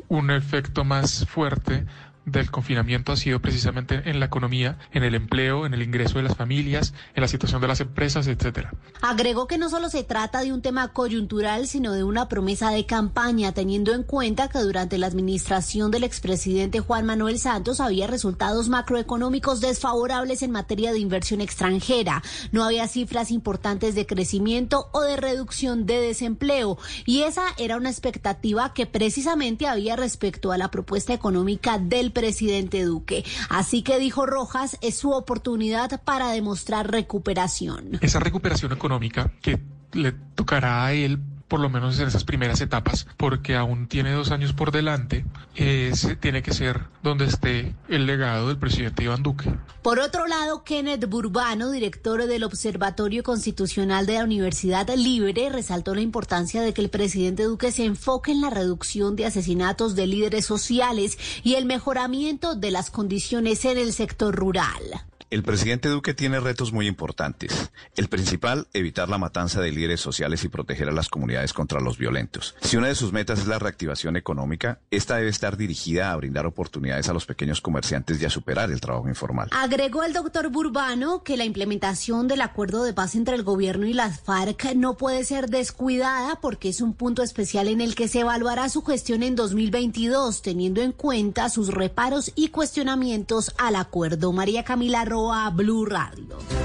un efecto más fuerte del confinamiento ha sido precisamente en la economía, en el empleo, en el ingreso de las familias, en la situación de las empresas, etcétera. Agregó que no solo se trata de un tema coyuntural, sino de una promesa de campaña, teniendo en cuenta que durante la administración del expresidente Juan Manuel Santos había resultados macroeconómicos desfavorables en materia de inversión extranjera. No había cifras importantes de crecimiento o de reducción de desempleo. Y esa era una expectativa que precisamente había respecto a la propuesta económica del presidente Duque. Así que dijo Rojas, es su oportunidad para demostrar recuperación. Esa recuperación económica que le tocará a él por lo menos en esas primeras etapas, porque aún tiene dos años por delante, tiene que ser donde esté el legado del presidente Iván Duque. Por otro lado, Kenneth Burbano, director del Observatorio Constitucional de la Universidad Libre, resaltó la importancia de que el presidente Duque se enfoque en la reducción de asesinatos de líderes sociales y el mejoramiento de las condiciones en el sector rural. El presidente Duque tiene retos muy importantes. El principal, evitar la matanza de líderes sociales y proteger a las comunidades contra los violentos. Si una de sus metas es la reactivación económica, esta debe estar dirigida a brindar oportunidades a los pequeños comerciantes y a superar el trabajo informal. Agregó el doctor Burbano que la implementación del acuerdo de paz entre el gobierno y las FARC no puede ser descuidada porque es un punto especial en el que se evaluará su gestión en 2022, teniendo en cuenta sus reparos y cuestionamientos al acuerdo. María Camila a Blue Radio.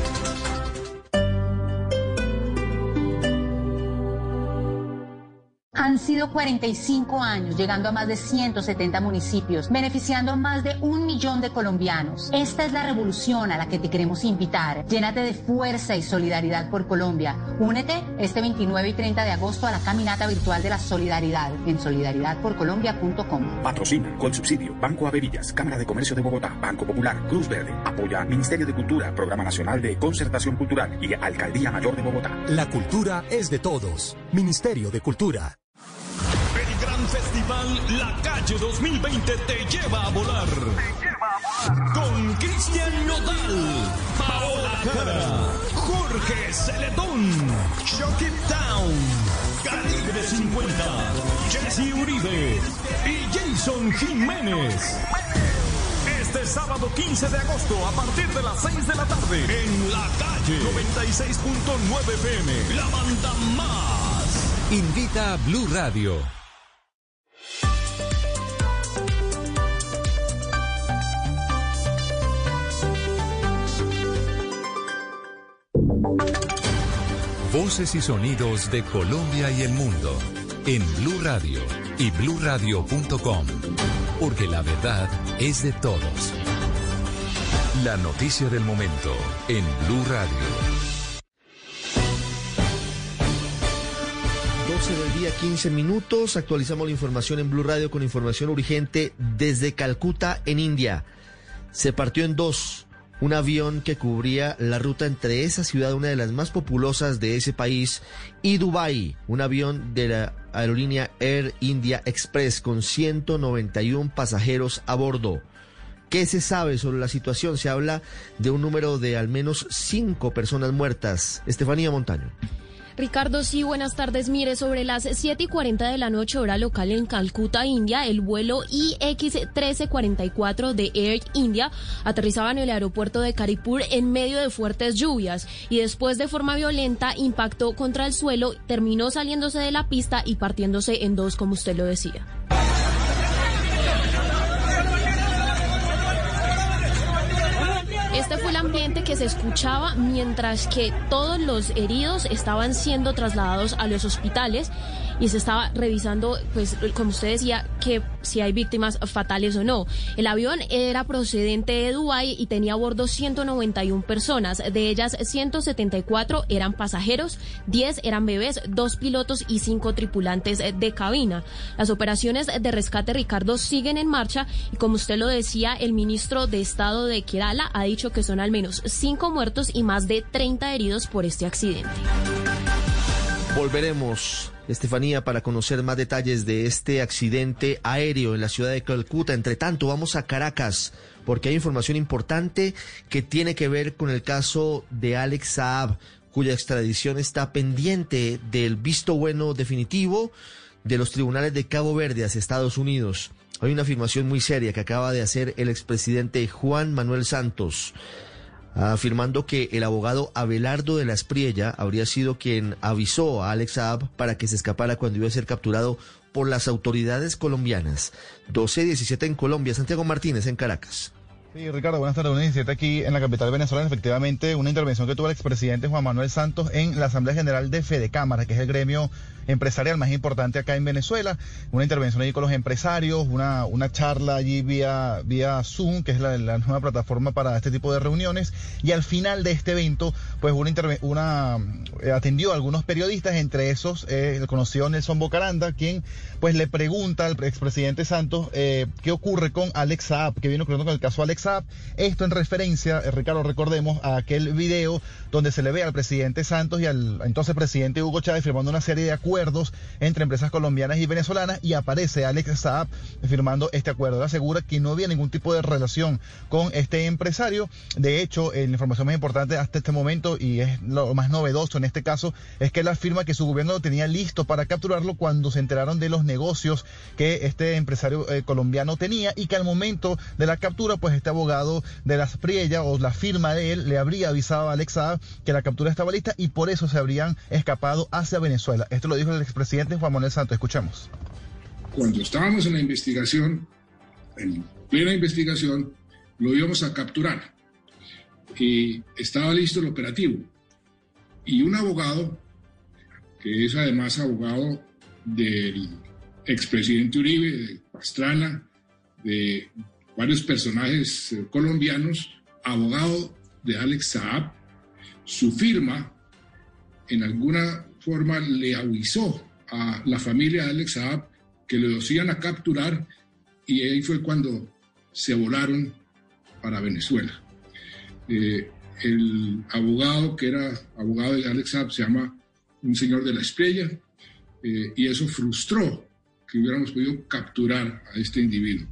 Han sido 45 años, llegando a más de 170 municipios, beneficiando a más de un millón de colombianos. Esta es la revolución a la que te queremos invitar. Llénate de fuerza y solidaridad por Colombia. Únete este 29 y 30 de agosto a la caminata virtual de la solidaridad en solidaridadporcolombia.com. Patrocina con subsidio Banco Averillas, Cámara de Comercio de Bogotá, Banco Popular, Cruz Verde. Apoya Ministerio de Cultura, Programa Nacional de Concertación Cultural y Alcaldía Mayor de Bogotá. La cultura es de todos. Ministerio de Cultura. Festival La Calle 2020 te lleva a volar. Con Cristian Nodal, Paola Cara, Jorge Celetón, Shock Town, Calibre 50, Jesse Uribe y Jason Jiménez. Este sábado 15 de agosto a partir de las 6 de la tarde en La Calle 96.9 FM, la banda más. Invita a Blue Radio. Voces y sonidos de Colombia y el mundo en Blue Radio y bluradio.com, porque la verdad es de todos. La noticia del momento en Blue Radio. 12 del día, 15 minutos. Actualizamos la información en Blue Radio con información urgente desde Calcuta, en India. Se partió en dos un avión que cubría la ruta entre esa ciudad, una de las más populosas de ese país, y Dubái, un avión de la aerolínea Air India Express con 191 pasajeros a bordo. ¿Qué se sabe sobre la situación? Se habla de un número de al menos cinco personas muertas. Estefanía Montaño. Ricardo, sí, buenas tardes. Mire, sobre las 7 y 40 de la noche, hora local en Calcuta, India, el vuelo IX-1344 de Air India aterrizaba en el aeropuerto de Karipur en medio de fuertes lluvias y después de forma violenta impactó contra el suelo, terminó saliéndose de la pista y partiéndose en dos, como usted lo decía. Este fue el ambiente que se escuchaba mientras que todos los heridos estaban siendo trasladados a los hospitales y se estaba revisando, pues, como usted decía, que si hay víctimas fatales o no. El avión era procedente de Dubái y tenía a bordo 191 personas. De ellas, 174 eran pasajeros, 10 eran bebés, dos pilotos y cinco tripulantes de cabina. Las operaciones de rescate, Ricardo, siguen en marcha y como usted lo decía, el ministro de Estado de Kerala ha dicho que son al menos cinco muertos y más de 30 heridos por este accidente. Volveremos, Estefanía, para conocer más detalles de este accidente aéreo en la ciudad de Calcuta. Entre tanto, vamos a Caracas, porque hay información importante que tiene que ver con el caso de Alex Saab, cuya extradición está pendiente del visto bueno definitivo de los tribunales de Cabo Verde hacia Estados Unidos. Hay una afirmación muy seria que acaba de hacer el expresidente Juan Manuel Santos afirmando que el abogado Abelardo de la Espriella habría sido quien avisó a Alex Saab para que se escapara cuando iba a ser capturado por las autoridades colombianas. 12-17 en Colombia, Santiago Martínez en Caracas. Sí, Ricardo, buenas tardes. Una 17 aquí en la capital venezolana. Efectivamente, una intervención que tuvo el expresidente Juan Manuel Santos en la Asamblea General de Fede Cámara, que es el gremio empresarial más importante acá en Venezuela. Una intervención allí con los empresarios, una, una charla allí vía, vía Zoom, que es la, nueva plataforma para este tipo de reuniones. Y al final de este evento, pues una, una eh, atendió a algunos periodistas, entre esos eh, el conocido Nelson Bocaranda, quien pues le pregunta al expresidente Santos eh, qué ocurre con Alex Saab, que viene ocurriendo con el caso Alex Saab. Esto en referencia, Ricardo, recordemos, a aquel video donde se le ve al presidente Santos y al entonces presidente Hugo Chávez firmando una serie de acuerdos entre empresas colombianas y venezolanas y aparece Alex Saab firmando este acuerdo. Él asegura que no había ningún tipo de relación con este empresario. De hecho, eh, la información más importante hasta este momento y es lo más novedoso en este caso es que él afirma que su gobierno lo tenía listo para capturarlo cuando se enteraron de los negocios que este empresario eh, colombiano tenía y que al momento de la captura, pues este abogado de las Priella o la firma de él le habría avisado a Alex Saab que la captura estaba lista y por eso se habrían escapado hacia Venezuela. Esto lo dijo el expresidente Juan Manuel Santos. Escuchemos. Cuando estábamos en la investigación, en plena investigación, lo íbamos a capturar. Y estaba listo el operativo. Y un abogado, que es además abogado del expresidente Uribe, de Pastrana, de varios personajes eh, colombianos, abogado de Alex Saab, su firma en alguna forma le avisó a la familia de Alex Saab que lo iban a capturar y ahí fue cuando se volaron para Venezuela. Eh, el abogado que era abogado de Alex Saab se llama un señor de la Estrella eh, y eso frustró que hubiéramos podido capturar a este individuo.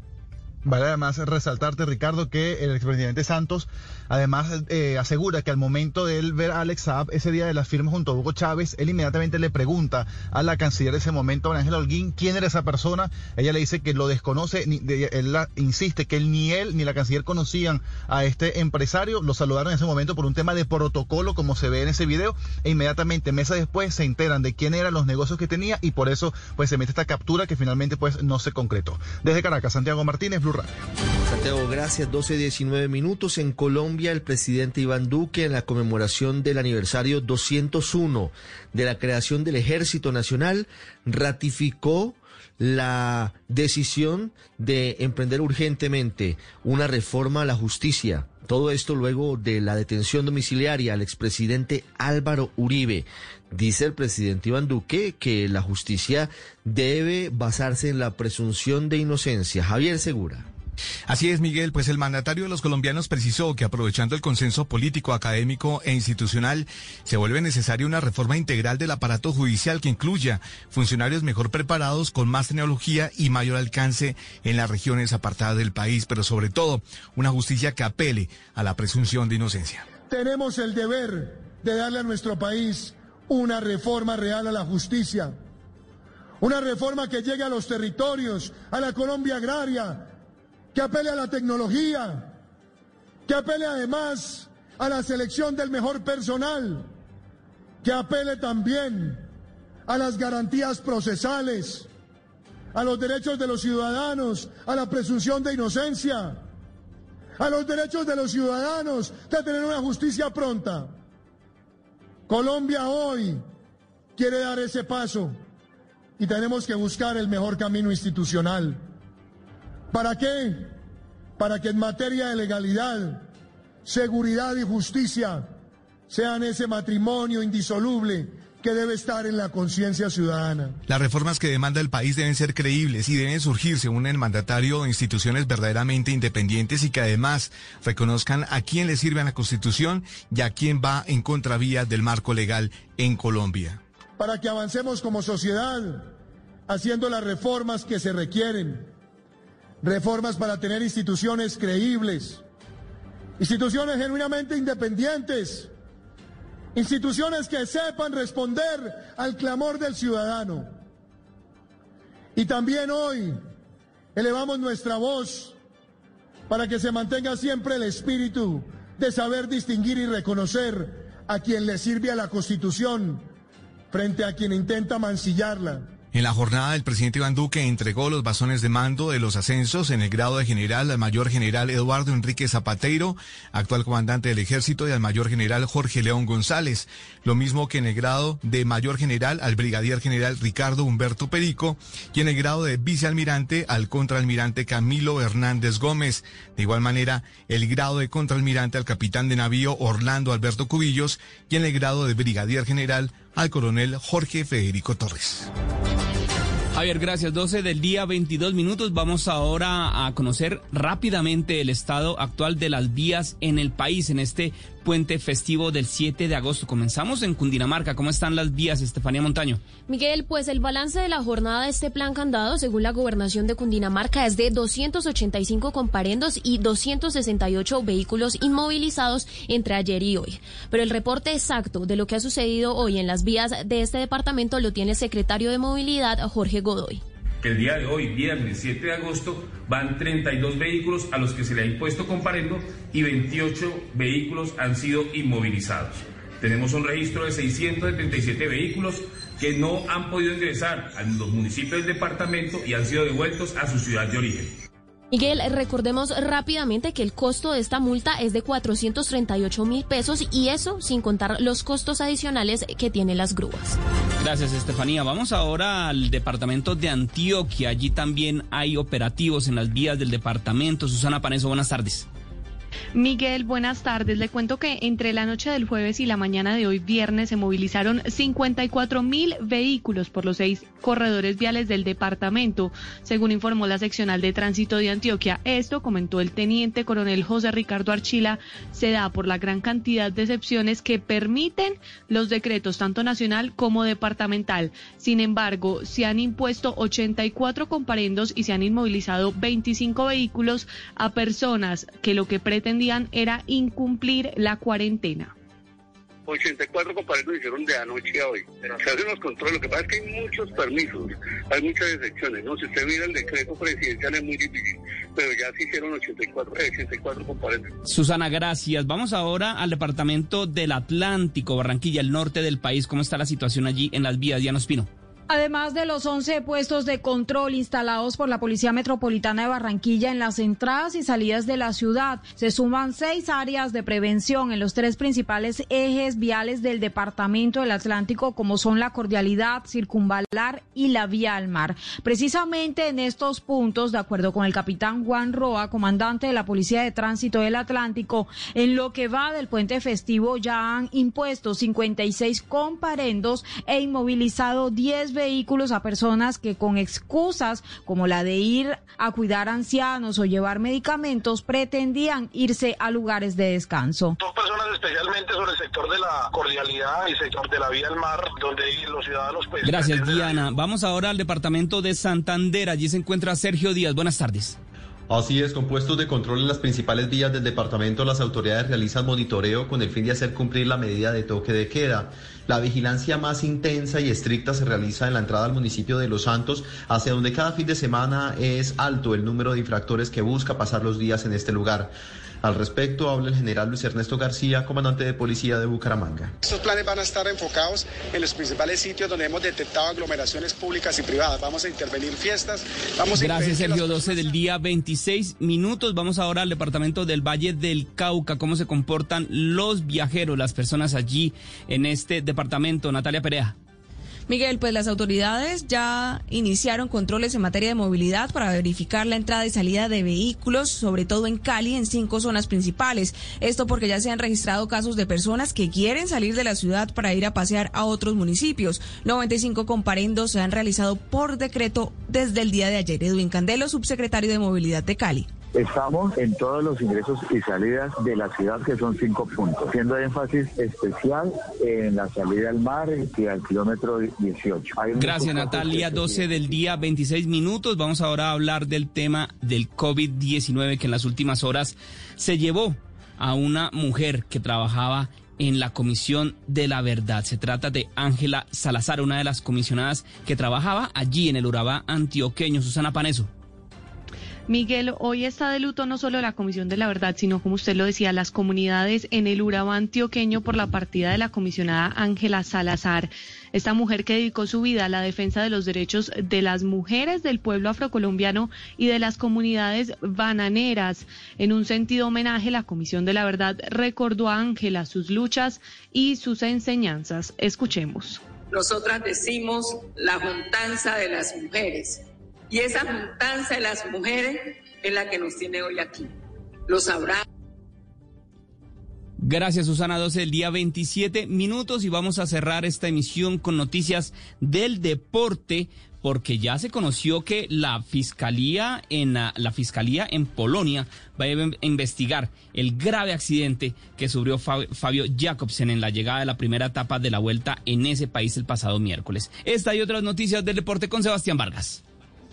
Vale además resaltarte, Ricardo, que el expresidente Santos además eh, asegura que al momento de él ver a Alex Saab ese día de las firmas junto a Hugo Chávez, él inmediatamente le pregunta a la canciller de ese momento, Ángela Holguín, quién era esa persona. Ella le dice que lo desconoce, él insiste que él ni él ni la canciller conocían a este empresario. Lo saludaron en ese momento por un tema de protocolo, como se ve en ese video, e inmediatamente, meses después, se enteran de quién eran los negocios que tenía y por eso pues se mete esta captura que finalmente pues no se concretó. Desde Caracas, Santiago Martínez, Blue Santiago, gracias. 12-19 minutos. En Colombia, el presidente Iván Duque, en la conmemoración del aniversario 201 de la creación del Ejército Nacional, ratificó la decisión de emprender urgentemente una reforma a la justicia. Todo esto luego de la detención domiciliaria al expresidente Álvaro Uribe. Dice el presidente Iván Duque que la justicia debe basarse en la presunción de inocencia. Javier Segura. Así es, Miguel, pues el mandatario de los colombianos precisó que aprovechando el consenso político, académico e institucional, se vuelve necesaria una reforma integral del aparato judicial que incluya funcionarios mejor preparados, con más tecnología y mayor alcance en las regiones apartadas del país, pero sobre todo una justicia que apele a la presunción de inocencia. Tenemos el deber de darle a nuestro país una reforma real a la justicia, una reforma que llegue a los territorios, a la Colombia agraria, que apele a la tecnología, que apele además a la selección del mejor personal, que apele también a las garantías procesales, a los derechos de los ciudadanos, a la presunción de inocencia, a los derechos de los ciudadanos de tener una justicia pronta. Colombia hoy quiere dar ese paso y tenemos que buscar el mejor camino institucional. ¿Para qué? Para que en materia de legalidad, seguridad y justicia sean ese matrimonio indisoluble que debe estar en la conciencia ciudadana. Las reformas que demanda el país deben ser creíbles y deben surgir, según el mandatario, de instituciones verdaderamente independientes y que además reconozcan a quién le sirve a la Constitución y a quién va en contravía del marco legal en Colombia. Para que avancemos como sociedad haciendo las reformas que se requieren. Reformas para tener instituciones creíbles, instituciones genuinamente independientes Instituciones que sepan responder al clamor del ciudadano. Y también hoy elevamos nuestra voz para que se mantenga siempre el espíritu de saber distinguir y reconocer a quien le sirve a la Constitución frente a quien intenta mancillarla. En la jornada, el presidente Iván Duque entregó los bazones de mando de los ascensos en el grado de general al mayor general Eduardo Enrique Zapateiro, actual comandante del ejército, y al mayor general Jorge León González. Lo mismo que en el grado de mayor general al brigadier general Ricardo Humberto Perico y en el grado de vicealmirante al contraalmirante Camilo Hernández Gómez. De igual manera, el grado de contraalmirante al capitán de navío Orlando Alberto Cubillos y en el grado de brigadier general al coronel Jorge Federico Torres. Javier, gracias. 12 del día, 22 minutos. Vamos ahora a conocer rápidamente el estado actual de las vías en el país en este puente festivo del 7 de agosto. Comenzamos en Cundinamarca. ¿Cómo están las vías, Estefanía Montaño? Miguel, pues el balance de la jornada de este plan candado, según la gobernación de Cundinamarca, es de 285 comparendos y 268 vehículos inmovilizados entre ayer y hoy. Pero el reporte exacto de lo que ha sucedido hoy en las vías de este departamento lo tiene el secretario de Movilidad, Jorge Godoy que el día de hoy, viernes 7 de agosto, van 32 vehículos a los que se le ha impuesto comparendo y 28 vehículos han sido inmovilizados. Tenemos un registro de 677 vehículos que no han podido ingresar a los municipios del departamento y han sido devueltos a su ciudad de origen. Miguel, recordemos rápidamente que el costo de esta multa es de 438 mil pesos y eso sin contar los costos adicionales que tienen las grúas. Gracias, Estefanía. Vamos ahora al departamento de Antioquia. Allí también hay operativos en las vías del departamento. Susana Paneso, buenas tardes. Miguel, buenas tardes. Le cuento que entre la noche del jueves y la mañana de hoy viernes se movilizaron 54 mil vehículos por los seis corredores viales del departamento, según informó la seccional de tránsito de Antioquia. Esto, comentó el teniente coronel José Ricardo Archila, se da por la gran cantidad de excepciones que permiten los decretos tanto nacional como departamental. Sin embargo, se han impuesto 84 comparendos y se han inmovilizado 25 vehículos a personas que lo que pretendían era incumplir la cuarentena. 84 comparendos hicieron de anoche a hoy. Se hacen los controles. Lo que pasa es que hay muchos permisos, hay muchas excepciones. ¿no? Si usted mira el decreto presidencial es muy difícil, pero ya se hicieron 84, 84 comparendos. Susana, gracias. Vamos ahora al departamento del Atlántico, Barranquilla, el norte del país. ¿Cómo está la situación allí en las vías? Diana Espino. Además de los 11 puestos de control instalados por la Policía Metropolitana de Barranquilla en las entradas y salidas de la ciudad, se suman seis áreas de prevención en los tres principales ejes viales del Departamento del Atlántico, como son la cordialidad, circunvalar y la vía al mar. Precisamente en estos puntos, de acuerdo con el capitán Juan Roa, comandante de la Policía de Tránsito del Atlántico, en lo que va del puente festivo ya han impuesto 56 comparendos e inmovilizado 10 vehículos vehículos a personas que con excusas como la de ir a cuidar ancianos o llevar medicamentos pretendían irse a lugares de descanso. Dos personas especialmente sobre el sector de la cordialidad y sector de la vía al mar, donde los ciudadanos... Pues, Gracias, Diana. Vamos ahora al departamento de Santander. Allí se encuentra Sergio Díaz. Buenas tardes. Así es, con puestos de control en las principales vías del departamento, las autoridades realizan monitoreo con el fin de hacer cumplir la medida de toque de queda. La vigilancia más intensa y estricta se realiza en la entrada al municipio de Los Santos, hacia donde cada fin de semana es alto el número de infractores que busca pasar los días en este lugar. Al respecto habla el general Luis Ernesto García, comandante de policía de Bucaramanga. Estos planes van a estar enfocados en los principales sitios donde hemos detectado aglomeraciones públicas y privadas. Vamos a intervenir fiestas. Vamos Gracias, Sergio. 12 del día, 26 minutos. Vamos ahora al departamento del Valle del Cauca. ¿Cómo se comportan los viajeros, las personas allí en este departamento? Natalia Perea. Miguel, pues las autoridades ya iniciaron controles en materia de movilidad para verificar la entrada y salida de vehículos, sobre todo en Cali, en cinco zonas principales. Esto porque ya se han registrado casos de personas que quieren salir de la ciudad para ir a pasear a otros municipios. 95 comparendos se han realizado por decreto desde el día de ayer. Edwin Candelo, subsecretario de Movilidad de Cali. Estamos en todos los ingresos y salidas de la ciudad, que son cinco puntos, haciendo énfasis especial en la salida al mar y al kilómetro 18. Gracias, Natalia. 12 del día, 26 minutos. Vamos ahora a hablar del tema del COVID-19 que en las últimas horas se llevó a una mujer que trabajaba en la Comisión de la Verdad. Se trata de Ángela Salazar, una de las comisionadas que trabajaba allí en el Urabá antioqueño. Susana Paneso. Miguel, hoy está de luto no solo la Comisión de la Verdad, sino como usted lo decía, las comunidades en el Urabá antioqueño por la partida de la comisionada Ángela Salazar, esta mujer que dedicó su vida a la defensa de los derechos de las mujeres del pueblo afrocolombiano y de las comunidades bananeras. En un sentido homenaje, la Comisión de la Verdad recordó a Ángela sus luchas y sus enseñanzas. Escuchemos. Nosotras decimos la juntanza de las mujeres y esa juntanza de las mujeres es la que nos tiene hoy aquí. Lo sabrá. Gracias, Susana. 12 el día 27 minutos y vamos a cerrar esta emisión con noticias del deporte porque ya se conoció que la fiscalía en la, la, fiscalía en Polonia va a investigar el grave accidente que sufrió Fabio Jacobsen en la llegada de la primera etapa de la vuelta en ese país el pasado miércoles. Esta y otras noticias del deporte con Sebastián Vargas.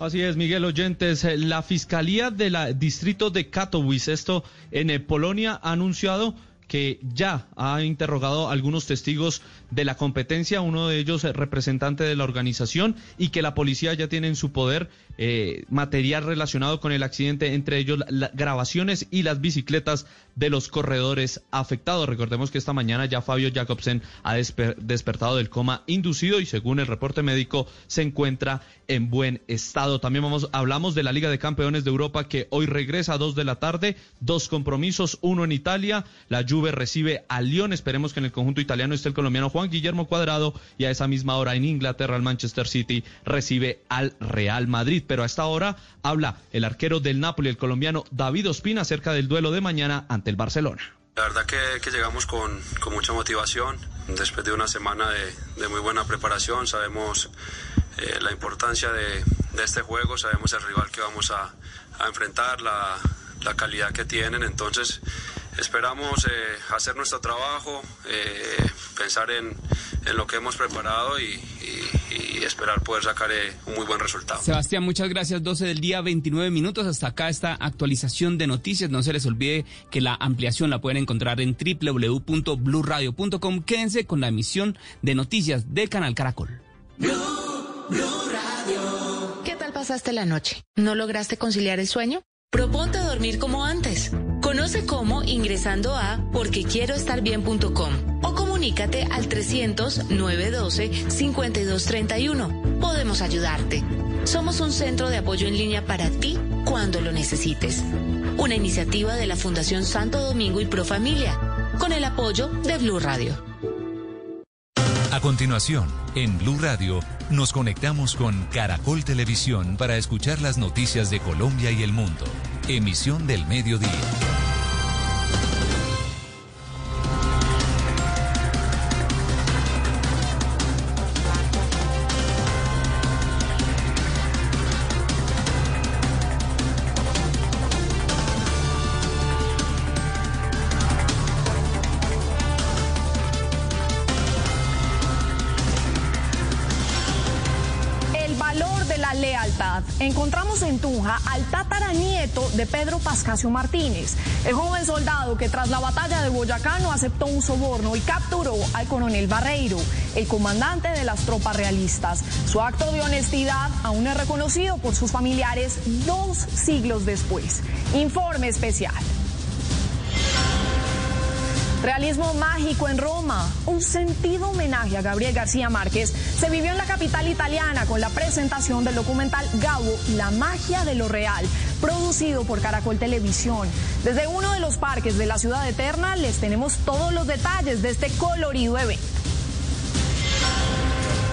Así es, Miguel Oyentes. La Fiscalía del Distrito de Katowice, esto en eh, Polonia, ha anunciado que ya ha interrogado a algunos testigos de la competencia, uno de ellos representante de la organización, y que la policía ya tiene en su poder eh, material relacionado con el accidente, entre ellos las grabaciones y las bicicletas de los corredores afectados. Recordemos que esta mañana ya Fabio Jacobsen ha despertado del coma inducido y según el reporte médico se encuentra en buen estado. También vamos, hablamos de la Liga de Campeones de Europa que hoy regresa a dos de la tarde, dos compromisos, uno en Italia, la Juve recibe a Lyon, esperemos que en el conjunto italiano esté el colombiano Juan Guillermo Cuadrado y a esa misma hora en Inglaterra el Manchester City recibe al Real Madrid pero a esta hora habla el arquero del Napoli, el colombiano David Ospina, acerca del duelo de mañana ante el Barcelona. La verdad que, llegamos con, mucha motivación, después de una semana de, muy buena preparación, sabemos eh, la importancia de, este juego, sabemos el rival que vamos a, enfrentar, la, calidad que tienen, entonces esperamos eh, hacer nuestro trabajo, eh, pensar en, lo que hemos preparado y, esperar poder sacar eh, un muy buen resultado. Sebastián, muchas gracias. 12 del día, 29 minutos. Hasta acá esta actualización de noticias. No se les olvide que la ampliación la pueden encontrar en www.bluradio.com. Quédense con la emisión de noticias de Canal Caracol. ¿Qué tal pasaste la noche? ¿No lograste conciliar el sueño? Proponte dormir como antes. Conoce cómo ingresando a porquequieroestarbien.com o comunícate al 300-912-5231. Podemos ayudarte. Somos un centro de apoyo en línea para ti cuando lo necesites. Una iniciativa de la Fundación Santo Domingo y Pro Familia, con el apoyo de Blue Radio. A continuación, en Blue Radio, nos conectamos con Caracol Televisión para escuchar las noticias de Colombia y el mundo. Emisión del mediodía. Al tataranieto de Pedro Pascasio Martínez, el joven soldado que tras la batalla de Boyacá no aceptó un soborno y capturó al coronel Barreiro, el comandante de las tropas realistas. Su acto de honestidad aún es reconocido por sus familiares dos siglos después. Informe especial. Realismo mágico en Roma. Un sentido homenaje a Gabriel García Márquez se vivió en la capital italiana con la presentación del documental Gabo, La magia de lo real, producido por Caracol Televisión. Desde uno de los parques de la ciudad eterna les tenemos todos los detalles de este colorido evento.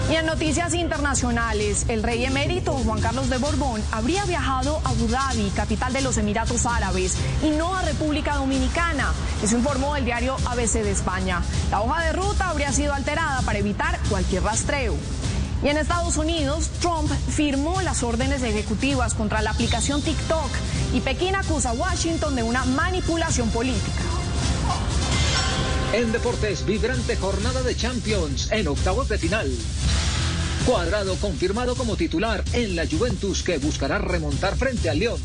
Y en noticias internacionales, el rey emérito Juan Carlos de Borbón habría viajado a Abu Dhabi, capital de los Emiratos Árabes, y no a República Dominicana. Eso informó el diario ABC de España. La hoja de ruta habría sido alterada para evitar cualquier rastreo. Y en Estados Unidos, Trump firmó las órdenes ejecutivas contra la aplicación TikTok y Pekín acusa a Washington de una manipulación política. En deportes, vibrante jornada de Champions en octavos de final. Cuadrado confirmado como titular en la Juventus que buscará remontar frente al León.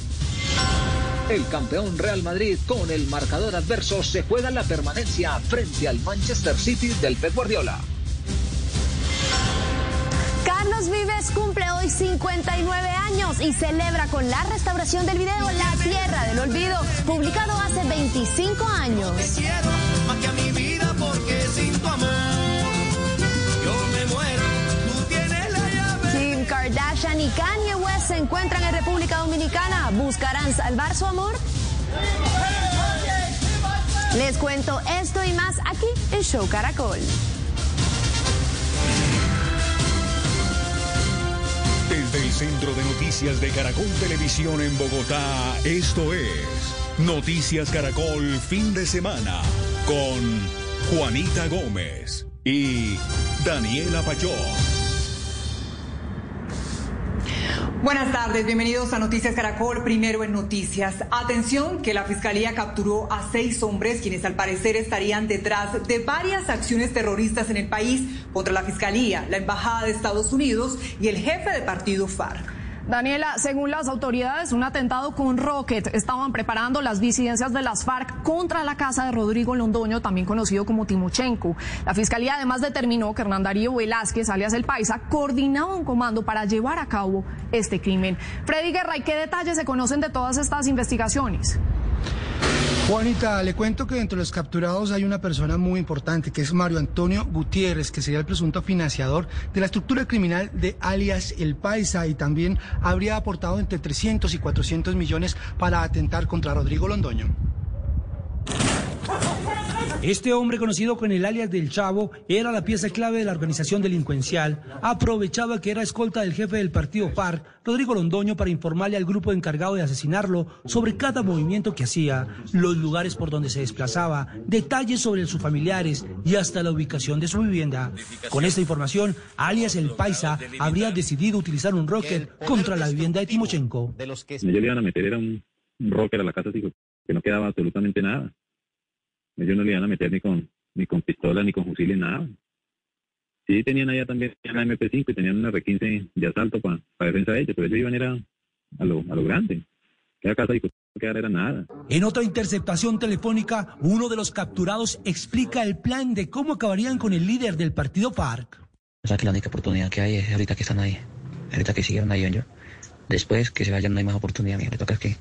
El campeón Real Madrid con el marcador adverso se juega la permanencia frente al Manchester City del Pep Guardiola. Carlos Vives cumple hoy 50 59 años y celebra con la restauración del video La Tierra del Olvido, publicado hace 25 años. Kim Kardashian y Kanye West se encuentran en República Dominicana. ¿Buscarán salvar su amor? Les cuento esto y más aquí en Show Caracol. Desde el Centro de Noticias de Caracol Televisión en Bogotá, esto es Noticias Caracol Fin de Semana con Juanita Gómez y Daniela Pachón. Buenas tardes, bienvenidos a Noticias Caracol, primero en noticias. Atención que la Fiscalía capturó a seis hombres quienes al parecer estarían detrás de varias acciones terroristas en el país contra la Fiscalía, la Embajada de Estados Unidos y el jefe de partido FARC. Daniela, según las autoridades, un atentado con rocket estaban preparando las disidencias de las FARC contra la casa de Rodrigo Londoño, también conocido como Timochenko. La fiscalía además determinó que Hernán Darío Velázquez, alias El Paisa, coordinaba un comando para llevar a cabo este crimen. Freddy Guerra, ¿y qué detalles se conocen de todas estas investigaciones? Juanita, le cuento que entre los capturados hay una persona muy importante, que es Mario Antonio Gutiérrez, que sería el presunto financiador de la estructura criminal de alias El Paisa y también habría aportado entre 300 y 400 millones para atentar contra Rodrigo Londoño. Este hombre conocido con el alias del Chavo era la pieza clave de la organización delincuencial. Aprovechaba que era escolta del jefe del partido FARC, Rodrigo Londoño, para informarle al grupo encargado de asesinarlo sobre cada movimiento que hacía, los lugares por donde se desplazaba, detalles sobre sus familiares y hasta la ubicación de su vivienda. Con esta información, alias El Paisa habría decidido utilizar un rocket contra la vivienda de Timochenko. Ellos le iban a meter era un, rocket a la casa, digo, que no quedaba absolutamente nada. Ellos no le iban a meter ni con, ni con pistola, ni con fusiles, nada. Sí, tenían allá también la MP5 y tenían una R15 de asalto para defensa de ellos, pero ellos iban era a lo, a lo grande. Cada casa y quedar era nada. En otra interceptación telefónica, uno de los capturados explica el plan de cómo acabarían con el líder del partido FARC. O sea que la única oportunidad que hay es ahorita que están ahí, ahorita que siguieron ahí yo. Después que se vayan no hay más oportunidad, mía. Le toca que,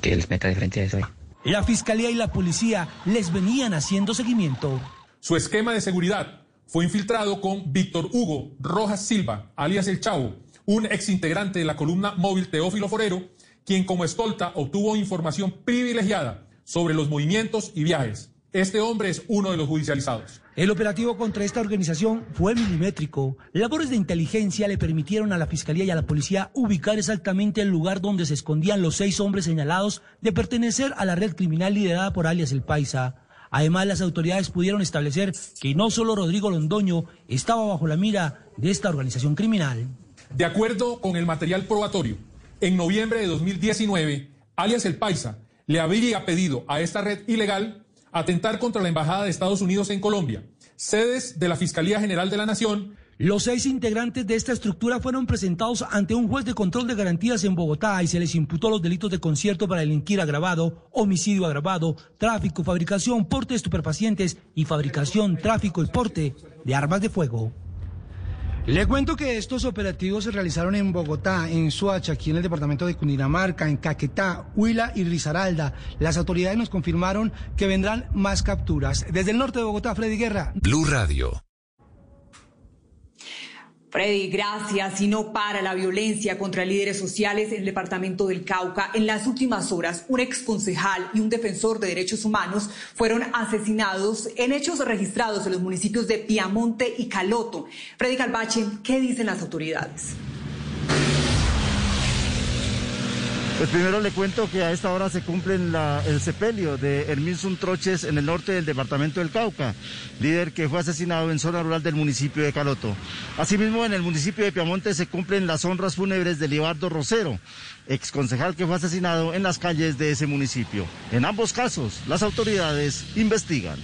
que les meta de frente a eso ahí. La fiscalía y la policía les venían haciendo seguimiento. Su esquema de seguridad fue infiltrado con Víctor Hugo Rojas Silva, alias El Chavo, un exintegrante de la columna móvil Teófilo Forero, quien como escolta obtuvo información privilegiada sobre los movimientos y viajes. Este hombre es uno de los judicializados. El operativo contra esta organización fue milimétrico. Labores de inteligencia le permitieron a la Fiscalía y a la Policía ubicar exactamente el lugar donde se escondían los seis hombres señalados de pertenecer a la red criminal liderada por alias El Paisa. Además, las autoridades pudieron establecer que no solo Rodrigo Londoño estaba bajo la mira de esta organización criminal. De acuerdo con el material probatorio, en noviembre de 2019, alias El Paisa le habría pedido a esta red ilegal atentar contra la Embajada de Estados Unidos en Colombia, sedes de la Fiscalía General de la Nación. Los seis integrantes de esta estructura fueron presentados ante un juez de control de garantías en Bogotá y se les imputó los delitos de concierto para delinquir agravado, homicidio agravado, tráfico, fabricación, porte de estupefacientes y fabricación, tráfico y porte de armas de fuego. Le cuento que estos operativos se realizaron en Bogotá, en Suacha, aquí en el departamento de Cundinamarca, en Caquetá, Huila y Risaralda. Las autoridades nos confirmaron que vendrán más capturas. Desde el norte de Bogotá, Freddy Guerra. Blue Radio. Freddy, gracias. Y no para la violencia contra líderes sociales en el departamento del Cauca. En las últimas horas, un exconcejal y un defensor de derechos humanos fueron asesinados en hechos registrados en los municipios de Piamonte y Caloto. Freddy Calvache, ¿qué dicen las autoridades? Pues primero le cuento que a esta hora se cumple el sepelio de Herminson Troches en el norte del departamento del Cauca, líder que fue asesinado en zona rural del municipio de Caloto. Asimismo, en el municipio de Piamonte se cumplen las honras fúnebres de Libardo Rosero, ex concejal que fue asesinado en las calles de ese municipio. En ambos casos, las autoridades investigan.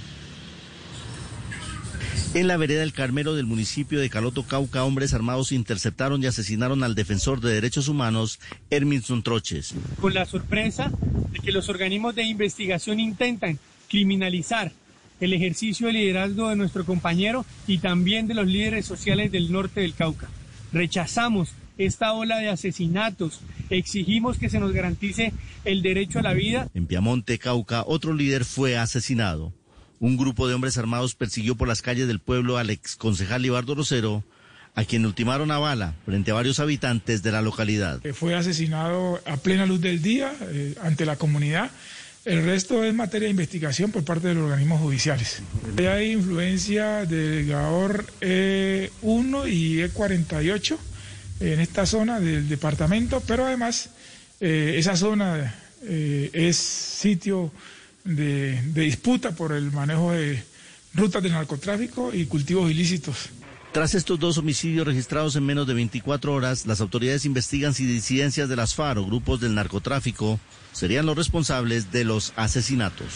En la vereda del Carmelo del municipio de Caloto, Cauca, hombres armados interceptaron y asesinaron al defensor de derechos humanos, Herminson Troches. Con la sorpresa de que los organismos de investigación intentan criminalizar el ejercicio de liderazgo de nuestro compañero y también de los líderes sociales del norte del Cauca. Rechazamos esta ola de asesinatos. Exigimos que se nos garantice el derecho a la vida. En Piamonte, Cauca, otro líder fue asesinado. Un grupo de hombres armados persiguió por las calles del pueblo al exconcejal Ibardo Rosero, a quien ultimaron a bala frente a varios habitantes de la localidad. Fue asesinado a plena luz del día eh, ante la comunidad. El resto es materia de investigación por parte de los organismos judiciales. Hay influencia de GAOR E1 y E48 en esta zona del departamento, pero además eh, esa zona eh, es sitio de, de disputa por el manejo de rutas de narcotráfico y cultivos ilícitos. Tras estos dos homicidios registrados en menos de 24 horas, las autoridades investigan si disidencias de las FARC o grupos del narcotráfico serían los responsables de los asesinatos.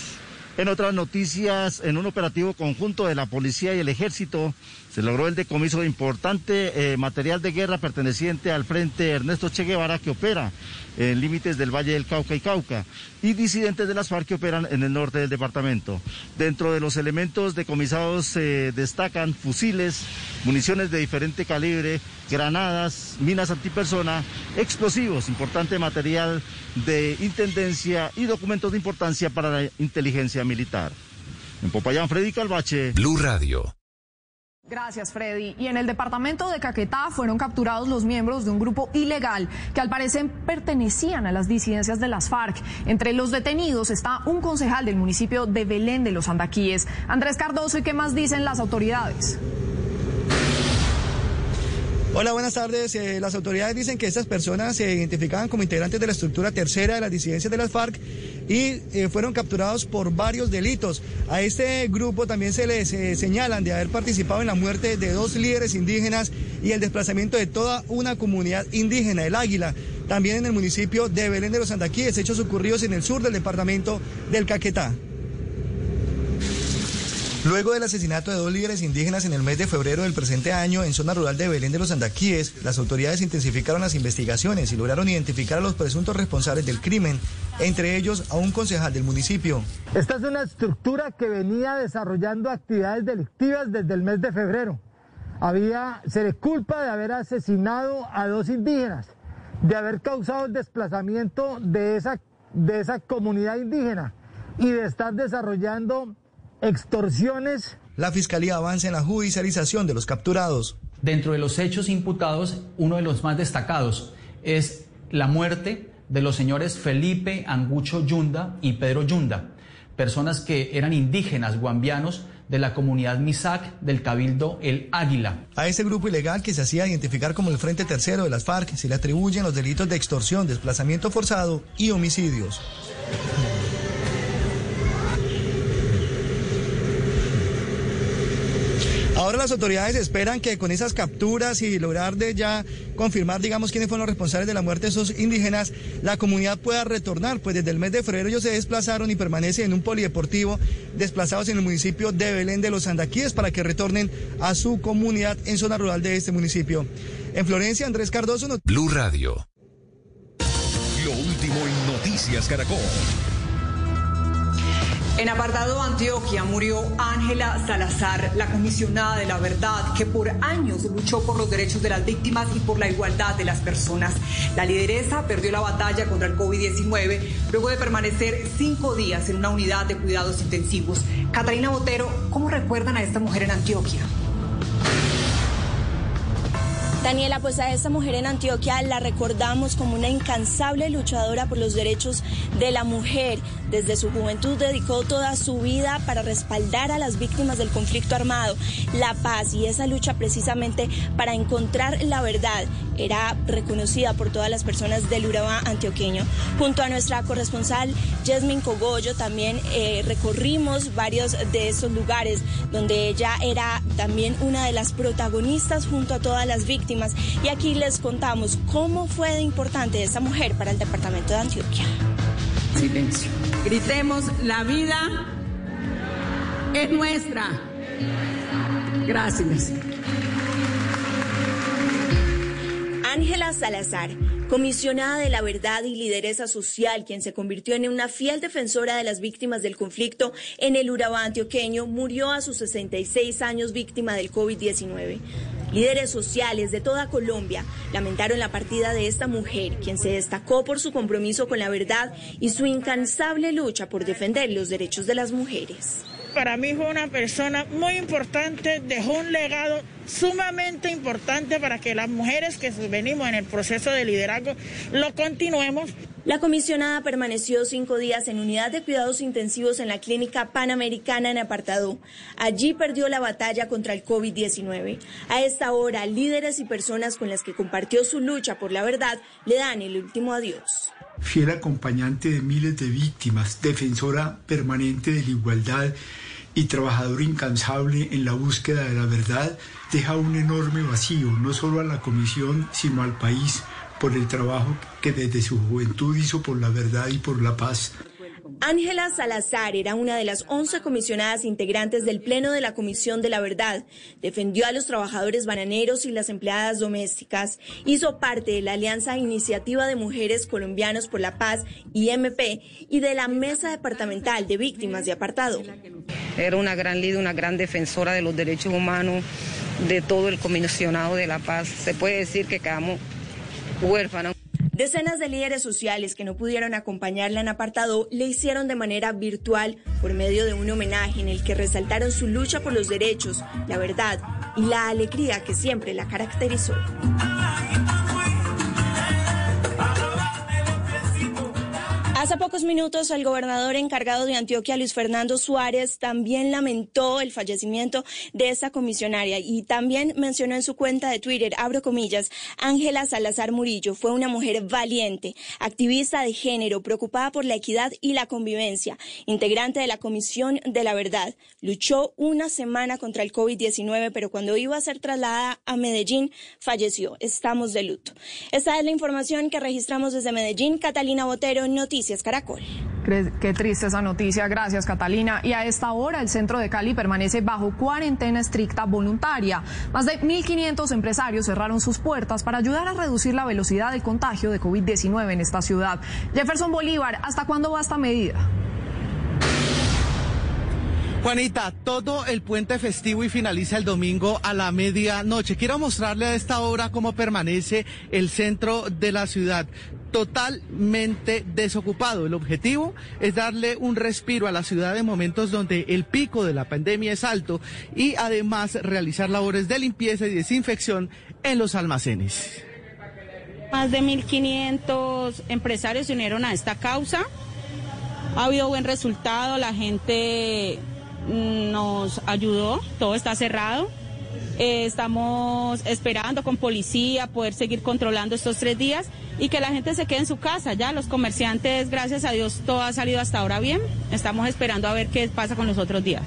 En otras noticias, en un operativo conjunto de la policía y el ejército, se logró el decomiso de importante eh, material de guerra perteneciente al Frente Ernesto Che Guevara que opera en límites del Valle del Cauca y Cauca y disidentes de las FARC que operan en el norte del departamento. Dentro de los elementos decomisados se destacan fusiles, municiones de diferente calibre, granadas, minas antipersona, explosivos, importante material de intendencia y documentos de importancia para la inteligencia militar. En Popayán, Freddy Calvache. Blue Radio. Gracias, Freddy. Y en el departamento de Caquetá fueron capturados los miembros de un grupo ilegal que al parecer pertenecían a las disidencias de las FARC. Entre los detenidos está un concejal del municipio de Belén de los Andaquíes. Andrés Cardoso, ¿y qué más dicen las autoridades? Hola, buenas tardes. Eh, las autoridades dicen que estas personas se identificaban como integrantes de la estructura tercera de las disidencias de las FARC y eh, fueron capturados por varios delitos. A este grupo también se les eh, señalan de haber participado en la muerte de dos líderes indígenas y el desplazamiento de toda una comunidad indígena, el Águila, también en el municipio de Belén de los Andaquíes, hechos ocurridos en el sur del departamento del Caquetá. Luego del asesinato de dos líderes indígenas en el mes de febrero del presente año en zona rural de Belén de los Andaquíes, las autoridades intensificaron las investigaciones y lograron identificar a los presuntos responsables del crimen, entre ellos a un concejal del municipio. Esta es una estructura que venía desarrollando actividades delictivas desde el mes de febrero. Había, se le culpa de haber asesinado a dos indígenas, de haber causado el desplazamiento de esa, de esa comunidad indígena y de estar desarrollando extorsiones. La Fiscalía avanza en la judicialización de los capturados. Dentro de los hechos imputados, uno de los más destacados es la muerte de los señores Felipe Angucho Yunda y Pedro Yunda, personas que eran indígenas guambianos de la comunidad Misac del Cabildo El Águila. A este grupo ilegal que se hacía identificar como el Frente Tercero de las FARC se le atribuyen los delitos de extorsión, desplazamiento forzado y homicidios. Ahora las autoridades esperan que con esas capturas y lograr de ya confirmar, digamos, quiénes fueron los responsables de la muerte de esos indígenas, la comunidad pueda retornar, pues desde el mes de febrero ellos se desplazaron y permanecen en un polideportivo desplazados en el municipio de Belén de los Andaquíes para que retornen a su comunidad en zona rural de este municipio. En Florencia, Andrés Cardoso. Blue Radio. Lo último en Noticias Caracol. En apartado Antioquia murió Ángela Salazar, la comisionada de la verdad, que por años luchó por los derechos de las víctimas y por la igualdad de las personas. La lideresa perdió la batalla contra el COVID-19 luego de permanecer cinco días en una unidad de cuidados intensivos. Catalina Botero, ¿cómo recuerdan a esta mujer en Antioquia? Daniela, pues a esta mujer en Antioquia la recordamos como una incansable luchadora por los derechos de la mujer. Desde su juventud dedicó toda su vida para respaldar a las víctimas del conflicto armado, la paz y esa lucha precisamente para encontrar la verdad. Era reconocida por todas las personas del Urabá antioqueño. Junto a nuestra corresponsal Jasmine Cogollo también eh, recorrimos varios de esos lugares donde ella era también una de las protagonistas junto a todas las víctimas y aquí les contamos cómo fue importante esta mujer para el departamento de Antioquia. Silencio. Gritemos, la vida es nuestra. Gracias. Ángela Salazar, comisionada de la verdad y lideresa social, quien se convirtió en una fiel defensora de las víctimas del conflicto en el Urabá antioqueño, murió a sus 66 años víctima del COVID-19. Líderes sociales de toda Colombia lamentaron la partida de esta mujer, quien se destacó por su compromiso con la verdad y su incansable lucha por defender los derechos de las mujeres. Para mí fue una persona muy importante, dejó un legado sumamente importante para que las mujeres que venimos en el proceso de liderazgo lo continuemos. La comisionada permaneció cinco días en unidad de cuidados intensivos en la clínica panamericana en Apartado. Allí perdió la batalla contra el COVID-19. A esta hora, líderes y personas con las que compartió su lucha por la verdad le dan el último adiós. Fiel acompañante de miles de víctimas, defensora permanente de la igualdad y trabajador incansable en la búsqueda de la verdad, deja un enorme vacío, no solo a la comisión, sino al país por el trabajo que desde su juventud hizo por la verdad y por la paz. Ángela Salazar era una de las 11 comisionadas integrantes del Pleno de la Comisión de la Verdad. Defendió a los trabajadores bananeros y las empleadas domésticas. Hizo parte de la Alianza Iniciativa de Mujeres Colombianos por la Paz, IMP, y de la Mesa Departamental de Víctimas de Apartado. Era una gran líder, una gran defensora de los derechos humanos de todo el comisionado de la paz. Se puede decir que quedamos huérfanos. Decenas de líderes sociales que no pudieron acompañarla en apartado le hicieron de manera virtual por medio de un homenaje en el que resaltaron su lucha por los derechos, la verdad y la alegría que siempre la caracterizó. Hace pocos minutos el gobernador encargado de Antioquia, Luis Fernando Suárez, también lamentó el fallecimiento de esta comisionaria y también mencionó en su cuenta de Twitter, abro comillas, Ángela Salazar Murillo fue una mujer valiente, activista de género, preocupada por la equidad y la convivencia, integrante de la Comisión de la Verdad. Luchó una semana contra el COVID-19, pero cuando iba a ser trasladada a Medellín, falleció. Estamos de luto. Esta es la información que registramos desde Medellín. Catalina Botero, Noticias. Caracol. Qué triste esa noticia, gracias Catalina. Y a esta hora el centro de Cali permanece bajo cuarentena estricta voluntaria. Más de 1.500 empresarios cerraron sus puertas para ayudar a reducir la velocidad del contagio de COVID-19 en esta ciudad. Jefferson Bolívar, ¿hasta cuándo va esta medida? Juanita, todo el puente festivo y finaliza el domingo a la medianoche. Quiero mostrarle a esta hora cómo permanece el centro de la ciudad totalmente desocupado. El objetivo es darle un respiro a la ciudad en momentos donde el pico de la pandemia es alto y además realizar labores de limpieza y desinfección en los almacenes. Más de 1.500 empresarios se unieron a esta causa. Ha habido buen resultado, la gente nos ayudó, todo está cerrado. Eh, estamos esperando con policía poder seguir controlando estos tres días y que la gente se quede en su casa. Ya los comerciantes, gracias a Dios, todo ha salido hasta ahora bien. Estamos esperando a ver qué pasa con los otros días.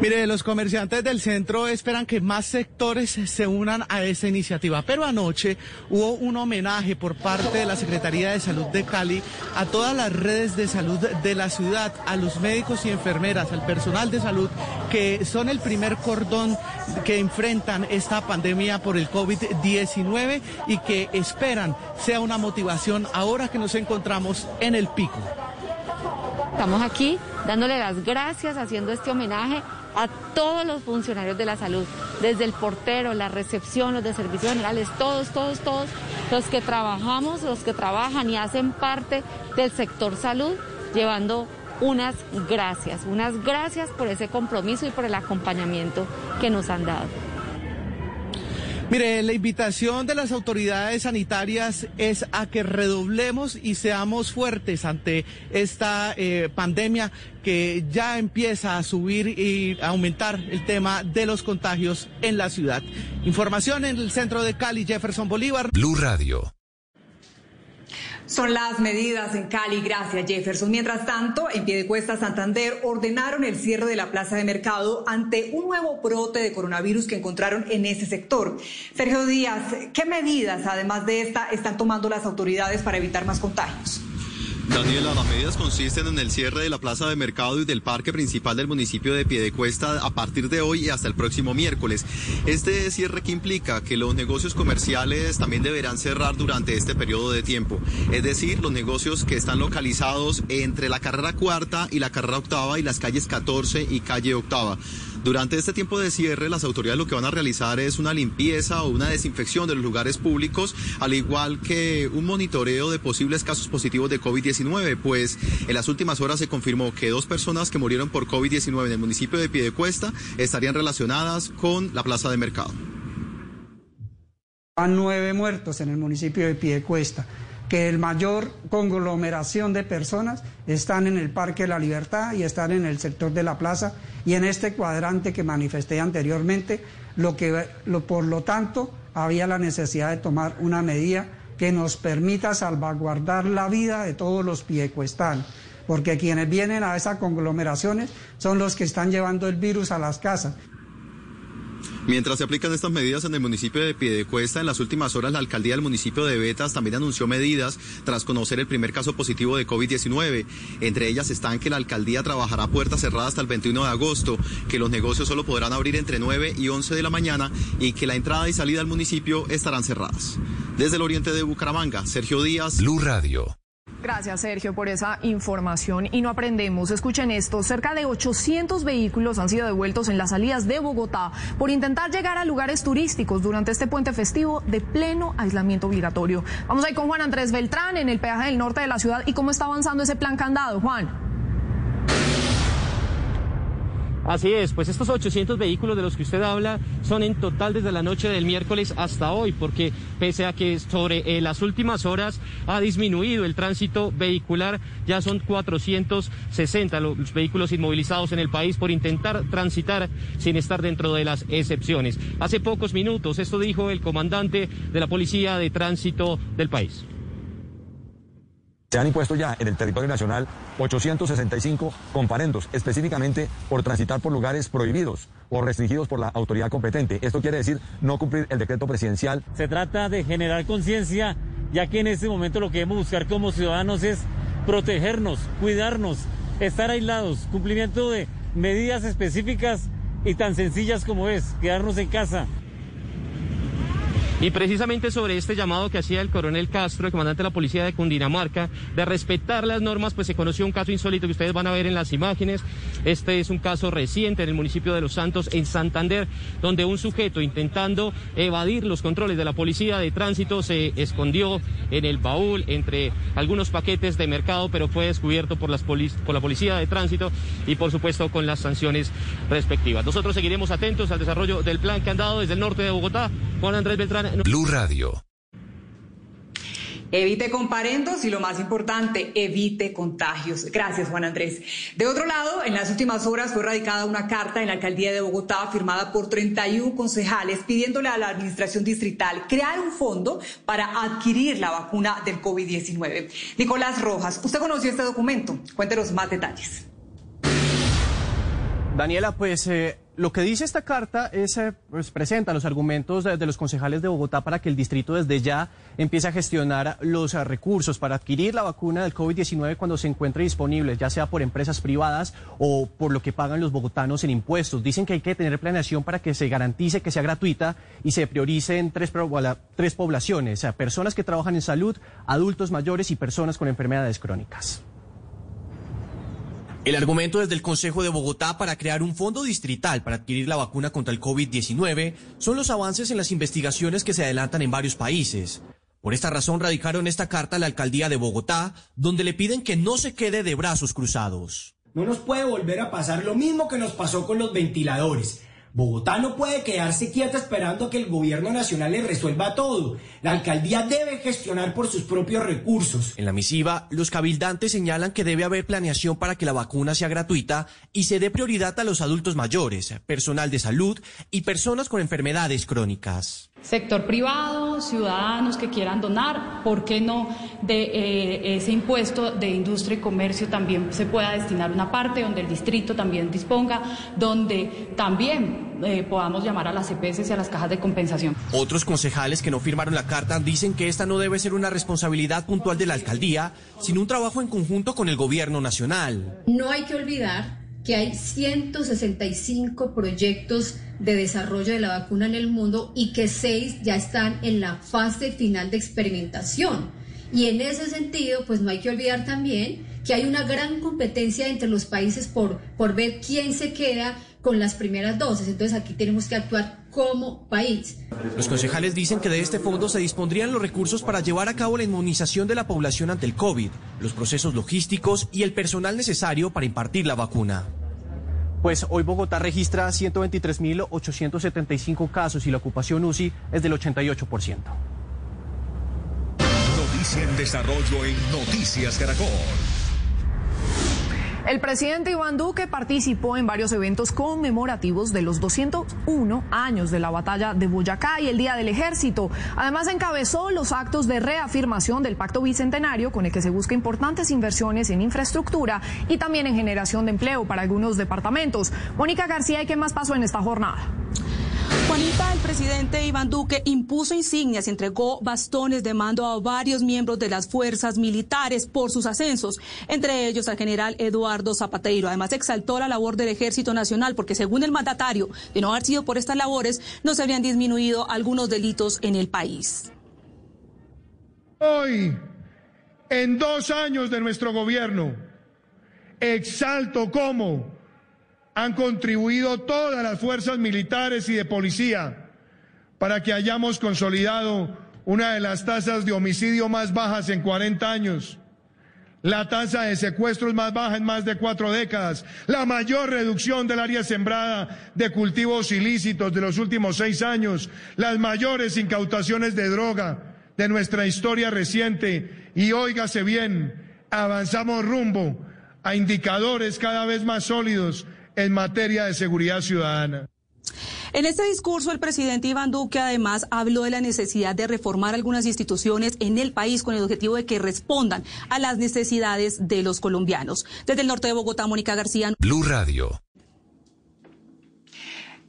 Mire, los comerciantes del centro esperan que más sectores se unan a esta iniciativa, pero anoche hubo un homenaje por parte de la Secretaría de Salud de Cali a todas las redes de salud de la ciudad, a los médicos y enfermeras, al personal de salud, que son el primer cordón que enfrentan esta pandemia por el COVID-19 y que esperan sea una motivación ahora que nos encontramos en el pico. Estamos aquí dándole las gracias, haciendo este homenaje a todos los funcionarios de la salud, desde el portero, la recepción, los de servicios generales, todos, todos, todos, los que trabajamos, los que trabajan y hacen parte del sector salud, llevando unas gracias, unas gracias por ese compromiso y por el acompañamiento que nos han dado. Mire, la invitación de las autoridades sanitarias es a que redoblemos y seamos fuertes ante esta eh, pandemia que ya empieza a subir y a aumentar el tema de los contagios en la ciudad. Información en el centro de Cali, Jefferson Bolívar. Blue Radio. Son las medidas en Cali, gracias Jefferson. Mientras tanto, en Piedecuesta, Santander, ordenaron el cierre de la plaza de mercado ante un nuevo brote de coronavirus que encontraron en ese sector. Sergio Díaz, ¿qué medidas, además de esta, están tomando las autoridades para evitar más contagios? Daniela, las medidas consisten en el cierre de la plaza de mercado y del parque principal del municipio de Piedecuesta a partir de hoy y hasta el próximo miércoles. Este cierre que implica que los negocios comerciales también deberán cerrar durante este periodo de tiempo. Es decir, los negocios que están localizados entre la carrera cuarta y la carrera octava y las calles 14 y calle octava. Durante este tiempo de cierre, las autoridades lo que van a realizar es una limpieza o una desinfección de los lugares públicos, al igual que un monitoreo de posibles casos positivos de COVID-19, pues en las últimas horas se confirmó que dos personas que murieron por COVID-19 en el municipio de Piedecuesta estarían relacionadas con la plaza de mercado. Van nueve muertos en el municipio de Piedecuesta que el mayor conglomeración de personas están en el Parque de la Libertad y están en el sector de la plaza y en este cuadrante que manifesté anteriormente, lo que, por lo tanto había la necesidad de tomar una medida que nos permita salvaguardar la vida de todos los piecuestanos, porque quienes vienen a esas conglomeraciones son los que están llevando el virus a las casas. Mientras se aplican estas medidas en el municipio de Piedecuesta, en las últimas horas la alcaldía del municipio de Betas también anunció medidas tras conocer el primer caso positivo de COVID-19. Entre ellas están que la alcaldía trabajará puertas cerradas hasta el 21 de agosto, que los negocios solo podrán abrir entre 9 y 11 de la mañana y que la entrada y salida al municipio estarán cerradas. Desde el oriente de Bucaramanga, Sergio Díaz. Blue Radio. Gracias, Sergio, por esa información. Y no aprendemos. Escuchen esto. Cerca de 800 vehículos han sido devueltos en las salidas de Bogotá por intentar llegar a lugares turísticos durante este puente festivo de pleno aislamiento obligatorio. Vamos ahí con Juan Andrés Beltrán en el peaje del norte de la ciudad y cómo está avanzando ese plan candado. Juan. Así es, pues estos 800 vehículos de los que usted habla son en total desde la noche del miércoles hasta hoy, porque pese a que sobre eh, las últimas horas ha disminuido el tránsito vehicular, ya son 460 los vehículos inmovilizados en el país por intentar transitar sin estar dentro de las excepciones. Hace pocos minutos esto dijo el comandante de la Policía de Tránsito del país. Se han impuesto ya en el territorio nacional 865 comparendos, específicamente por transitar por lugares prohibidos o restringidos por la autoridad competente. Esto quiere decir no cumplir el decreto presidencial. Se trata de generar conciencia, ya que en este momento lo que debemos buscar como ciudadanos es protegernos, cuidarnos, estar aislados, cumplimiento de medidas específicas y tan sencillas como es quedarnos en casa. Y precisamente sobre este llamado que hacía el coronel Castro, el comandante de la policía de Cundinamarca, de respetar las normas, pues se conoció un caso insólito que ustedes van a ver en las imágenes. Este es un caso reciente en el municipio de Los Santos, en Santander, donde un sujeto intentando evadir los controles de la policía de tránsito se escondió en el baúl entre algunos paquetes de mercado, pero fue descubierto por, la policía de tránsito y por supuesto con las sanciones respectivas. Nosotros seguiremos atentos al desarrollo del plan que han dado desde el norte de Bogotá. Juan Andrés Beltrán. Blue Radio. Evite comparendos y lo más importante, evite contagios. Gracias, Juan Andrés. De otro lado, en las últimas horas fue radicada una carta en la alcaldía de Bogotá firmada por 31 concejales pidiéndole a la administración distrital crear un fondo para adquirir la vacuna del COVID-19. Nicolás Rojas, usted conoció este documento. Cuéntenos más detalles. Daniela, pues eh, lo que dice esta carta es, eh, pues, presenta los argumentos de, los concejales de Bogotá para que el distrito desde ya empiece a gestionar los eh, recursos para adquirir la vacuna del COVID-19 cuando se encuentre disponible, ya sea por empresas privadas o por lo que pagan los bogotanos en impuestos. Dicen que hay que tener planeación para que se garantice que sea gratuita y se prioricen tres, tres poblaciones, o sea, personas que trabajan en salud, adultos mayores y personas con enfermedades crónicas. El argumento desde el Consejo de Bogotá para crear un fondo distrital para adquirir la vacuna contra el COVID-19 son los avances en las investigaciones que se adelantan en varios países. Por esta razón radicaron esta carta a la alcaldía de Bogotá, donde le piden que no se quede de brazos cruzados. No nos puede volver a pasar lo mismo que nos pasó con los ventiladores. Bogotá no puede quedarse quieta esperando que el gobierno nacional le resuelva todo. La alcaldía debe gestionar por sus propios recursos. En la misiva, los cabildantes señalan que debe haber planeación para que la vacuna sea gratuita y se dé prioridad a los adultos mayores, personal de salud y personas con enfermedades crónicas. Sector privado, ciudadanos que quieran donar, ¿por qué no de eh, ese impuesto de industria y comercio también se pueda destinar una parte donde el distrito también disponga, donde también eh, podamos llamar a las EPS y a las cajas de compensación? Otros concejales que no firmaron la carta dicen que esta no debe ser una responsabilidad puntual de la alcaldía, sino un trabajo en conjunto con el gobierno nacional. No hay que olvidar que hay 165 proyectos de desarrollo de la vacuna en el mundo y que seis ya están en la fase final de experimentación. Y en ese sentido, pues no hay que olvidar también que hay una gran competencia entre los países por, por ver quién se queda con las primeras dosis. Entonces aquí tenemos que actuar como país. Los concejales dicen que de este fondo se dispondrían los recursos para llevar a cabo la inmunización de la población ante el COVID, los procesos logísticos y el personal necesario para impartir la vacuna. Pues hoy Bogotá registra 123.875 casos y la ocupación UCI es del 88%. Noticia en desarrollo en Noticias Caracol. El presidente Iván Duque participó en varios eventos conmemorativos de los 201 años de la batalla de Boyacá y el Día del Ejército. Además, encabezó los actos de reafirmación del pacto bicentenario con el que se busca importantes inversiones en infraestructura y también en generación de empleo para algunos departamentos. Mónica García, ¿y qué más pasó en esta jornada? Juanita, el presidente Iván Duque impuso insignias y entregó bastones de mando a varios miembros de las fuerzas militares por sus ascensos, entre ellos al general Eduardo Zapateiro. Además, exaltó la labor del Ejército Nacional porque, según el mandatario, de no haber sido por estas labores, no se habrían disminuido algunos delitos en el país. Hoy, en dos años de nuestro gobierno, exalto cómo han contribuido todas las fuerzas militares y de policía para que hayamos consolidado una de las tasas de homicidio más bajas en 40 años, la tasa de secuestros más baja en más de cuatro décadas, la mayor reducción del área sembrada de cultivos ilícitos de los últimos seis años, las mayores incautaciones de droga de nuestra historia reciente. Y óigase bien, avanzamos rumbo a indicadores cada vez más sólidos en materia de seguridad ciudadana. En este discurso, el presidente Iván Duque además habló de la necesidad de reformar algunas instituciones en el país con el objetivo de que respondan a las necesidades de los colombianos. Desde el norte de Bogotá, Mónica García. Blue Radio.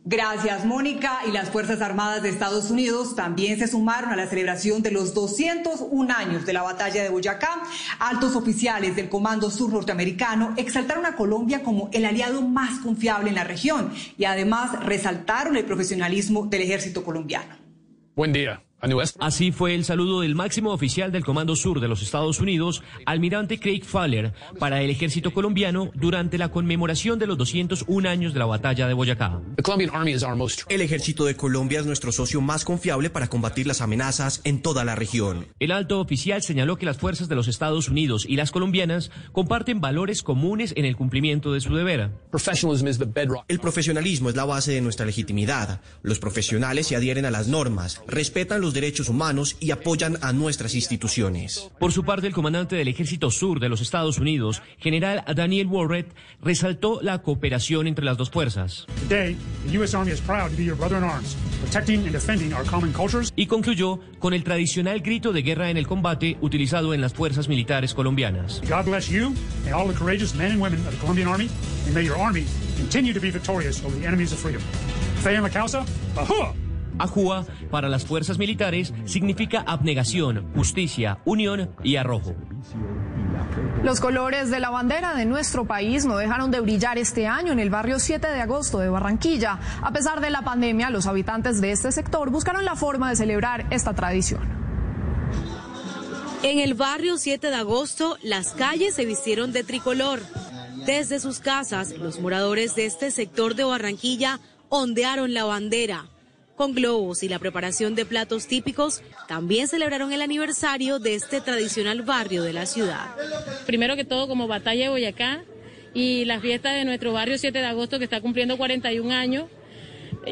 Gracias, Mónica. Y las Fuerzas Armadas de Estados Unidos también se sumaron a la celebración de los 201 años de la batalla de Boyacá. Altos oficiales del Comando Sur Norteamericano exaltaron a Colombia como el aliado más confiable en la región y además resaltaron el profesionalismo del ejército colombiano. Buen día. Así fue el saludo del máximo oficial del Comando Sur de los Estados Unidos, almirante Craig Fowler, para el ejército colombiano durante la conmemoración de los 201 años de la batalla de Boyacá. El ejército de Colombia es nuestro socio más confiable para combatir las amenazas en toda la región. El alto oficial señaló que las fuerzas de los Estados Unidos y las colombianas comparten valores comunes en el cumplimiento de su deber. El profesionalismo es la base de nuestra legitimidad. Los profesionales se adhieren a las normas, respetan los derechos humanos y apoyan a nuestras instituciones. Por su parte, el comandante del Ejército Sur de los Estados Unidos, general Daniel Warrett, resaltó la cooperación entre las dos fuerzas. Y concluyó con el tradicional grito de guerra en el combate utilizado en las fuerzas militares colombianas. God bless you and all the courageous men and women of the Colombian Army, and may your army continue to be victorious over the enemies of freedom. En la causa, ¡Ajúa! Para las fuerzas militares significa abnegación, justicia, unión y arrojo. Los colores de la bandera de nuestro país no dejaron de brillar este año en el barrio 7 de agosto de Barranquilla. A pesar de la pandemia, los habitantes de este sector buscaron la forma de celebrar esta tradición. En el barrio 7 de agosto, las calles se vistieron de tricolor. Desde sus casas, los moradores de este sector de Barranquilla ondearon la bandera. Con globos y la preparación de platos típicos, también celebraron el aniversario de este tradicional barrio de la ciudad. Primero que todo, como Batalla de Boyacá y la fiesta de nuestro barrio 7 de agosto que está cumpliendo 41 años.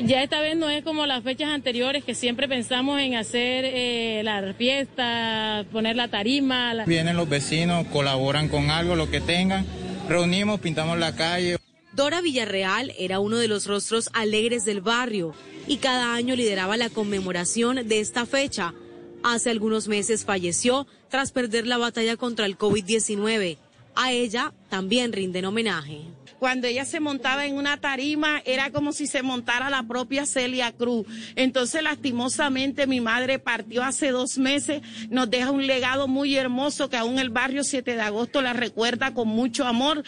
Ya esta vez no es como las fechas anteriores que siempre pensamos en hacer eh, la fiesta, poner la tarima. La... Vienen los vecinos, colaboran con algo, lo que tengan, reunimos, pintamos la calle. Dora Villarreal era uno de los rostros alegres del barrio y cada año lideraba la conmemoración de esta fecha. Hace algunos meses falleció tras perder la batalla contra el COVID-19. A ella también rinden homenaje. Cuando ella se montaba en una tarima era como si se montara la propia Celia Cruz. Entonces lastimosamente mi madre partió hace dos meses, nos deja un legado muy hermoso que aún el barrio 7 de agosto la recuerda con mucho amor.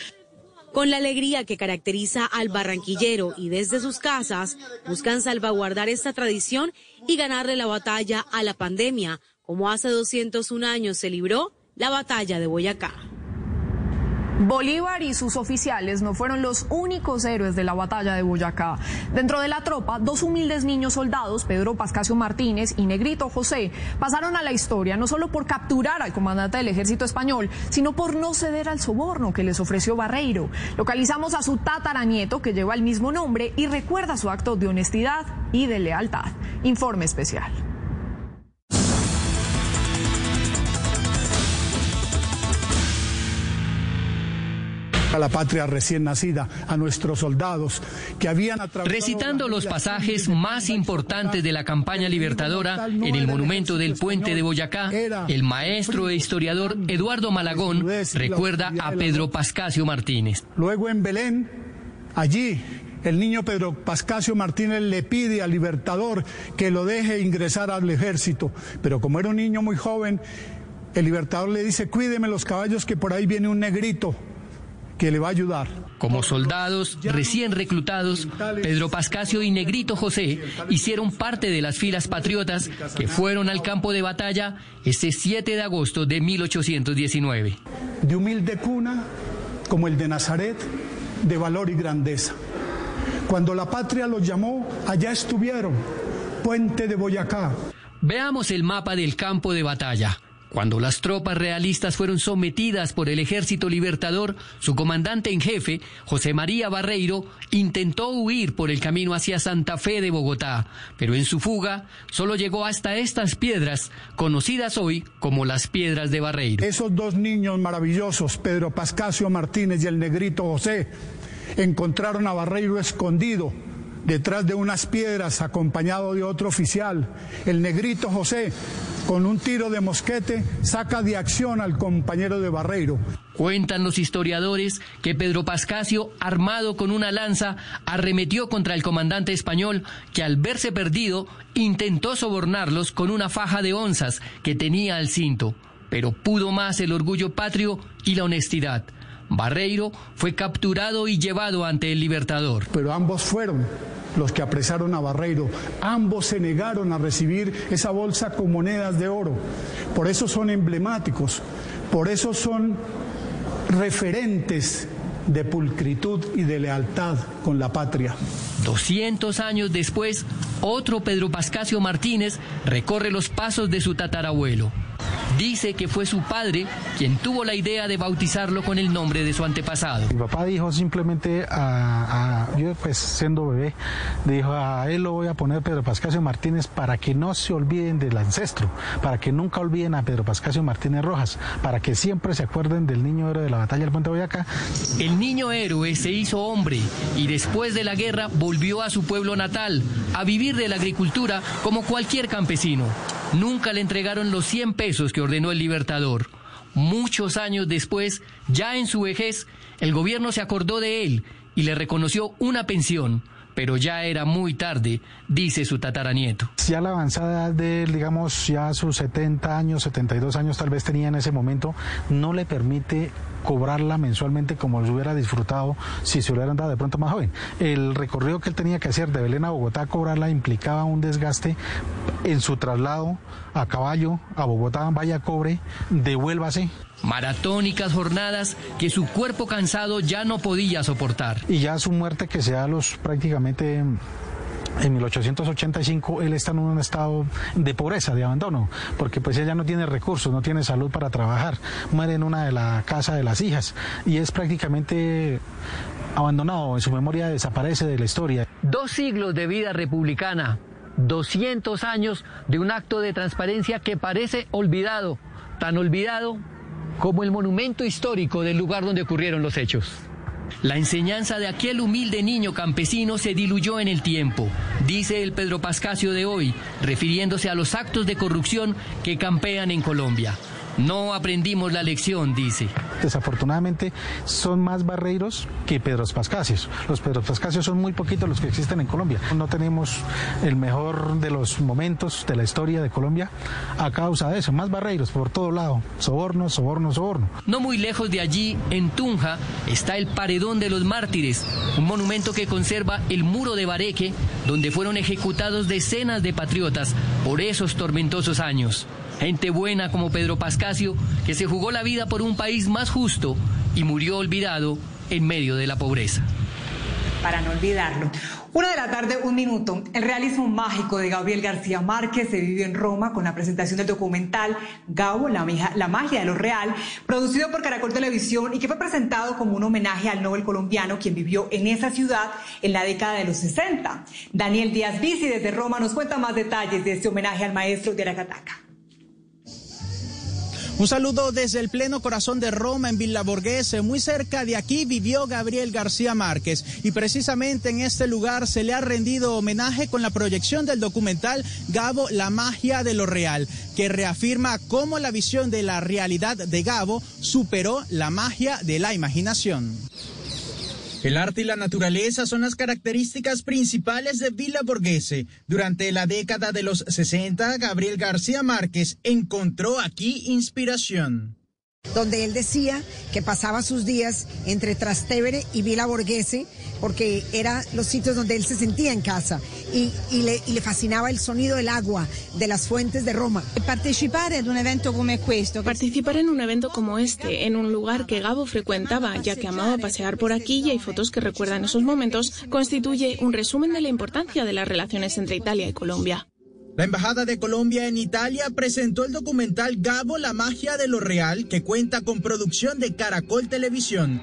Con la alegría que caracteriza al barranquillero y desde sus casas buscan salvaguardar esta tradición y ganarle la batalla a la pandemia, como hace 201 años se libró la batalla de Boyacá. Bolívar y sus oficiales no fueron los únicos héroes de la batalla de Boyacá. Dentro de la tropa, dos humildes niños soldados, Pedro Pascasio Martínez y Negrito José, pasaron a la historia no solo por capturar al comandante del ejército español, sino por no ceder al soborno que les ofreció Barreiro. Localizamos a su tataranieto, que lleva el mismo nombre, y recuerda su acto de honestidad y de lealtad. Informe especial. A la patria recién nacida, a nuestros soldados que habían atravesado... Recitando los pasajes más importantes de la campaña libertadora en el monumento del puente de Boyacá, el maestro e historiador Eduardo Malagón recuerda a Pedro Pascasio Martínez. Luego en Belén, allí el niño Pedro Pascasio Martínez le pide al libertador que lo deje ingresar al ejército, pero como era un niño muy joven, el libertador le dice, cuídeme los caballos que por ahí viene un negrito que le va a ayudar. Como soldados recién reclutados, Pedro Pascasio y Negrito José hicieron parte de las filas patriotas que fueron al campo de batalla ese 7 de agosto de 1819. De humilde cuna, como el de Nazaret, de valor y grandeza. Cuando la patria los llamó, allá estuvieron, puente de Boyacá. Veamos el mapa del campo de batalla. Cuando las tropas realistas fueron sometidas por el ejército libertador, su comandante en jefe, José María Barreiro, intentó huir por el camino hacia Santa Fe de Bogotá, pero en su fuga solo llegó hasta estas piedras, conocidas hoy como las piedras de Barreiro. Esos dos niños maravillosos, Pedro Pascasio Martínez y el negrito José, encontraron a Barreiro escondido detrás de unas piedras acompañado de otro oficial. El negrito José con un tiro de mosquete saca de acción al compañero de Barreiro. Cuentan los historiadores que Pedro Pascasio, armado con una lanza, arremetió contra el comandante español que al verse perdido intentó sobornarlos con una faja de onzas que tenía al cinto, pero pudo más el orgullo patrio y la honestidad. Barreiro fue capturado y llevado ante el Libertador. Pero ambos fueron los que apresaron a Barreiro. Ambos se negaron a recibir esa bolsa con monedas de oro. Por eso son emblemáticos, por eso son referentes de pulcritud y de lealtad con la patria. 200 años después, otro Pedro Pascasio Martínez recorre los pasos de su tatarabuelo. Dice que fue su padre quien tuvo la idea de bautizarlo con el nombre de su antepasado. Mi papá dijo simplemente a, yo pues siendo bebé, dijo a él lo voy a poner Pedro Pascasio Martínez para que no se olviden del ancestro, para que nunca olviden a Pedro Pascasio Martínez Rojas, para que siempre se acuerden del niño héroe de la batalla del Puente Boyacá. El niño héroe se hizo hombre y después de la guerra volvió a su pueblo natal, a vivir de la agricultura como cualquier campesino. Nunca le entregaron los 100 pesos que ordenó el Libertador. Muchos años después, ya en su vejez, el gobierno se acordó de él y le reconoció una pensión pero ya era muy tarde, dice su tataranieto. Ya la avanzada edad de él, digamos, ya sus 70 años, 72 años tal vez tenía en ese momento, no le permite cobrarla mensualmente como lo hubiera disfrutado si se hubieran dado de pronto más joven. El recorrido que él tenía que hacer de Belén a Bogotá, cobrarla implicaba un desgaste en su traslado a caballo a Bogotá, vaya cobre, devuélvase. Maratónicas jornadas que su cuerpo cansado ya no podía soportar. Y ya su muerte que sea los prácticamente en 1885 él está en un estado de pobreza, de abandono, porque pues ella no tiene recursos, no tiene salud para trabajar, muere en una de la casa de las hijas y es prácticamente abandonado, en su memoria desaparece de la historia. Dos siglos de vida republicana, 200 años de un acto de transparencia que parece olvidado, tan olvidado como el monumento histórico del lugar donde ocurrieron los hechos. La enseñanza de aquel humilde niño campesino se diluyó en el tiempo, dice el Pedro Pascasio de hoy, refiriéndose a los actos de corrupción que campean en Colombia. No aprendimos la lección, dice. Desafortunadamente son más barreiros que Pedros Pascasios. Los Pedros Pascasios son muy poquitos los que existen en Colombia. No tenemos el mejor de los momentos de la historia de Colombia a causa de eso. Más barreiros por todo lado. Soborno, soborno, soborno. No muy lejos de allí, en Tunja, está el Paredón de los Mártires, un monumento que conserva el muro de Bareque, donde fueron ejecutados decenas de patriotas por esos tormentosos años gente buena como Pedro Pascasio, que se jugó la vida por un país más justo y murió olvidado en medio de la pobreza. Para no olvidarlo. Una de la tarde, un minuto. El realismo mágico de Gabriel García Márquez se vivió en Roma con la presentación del documental Gabo, la, magia de lo real, producido por Caracol Televisión y que fue presentado como un homenaje al Nobel colombiano quien vivió en esa ciudad en la década de los 60. Daniel Díaz Bici desde Roma nos cuenta más detalles de este homenaje al maestro de Aracataca. Un saludo desde el pleno corazón de Roma en Villa Borghese. Muy cerca de aquí vivió Gabriel García Márquez y precisamente en este lugar se le ha rendido homenaje con la proyección del documental Gabo, la magia de lo real, que reafirma cómo la visión de la realidad de Gabo superó la magia de la imaginación. El arte y la naturaleza son las características principales de Villa Borghese. Durante la década de los 60, Gabriel García Márquez encontró aquí inspiración donde él decía que pasaba sus días entre Trastevere y Villa Borghese porque eran los sitios donde él se sentía en casa y, le, y, le, fascinaba el sonido del agua de las fuentes de Roma. Participar en un evento como este. Participar en un evento como este, en un lugar que Gabo frecuentaba, ya que amaba pasear por aquí y hay fotos que recuerdan esos momentos, constituye un resumen de la importancia de las relaciones entre Italia y Colombia. La Embajada de Colombia en Italia presentó el documental Gabo, la magia de lo real, que cuenta con producción de Caracol Televisión.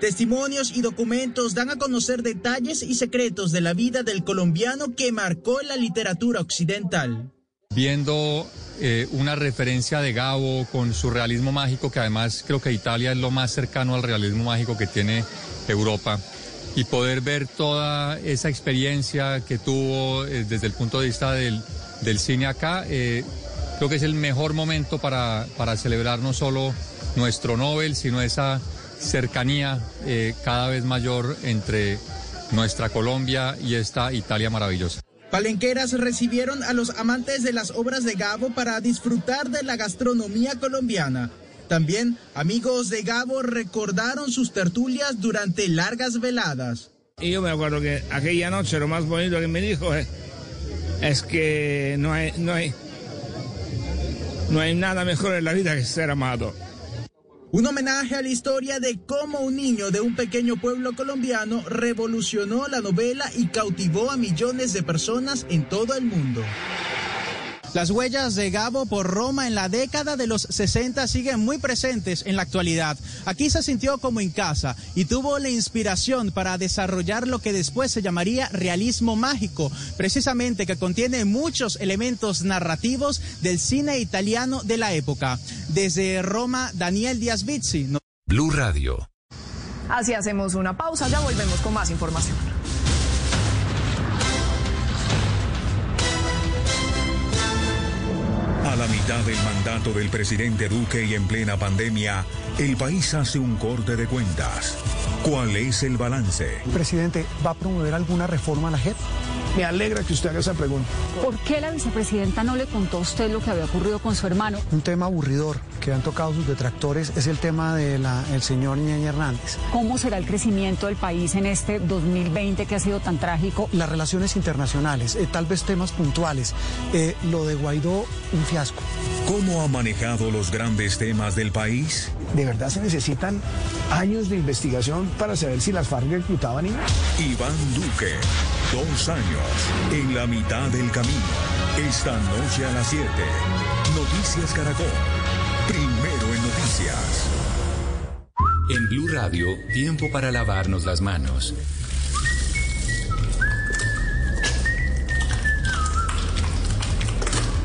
Testimonios y documentos dan a conocer detalles y secretos de la vida del colombiano que marcó la literatura occidental. Viendo eh, una referencia de Gabo con su realismo mágico, que además creo que Italia es lo más cercano al realismo mágico que tiene Europa, y poder ver toda esa experiencia que tuvo eh, desde el punto de vista del, del cine acá, eh, creo que es el mejor momento para, para celebrar no solo nuestro Nobel, sino esa cercanía eh, cada vez mayor entre nuestra Colombia y esta Italia maravillosa. Palenqueras recibieron a los amantes de las obras de Gabo para disfrutar de la gastronomía colombiana. También amigos de Gabo recordaron sus tertulias durante largas veladas. Y yo me acuerdo que aquella noche lo más bonito que me dijo es, es que no hay, no hay, no hay nada mejor en la vida que ser amado. Un homenaje a la historia de cómo un niño de un pequeño pueblo colombiano revolucionó la novela y cautivó a millones de personas en todo el mundo. Las huellas de Gabo por Roma en la década de los 60 siguen muy presentes en la actualidad. Aquí se sintió como en casa y tuvo la inspiración para desarrollar lo que después se llamaría realismo mágico, precisamente que contiene muchos elementos narrativos del cine italiano de la época. Desde Roma, Daniel Díaz Bizzi. Blue Radio. Así hacemos una pausa, ya volvemos con más información. La mitad del mandato del presidente Duque y en plena pandemia, el país hace un corte de cuentas. ¿Cuál es el balance? Presidente, ¿va a promover alguna reforma a la JEP? Me alegra que usted haga esa pregunta. ¿Por qué la vicepresidenta no le contó a usted lo que había ocurrido con su hermano? Un tema aburridor que han tocado sus detractores es el tema del señor Ñeñe Hernández. ¿Cómo será el crecimiento del país en este 2020 que ha sido tan trágico? Las relaciones internacionales, eh, tal vez temas puntuales. Eh, lo de Guaidó, un fiasco. ¿Cómo ha manejado los grandes temas del país? ¿De verdad se necesitan años de investigación para saber si las FARC reclutaban niños? Iván Duque, dos años en la mitad del camino. Esta noche a las 7. Noticias Caracol. Primero en noticias. En Blue Radio, tiempo para lavarnos las manos.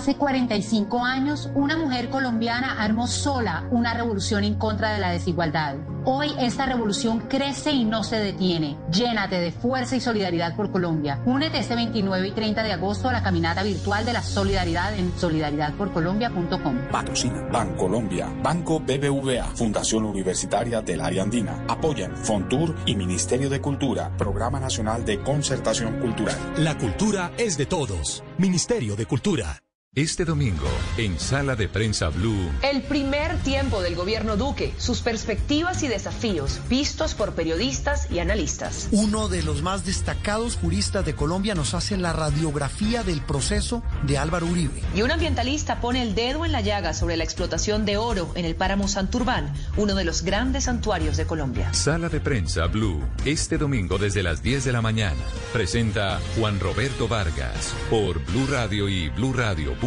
Hace 45 años, una mujer colombiana armó sola una revolución en contra de la desigualdad. Hoy esta revolución crece y no se detiene. Llénate de fuerza y solidaridad por Colombia. Únete este 29 y 30 de agosto a la caminata virtual de la solidaridad en solidaridadporcolombia.com. Patrocina Bancolombia, Banco BBVA, Fundación Universitaria del Área Andina. Apoyan Fontur y Ministerio de Cultura, Programa Nacional de Concertación Cultural. La cultura es de todos. Ministerio de Cultura. Este domingo, en Sala de Prensa Blue. El primer tiempo del gobierno Duque, sus perspectivas y desafíos vistos por periodistas y analistas. Uno de los más destacados juristas de Colombia nos hace la radiografía del proceso de Álvaro Uribe. Y un ambientalista pone el dedo en la llaga sobre la explotación de oro en el páramo Santurbán, uno de los grandes santuarios de Colombia. Sala de Prensa Blue, este domingo desde las 10 de la mañana. Presenta Juan Roberto Vargas por Blue Radio y Blue Radio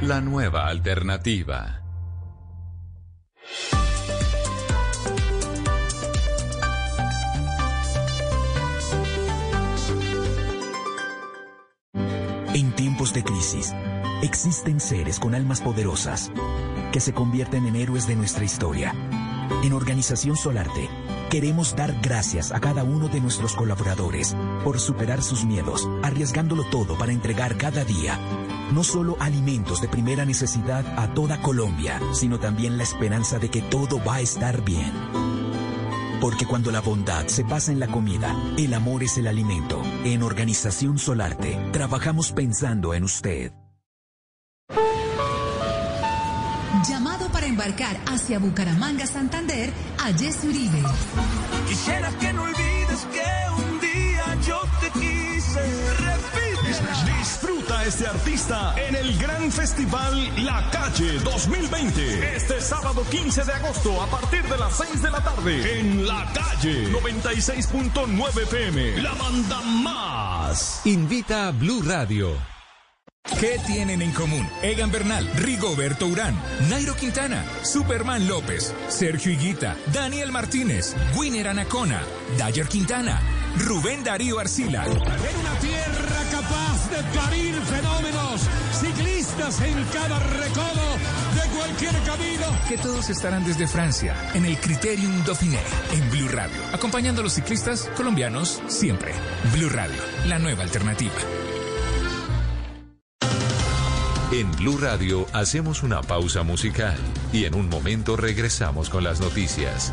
la nueva alternativa. En tiempos de crisis, existen seres con almas poderosas que se convierten en héroes de nuestra historia. En Organización Solarte, queremos dar gracias a cada uno de nuestros colaboradores por superar sus miedos, arriesgándolo todo para entregar cada día no solo alimentos de primera necesidad a toda Colombia, sino también la esperanza de que todo va a estar bien. Porque cuando la bondad se pasa en la comida, el amor es el alimento. En Organización Solarte, trabajamos pensando en usted. Llamado para embarcar hacia Bucaramanga, Santander, a Jesse Uribe. Quisiera que no olvides que Disfruta a este artista en el gran festival La Calle 2020. Este sábado 15 de agosto a partir de las 6 de la tarde en La Calle 96.9 PM. La banda más. Invita a Blue Radio. ¿Qué tienen en común? Egan Bernal, Rigoberto Urán, Nairo Quintana, Superman López, Sergio Higuita, Daniel Martínez, Winner Anacona, Dayer Quintana, Rubén Darío Arcila. Capaz de parir fenómenos, ciclistas en cada recodo de cualquier camino. Que todos estarán desde Francia, en el Criterium Dauphiné, en Blue Radio, acompañando a los ciclistas colombianos siempre. Blue Radio, la nueva alternativa. En Blue Radio hacemos una pausa musical y en un momento regresamos con las noticias.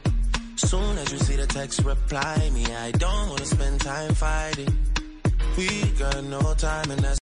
Soon as you see the text, reply me. I don't wanna spend time fighting. We got no time and that's